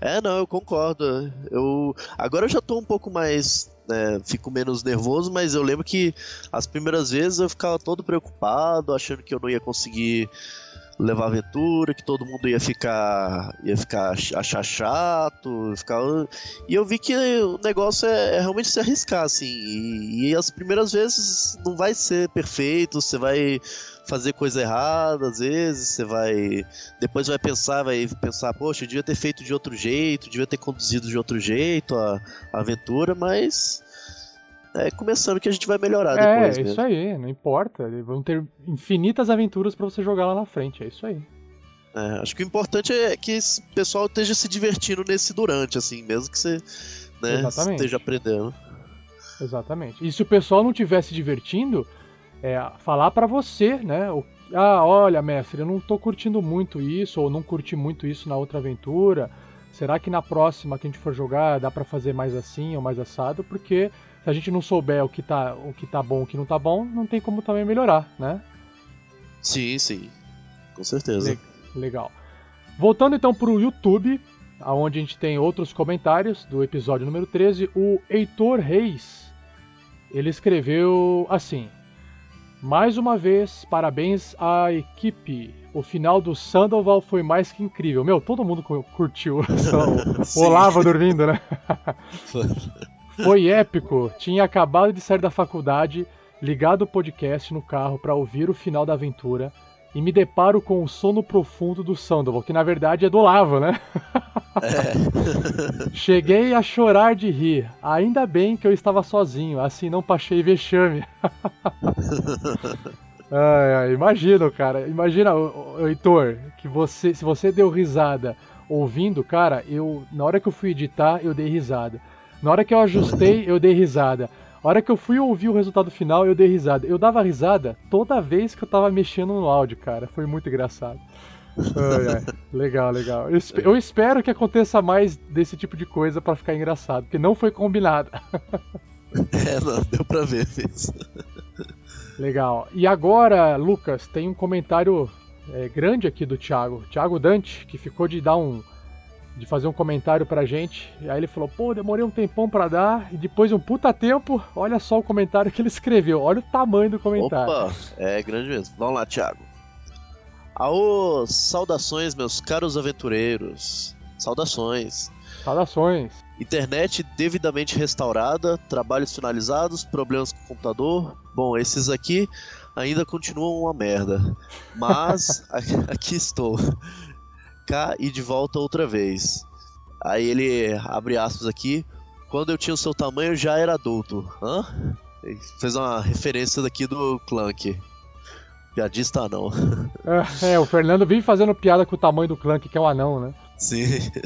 É, não, eu concordo. Eu agora eu já tô um pouco mais, né, fico menos nervoso, mas eu lembro que as primeiras vezes eu ficava todo preocupado, achando que eu não ia conseguir levar aventura, que todo mundo ia ficar ia ficar achar chato, ficar e eu vi que o negócio é, é realmente se arriscar assim. E, e, as primeiras vezes não vai ser perfeito, você vai fazer coisa errada às vezes, você vai depois vai pensar, vai pensar, poxa, eu devia ter feito de outro jeito, devia ter conduzido de outro jeito a, a aventura, mas é começando que a gente vai melhorar é, depois. É, isso aí, não importa. Vão ter infinitas aventuras para você jogar lá na frente, é isso aí. É, acho que o importante é que o pessoal esteja se divertindo nesse durante, assim, mesmo que você né, esteja aprendendo. Exatamente. E se o pessoal não estiver se divertindo, é falar para você, né? O, ah, olha, mestre, eu não tô curtindo muito isso, ou não curti muito isso na outra aventura. Será que na próxima que a gente for jogar dá para fazer mais assim ou mais assado? Porque se a gente não souber o que tá, o que tá bom o que não tá bom, não tem como também melhorar, né? Sim, sim. Com certeza. legal. Voltando então pro YouTube, onde a gente tem outros comentários do episódio número 13, o Heitor Reis, ele escreveu assim: Mais uma vez, parabéns à equipe. O final do Sandoval foi mais que incrível. Meu, todo mundo curtiu o Olavo dormindo, né? Foi épico. Tinha acabado de sair da faculdade, ligado o podcast no carro para ouvir o final da aventura e me deparo com o sono profundo do Sandoval, que na verdade é do Lava, né? É. Cheguei a chorar de rir. Ainda bem que eu estava sozinho, assim não passei vexame. ai, imagina, cara. Imagina, Heitor, que você, se você deu risada ouvindo, cara, eu na hora que eu fui editar, eu dei risada. Na hora que eu ajustei, eu dei risada. A hora que eu fui ouvir o resultado final, eu dei risada. Eu dava risada toda vez que eu tava mexendo no áudio, cara. Foi muito engraçado. Ai, ai. Legal, legal. Eu, eu, espero que aconteça mais desse tipo de coisa para ficar engraçado, porque não foi combinado. é, não, deu pra ver isso. Legal. E agora, Lucas, tem um comentário é, grande aqui do Thiago. Thiago Dante, que ficou de dar um, de fazer um comentário pra gente. E aí ele falou: pô, demorei um tempão pra dar. E depois de um puta tempo, olha só o comentário que ele escreveu. Olha o tamanho do comentário. Opa, é grande mesmo. Vamos lá, Thiago. Aô, saudações, meus caros aventureiros. Saudações. Saudações. Internet devidamente restaurada, trabalhos finalizados, problemas com o computador. Bom, esses aqui ainda continuam uma merda. Mas aqui estou. Cá e de volta outra vez. Aí ele abre aspas aqui. Quando eu tinha o seu tamanho, já era adulto. Hã? Ele fez uma referência daqui do Clank. Piadista não. É, é, o Fernando vive fazendo piada com o tamanho do Clank, que é o anão, né? Sim.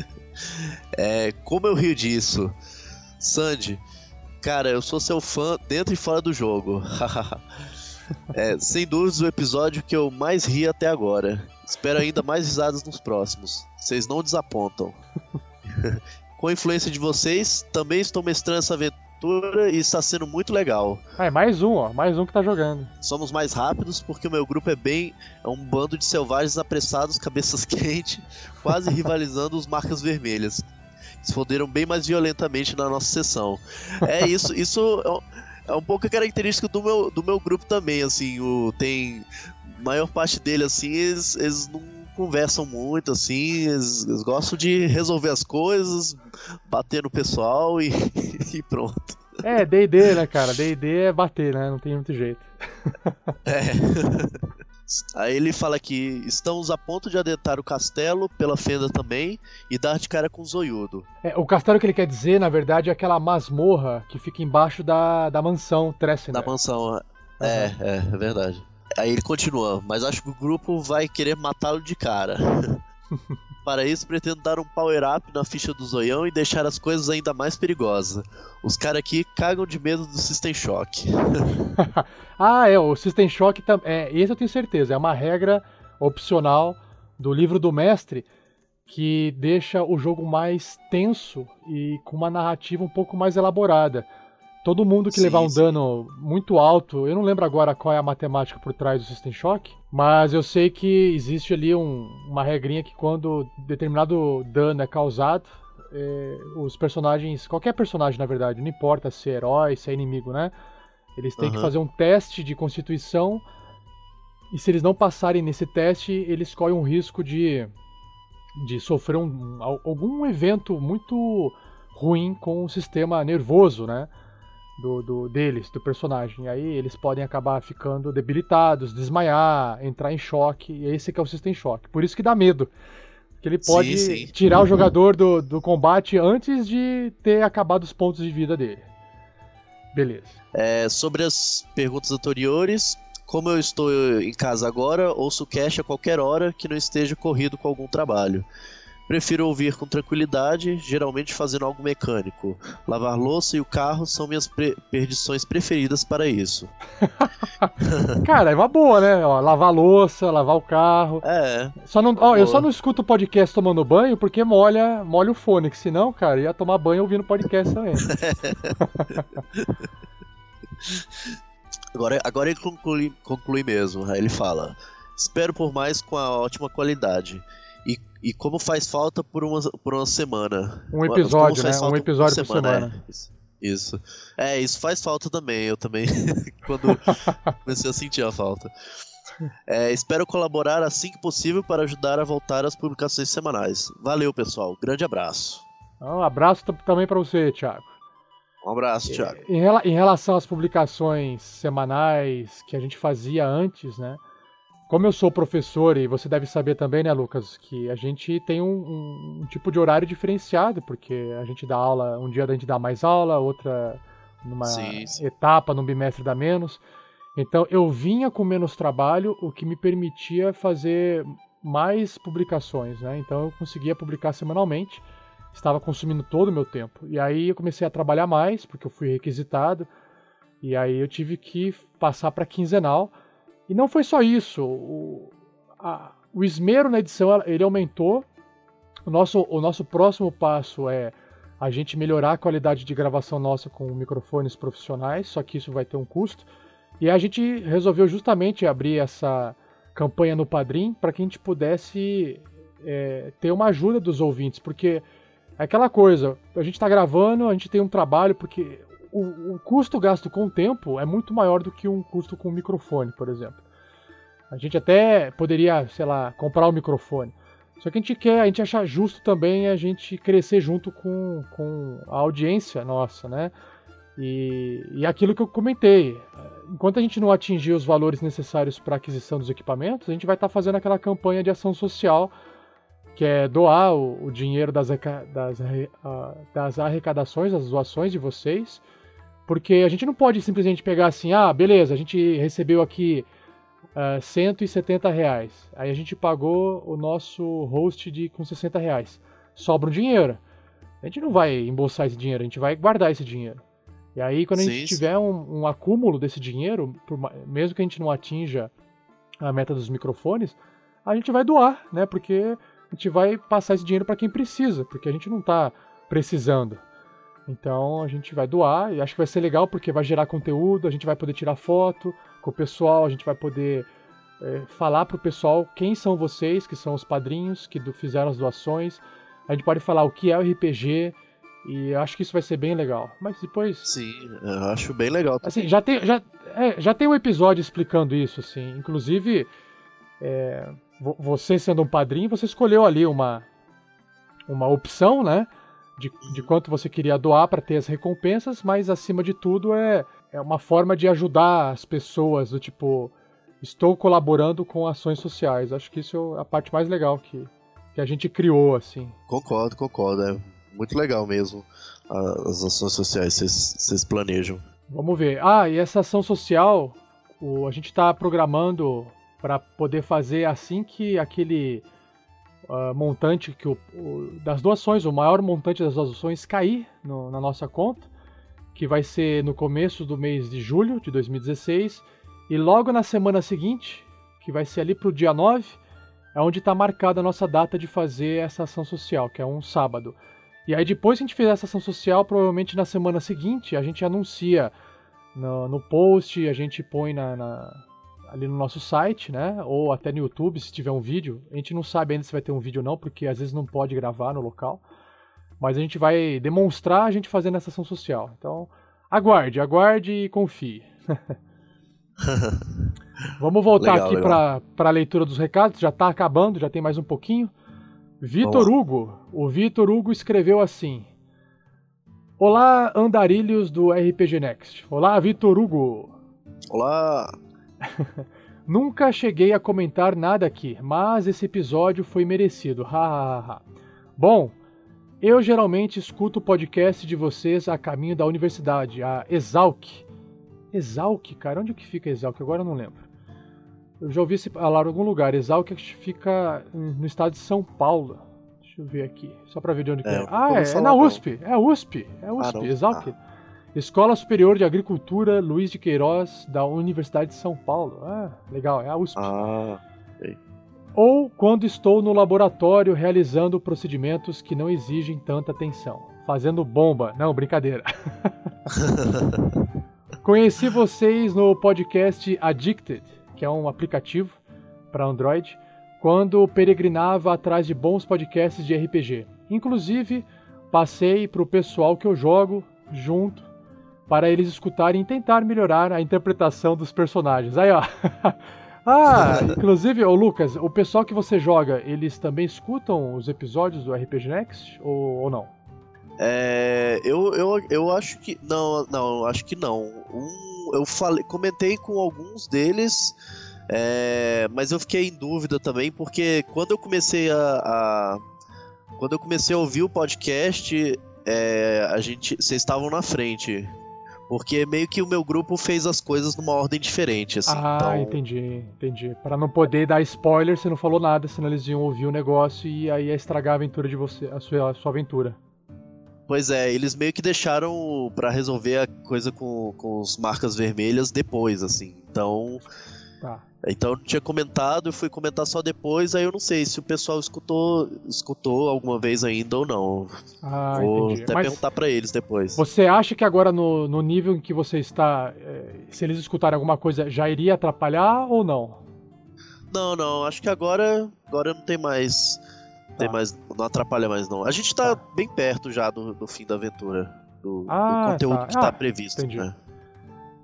É, como eu rio disso? Sandy, cara, eu sou seu fã dentro e fora do jogo. é, sem dúvidas o episódio que eu mais ri até agora. Espero ainda mais risadas nos próximos. Vocês não desapontam. Com a influência de vocês, também estou mestrando essa aventura e está sendo muito legal. Ah, é mais um, ó. Mais um que tá jogando. Somos mais rápidos porque o meu grupo é bem. É um bando de selvagens apressados, cabeças quentes, quase rivalizando os marcas vermelhas. Se foderam bem mais violentamente na nossa sessão. É isso, isso é, é um pouco a característica do meu, do meu grupo também, assim, o, tem maior parte dele, assim, eles, eles não conversam muito, assim, eles, eles, gostam de resolver as coisas, bater no pessoal e, e pronto. É, D&D, né, cara? D&D é bater, né? Não tem muito jeito. É. Aí ele fala que estamos a ponto de adentrar o castelo pela fenda também e dar de cara com o zoiudo. É, o castelo que ele quer dizer, na verdade, é aquela masmorra que fica embaixo da, da mansão Tressner. Da mansão, é, uhum. é, é verdade. Aí ele continua, mas acho que o grupo vai querer matá-lo de cara. Para isso, pretendo dar um power-up na ficha do zoião e deixar as coisas ainda mais perigosas. Os caras aqui cagam de medo do System Shock. ah, é, o System Shock também. É, esse eu tenho certeza, é uma regra opcional do livro do mestre que deixa o jogo mais tenso e com uma narrativa um pouco mais elaborada. Todo mundo que sim, levar um sim. dano muito alto, eu não lembro agora qual é a matemática por trás do System Shock, mas eu sei que existe ali um, uma regrinha que quando determinado dano é causado, é, os personagens, qualquer personagem na verdade, não importa se é herói, se é inimigo, né? Eles têm uhum. que fazer um teste de constituição e se eles não passarem nesse teste, eles correm um risco de, de sofrer um, algum evento muito ruim com o sistema nervoso, né? Do, do, deles, do personagem. E aí eles podem acabar ficando debilitados, desmaiar, entrar em choque. E esse que é o System Shock. Por isso que dá medo. Que ele pode sim, sim. tirar o jogador do, do combate antes de ter acabado os pontos de vida dele. Beleza. É, sobre as perguntas anteriores, como eu estou em casa agora, ouço o cash a qualquer hora que não esteja corrido com algum trabalho. Prefiro ouvir com tranquilidade, geralmente fazendo algo mecânico. Lavar louça e o carro são minhas pre perdições preferidas para isso. Cara, é uma boa, né? Ó, lavar louça, lavar o carro. É. Só não, ó, eu só não escuto o podcast tomando banho porque molha, molha o fone, que senão, cara, ia tomar banho ouvindo podcast também. agora, agora ele conclui, conclui mesmo. Aí ele fala: Espero por mais com a ótima qualidade. E, e como faz falta por uma, por uma semana. Um episódio, né? Um episódio por semana. Por semana. É, isso, isso. É, isso faz falta também. Eu também, quando comecei a sentir a falta. É, espero colaborar assim que possível para ajudar a voltar às publicações semanais. Valeu, pessoal. Grande abraço. Um abraço também para você, Thiago. Um abraço, Thiago. Em, em relação às publicações semanais que a gente fazia antes, né? Como eu sou professor, e você deve saber também, né, Lucas, que a gente tem um, um, um, tipo de horário diferenciado, porque a gente dá aula, um dia a gente dá mais aula, outra numa sim, sim. etapa, num bimestre dá menos. Então eu vinha com menos trabalho, o que me permitia fazer mais publicações, né? Então eu conseguia publicar semanalmente, estava consumindo todo o meu tempo. E aí eu comecei a trabalhar mais, porque eu fui requisitado, e aí eu tive que passar para quinzenal e não foi só isso. O, a, o esmero na edição ele aumentou. O nosso, o nosso próximo passo é a gente melhorar a qualidade de gravação nossa com microfones profissionais, só que isso vai ter um custo. E a gente resolveu justamente abrir essa campanha no Padrim para que a gente pudesse é, ter uma ajuda dos ouvintes, porque é aquela coisa, a gente está gravando, a gente tem um trabalho, porque o, o, custo gasto com o tempo é muito maior do que um custo com o microfone, por exemplo. A gente até poderia, sei lá, comprar o um microfone. Só que a gente quer, a gente acha justo também a gente crescer junto com, com a audiência nossa, né? E, e aquilo que eu comentei, enquanto a gente não atingir os valores necessários para aquisição dos equipamentos, a gente vai estar tá fazendo aquela campanha de ação social, que é doar o, o dinheiro das, das, das arrecadações, das doações de vocês, porque a gente não pode simplesmente pegar assim, ah, beleza, a gente recebeu aqui uh, 170 reais, aí a gente pagou o nosso host de, com 60 reais, sobra um dinheiro. A gente não vai embolsar esse dinheiro, a gente vai guardar esse dinheiro. E aí, quando a gente tiver um, um, acúmulo desse dinheiro, por, mesmo que a gente não atinja a meta dos microfones, a gente vai doar, né? Porque a gente vai passar esse dinheiro para quem precisa, porque a gente não está precisando. Então a gente vai doar e acho que vai ser legal porque vai gerar conteúdo, a gente vai poder tirar foto com o pessoal, a gente vai poder é, falar para o pessoal quem são vocês, que são os padrinhos que do, fizeram as doações. A gente pode falar o que é o RPG, e acho que isso vai ser bem legal. Mas depois. Sim, eu acho bem legal. Assim, já tem, já, é, já tem um episódio explicando isso, assim. Inclusive, é, você sendo um padrinho, você escolheu ali uma, uma opção, né? De, de quanto você queria doar para ter as recompensas, mas acima de tudo é, é uma forma de ajudar as pessoas, do tipo, estou colaborando com ações sociais. Acho que isso é a parte mais legal que, que a gente criou, assim. Concordo, concordo. É muito legal mesmo as ações sociais que vocês planejam. Vamos ver. Ah, e essa ação social, o, a gente está programando para poder fazer assim que aquele uh, montante que o, o, das doações, o maior montante das doações cair no, na nossa conta, que vai ser no começo do mês de julho de 2016, e logo na semana seguinte, que vai ser ali para o dia 9, é onde está marcada a nossa data de fazer essa ação social, que é um sábado. E aí depois que a gente fizer essa ação social, provavelmente na semana seguinte, a gente anuncia no, no post, a gente põe na, na, ali no nosso site, né? Ou até no YouTube, se tiver um vídeo. A gente não sabe ainda se vai ter um vídeo ou não, porque às vezes não pode gravar no local. Mas a gente vai demonstrar a gente fazendo essa ação social. Então, aguarde, aguarde e confie. Vamos voltar legal, aqui para a leitura dos recados. Já está acabando, já tem mais um pouquinho. Vitor Hugo. O Vitor Hugo escreveu assim: Olá, andarilhos do RPG Next. Olá, Vitor Hugo. Olá. Nunca cheguei a comentar nada aqui, mas esse episódio foi merecido. Hahaha. Bom, eu geralmente escuto o podcast de vocês a caminho da universidade, a Exalc. Exalc, cara, onde que fica Exalc? Agora eu não lembro. Eu já ouvi falar em algum lugar. Exalc fica no estado de São Paulo. Deixa eu ver aqui, só para ver de onde é, é. Ah, é, é na USP. É USP. É USP, ah, Exalc. Ah. Escola Superior de Agricultura Luiz de Queiroz, da Universidade de São Paulo. Ah, legal, é a USP. Ah, sei. Ou quando estou no laboratório realizando procedimentos que não exigem tanta atenção. Fazendo bomba. Não, brincadeira. Conheci vocês no podcast Addicted que é um aplicativo para Android, quando peregrinava atrás de bons podcasts de RPG. Inclusive, passei para o pessoal que eu jogo junto para eles escutarem e tentar melhorar a interpretação dos personagens. Aí, ó. ah, inclusive, ô Lucas, o pessoal que você joga, eles também escutam os episódios do RPG Next ou, ou não? É, eu, eu, eu acho que. Não, não, acho que não. Um eu falei, comentei com alguns deles, é, mas eu fiquei em dúvida também, porque quando eu comecei a, a quando eu comecei a ouvir o podcast, é, a gente, vocês estavam na frente. Porque meio que o meu grupo fez as coisas numa ordem diferente, assim. Ah, então... entendi, entendi. Para não poder dar spoiler, você não falou nada, senão eles iam ouvir o negócio e aí ia estragar a aventura de você, a sua, a sua aventura. Pois é, eles meio que deixaram para resolver a coisa com, com as marcas vermelhas depois, assim. Então. Tá. Então eu tinha comentado, eu fui comentar só depois, aí eu não sei se o pessoal escutou, escutou alguma vez ainda ou não. Ah, Vou entendi. até Mas perguntar para eles depois. Você acha que agora no, no nível em que você está, é, se eles escutarem alguma coisa, já iria atrapalhar ou não? Não, não, acho que agora, agora não tem mais Tem mais, não atrapalha mais não. A gente tá, bem perto já do, do fim da aventura. Do, Ah, do conteúdo tá. que tá Ah, previsto. entendi. né?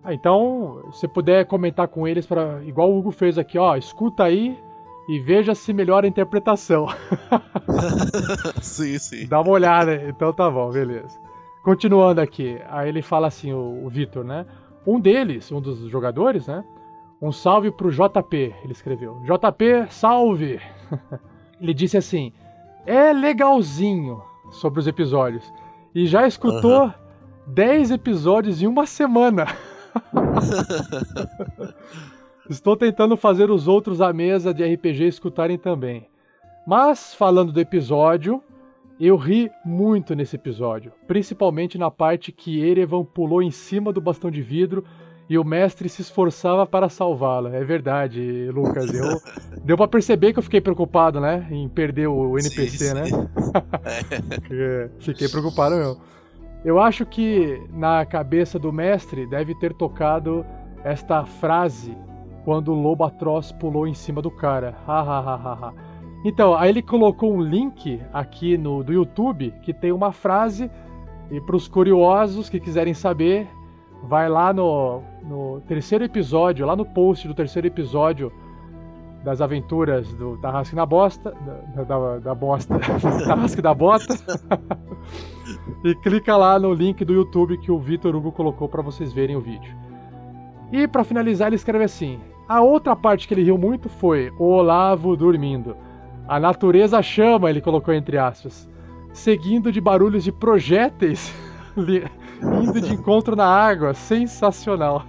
Ah, então, se puder comentar com eles para igual o Hugo fez aqui, ó, escuta aí e veja se melhora a interpretação. sim, sim. Dá uma olhada. Então tá bom, beleza. Continuando aqui, aí ele fala assim, o, o Vitor, né? Um deles, um dos jogadores, né? Um salve pro JP, ele escreveu. JP, salve! ele disse assim: é legalzinho sobre os episódios. E já escutou 10 episódios em uma semana. Estou tentando fazer os outros à mesa de RPG escutarem também. Mas, falando do episódio, eu ri muito nesse episódio. Principalmente na parte que Erevan pulou em cima do bastão de vidro e o mestre se esforçava para salvá-la. É verdade, Lucas. Eu, deu pra perceber que eu fiquei preocupado, né? Em perder o NPC, Sim, né? sim. É, Fiquei preocupado mesmo. Eu acho que na cabeça do mestre deve ter tocado esta frase quando o lobo atroz pulou em cima do cara. Ha, ha, ha, ha. Então, aí ele colocou um link aqui no do YouTube que tem uma frase e para os curiosos que quiserem saber, vai lá no, no terceiro episódio, lá no post do terceiro episódio das aventuras do Tarrasque na Bosta, da, da, da bosta, Tarrasque da Bota, e clica lá no link do YouTube que o Vitor Hugo colocou para vocês verem o vídeo. E para finalizar ele escreve assim: a outra parte que ele riu muito foi o Olavo dormindo. A natureza chama, ele colocou entre aspas, seguindo de barulhos de projéteis indo de encontro na água. Sensacional.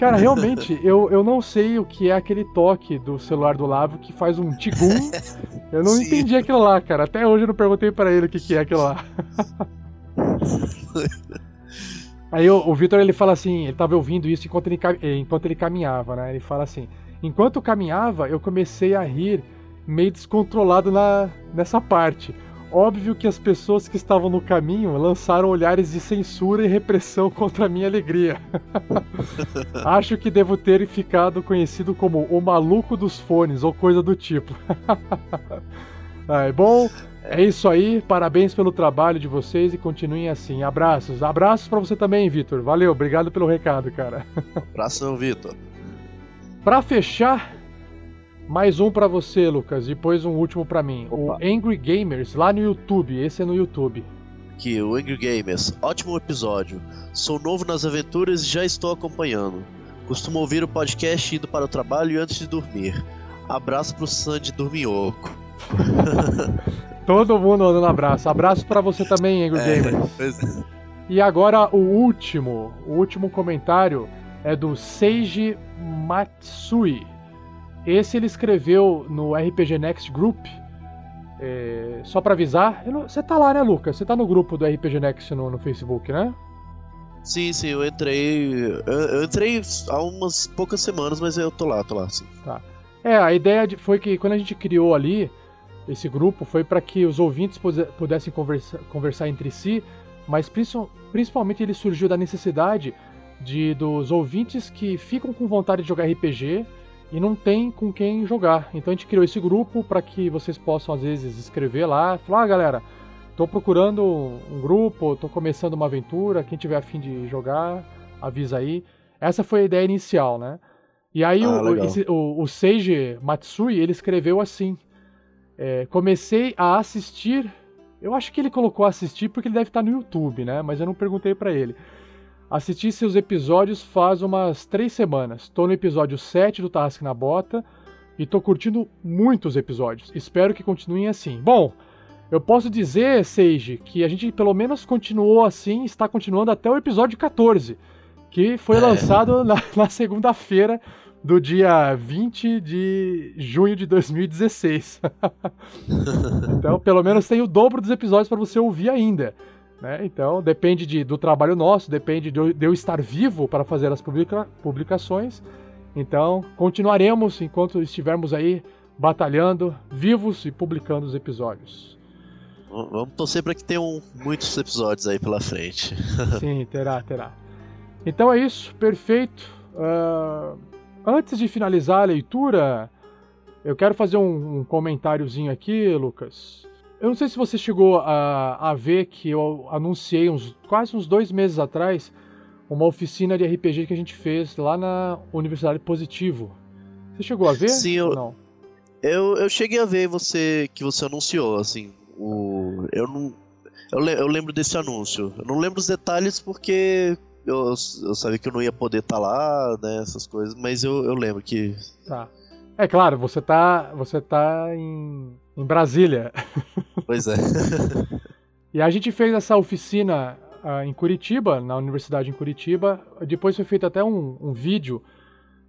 Cara, realmente, eu, eu não sei o que é aquele toque do celular do Lavo que faz um tigum. Eu não entendi aquilo lá, cara. Até hoje eu não perguntei pra ele o que, que é aquilo lá. Aí o, o Vitor ele fala assim, ele tava ouvindo isso enquanto ele, eh, enquanto ele caminhava, né? Ele fala assim: enquanto caminhava, eu comecei a rir meio descontrolado na, nessa parte. Óbvio que as pessoas que estavam no caminho lançaram olhares de censura e repressão contra a minha alegria. Acho que devo ter ficado conhecido como o maluco dos fones ou coisa do tipo. Ai, bom, é isso aí. Parabéns pelo trabalho de vocês e continuem assim. Abraços. Abraços pra você também, Vitor. Valeu, obrigado pelo recado, cara. Abração, Vitor. Pra fechar, mais um pra você, Lucas. Depois um último pra mim. O Angry Gamers lá no YouTube. Esse é no YouTube. Aqui, o Angry Gamers. Ótimo episódio. Sou novo nas aventuras e já estou acompanhando. Costumo ouvir o podcast indo para o trabalho e antes de dormir. Abraço pro Sandy Dorminhoco. Todo mundo mandando abraço. Abraço pra você também, Angry É, Gamers. pois é. E agora o último, o último comentário é do Seiji Matsui. Esse ele escreveu no RPG Next Group. É, só pra avisar, você tá lá, né, Lucas? Você tá no grupo do RPG Next no, no Facebook, né? Sim, sim, eu entrei. Eu, eu entrei há umas poucas semanas, mas eu tô lá, tô lá, sim. Tá. É, a ideia de- foi que quando a gente criou ali esse grupo foi para que os ouvintes pudessem conversa, conversar entre si, mas princi- principalmente ele surgiu da necessidade de dos ouvintes que ficam com vontade de jogar RPG e não tem com quem jogar. Então a gente criou esse grupo para que vocês possam às vezes escrever lá, falar, ah, galera, tô procurando um grupo, tô começando uma aventura, quem tiver afim de jogar, avisa aí. Essa foi a ideia inicial, né? E aí Ah, o, esse- o, o Seiji Matsui, ele escreveu assim, é, comecei a assistir, eu acho que ele colocou assistir porque ele deve estar no YouTube, né? Mas eu não perguntei pra ele. Assisti seus episódios faz umas três semanas. Tô no episódio 7 do Tarrasque na Bota e tô curtindo muitos episódios. Espero que continuem assim. Bom, eu posso dizer, Seiji, que a gente pelo menos continuou assim, está continuando até o episódio 14, que foi É. lançado na, na segunda-feira do dia 20 de junho de 2016. então, pelo menos tem o dobro dos episódios para você ouvir ainda. Né? Então, depende de- do trabalho nosso, depende de eu, de eu estar vivo para fazer as publica- publicações. Então, continuaremos enquanto estivermos aí batalhando, vivos e publicando os episódios. Vamos torcer pra que tenham muitos episódios aí pela frente. Sim, terá, terá. Então é isso, perfeito. Ah, antes de finalizar a leitura, Eu quero fazer um, um comentáriozinho aqui, Lucas. Eu não sei se você chegou a, a ver que eu anunciei uns, quase uns dois meses atrás uma oficina de RPG que a gente fez lá na Universidade Positivo. Você chegou a ver? Sim, eu, não? Eu, eu cheguei a ver você que você anunciou, assim. O, eu não. Eu, eu lembro desse anúncio. Eu não lembro os detalhes porque eu, eu sabia que eu não ia poder estar tá lá, né? Essas coisas, mas eu, eu lembro que. Tá. É claro, você tá, você tá em, em Brasília. Pois é. e a gente fez essa oficina uh, em Curitiba, na universidade em Curitiba. Depois foi feito até um, um vídeo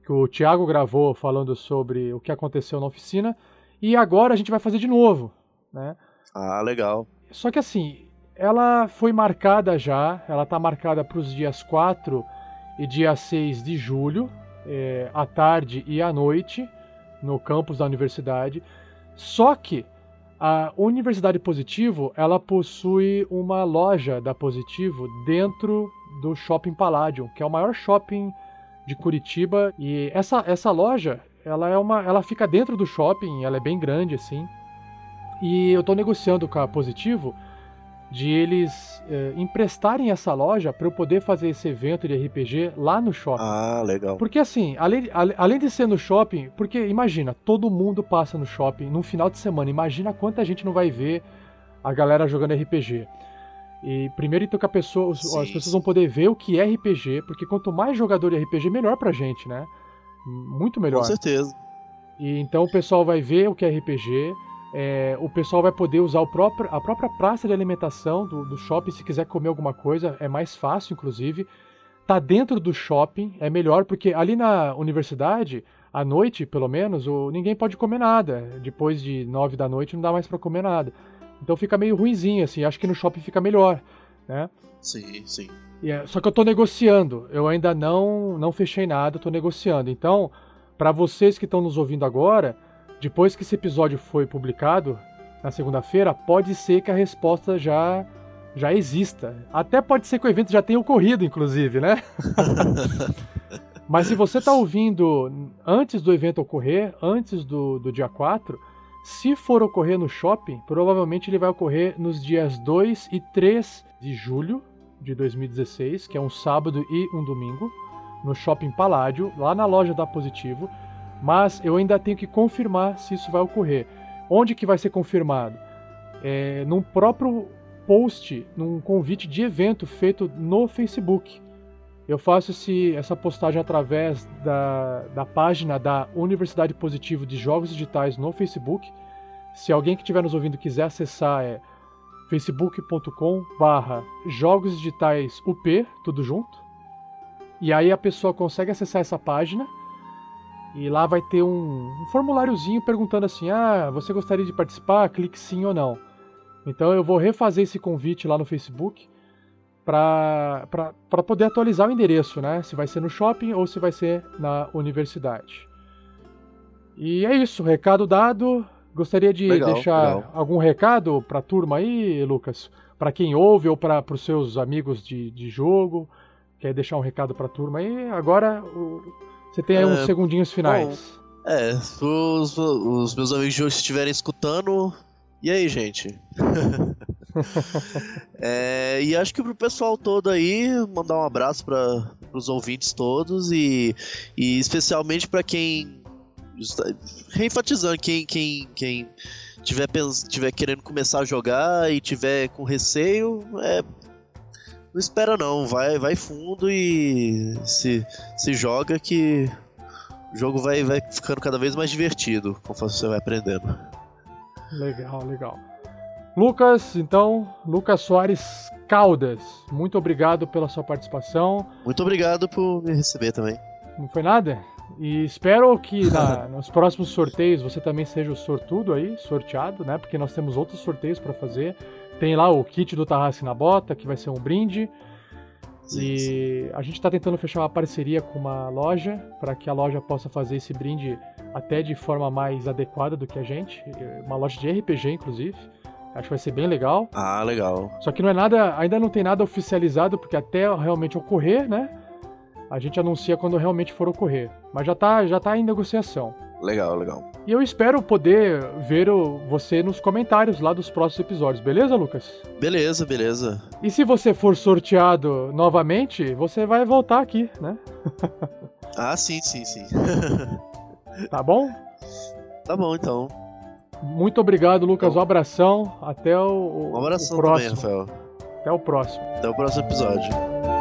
que o Thiago gravou falando sobre o que aconteceu na oficina. E agora a gente vai fazer de novo, né? Ah, legal. Só que assim, ela foi marcada já, ela está marcada para os dias 4 e dia 6 de julho, é, à tarde e à noite, no campus da universidade. Só que a Universidade Positivo, ela possui uma loja da Positivo dentro do Shopping Palladium, que é o maior shopping de Curitiba. E essa, essa loja, ela é uma, ela fica dentro do shopping, ela é bem grande assim. E eu estou negociando com a Positivo de eles é, emprestarem essa loja para eu poder fazer esse evento de RPG lá no shopping. Ah, legal. Porque assim, além, além de ser no shopping, porque imagina, todo mundo passa no shopping no final de semana. Imagina quanta gente não vai ver a galera jogando RPG. E primeiro então que a pessoa, sim, as pessoas vão poder ver o que é RPG, porque quanto mais jogador de RPG, melhor pra gente, né? Muito melhor. Com certeza. E então o pessoal vai ver o que é RPG é, o pessoal vai poder usar próprio, a própria praça de alimentação do, do, shopping se quiser comer alguma coisa, é mais fácil, inclusive. Tá dentro do shopping, é melhor, porque ali na universidade, à noite, pelo menos, o, ninguém pode comer nada. Depois de nove da noite não dá mais para comer nada. Então fica meio ruinzinho, assim. Acho que no shopping fica melhor, né? Sim, sim. É, só que eu tô negociando. Eu ainda não, não fechei nada, tô negociando. Então, para vocês que estão nos ouvindo agora, depois que esse episódio foi publicado, na segunda-feira, pode ser que a resposta já já exista. Até pode ser que o evento já tenha ocorrido, inclusive, né? Mas se você está ouvindo antes do evento ocorrer, antes do, do dia 4, se for ocorrer no shopping, provavelmente ele vai ocorrer nos dias 2 e 3 de julho de 2016, que é um sábado e um domingo, no Shopping Paládio, lá na loja da Positivo mas eu ainda tenho que confirmar se isso vai ocorrer. Onde que vai ser confirmado? É, num próprio post, num convite de evento feito no Facebook. Eu faço esse, essa postagem através da, da página da Universidade Positivo de Jogos Digitais no Facebook. Se alguém que estiver nos ouvindo quiser acessar, é facebook.com barra jogos digitais UP, tudo junto. E aí a pessoa consegue acessar essa página e lá vai ter um, um formuláriozinho perguntando assim: ah, você gostaria de participar? Clique sim ou não. Então eu vou refazer esse convite lá no Facebook para poder atualizar o endereço, né? Se vai ser no shopping ou se vai ser na universidade. E é isso, recado dado. Gostaria de legal, deixar legal. algum recado para a turma aí, Lucas? Para quem ouve ou para os seus amigos de, de jogo? Quer deixar um recado para a turma aí? Agora o, você tem aí uns é, segundinhos finais. Bom, é, os, os meus amigos de hoje estiverem escutando. E aí, gente? é, e acho que pro pessoal todo aí, mandar um abraço para os ouvintes todos e, e especialmente para quem. Reenfatizando, quem, quem, quem tiver, tiver querendo começar a jogar e tiver com receio, é, não espera não, vai, vai fundo e se, se joga que o jogo vai, vai ficando cada vez mais divertido conforme você vai aprendendo. Legal, legal. Lucas, então, Lucas Soares Caldas, muito obrigado pela sua participação. Muito obrigado por me receber também. Não foi nada? E espero que na, nos próximos sorteios você também seja o sortudo aí, sorteado, né? Porque nós temos outros sorteios para fazer. Tem lá o kit do Tarrasque na Bota, que vai ser um brinde. Sim, e sim. a gente está tentando fechar uma parceria com uma loja para que a loja possa fazer esse brinde até de forma mais adequada do que a gente. Uma loja de RPG, inclusive. Acho que vai ser bem legal. Ah, legal. Só que não é nada, ainda não tem nada oficializado, porque até realmente ocorrer, né? A gente anuncia quando realmente for ocorrer. Mas já tá, já tá em negociação. Legal, legal. E eu espero poder ver o, você nos comentários lá dos próximos episódios, beleza, Lucas? Beleza, beleza. E se você for sorteado novamente, você vai voltar aqui, né? ah, sim, sim, sim. tá bom? Tá bom, então. Muito obrigado, Lucas. Um abração. Até o, um abração o próximo. também, Rafael. Até o próximo. Até o próximo episódio.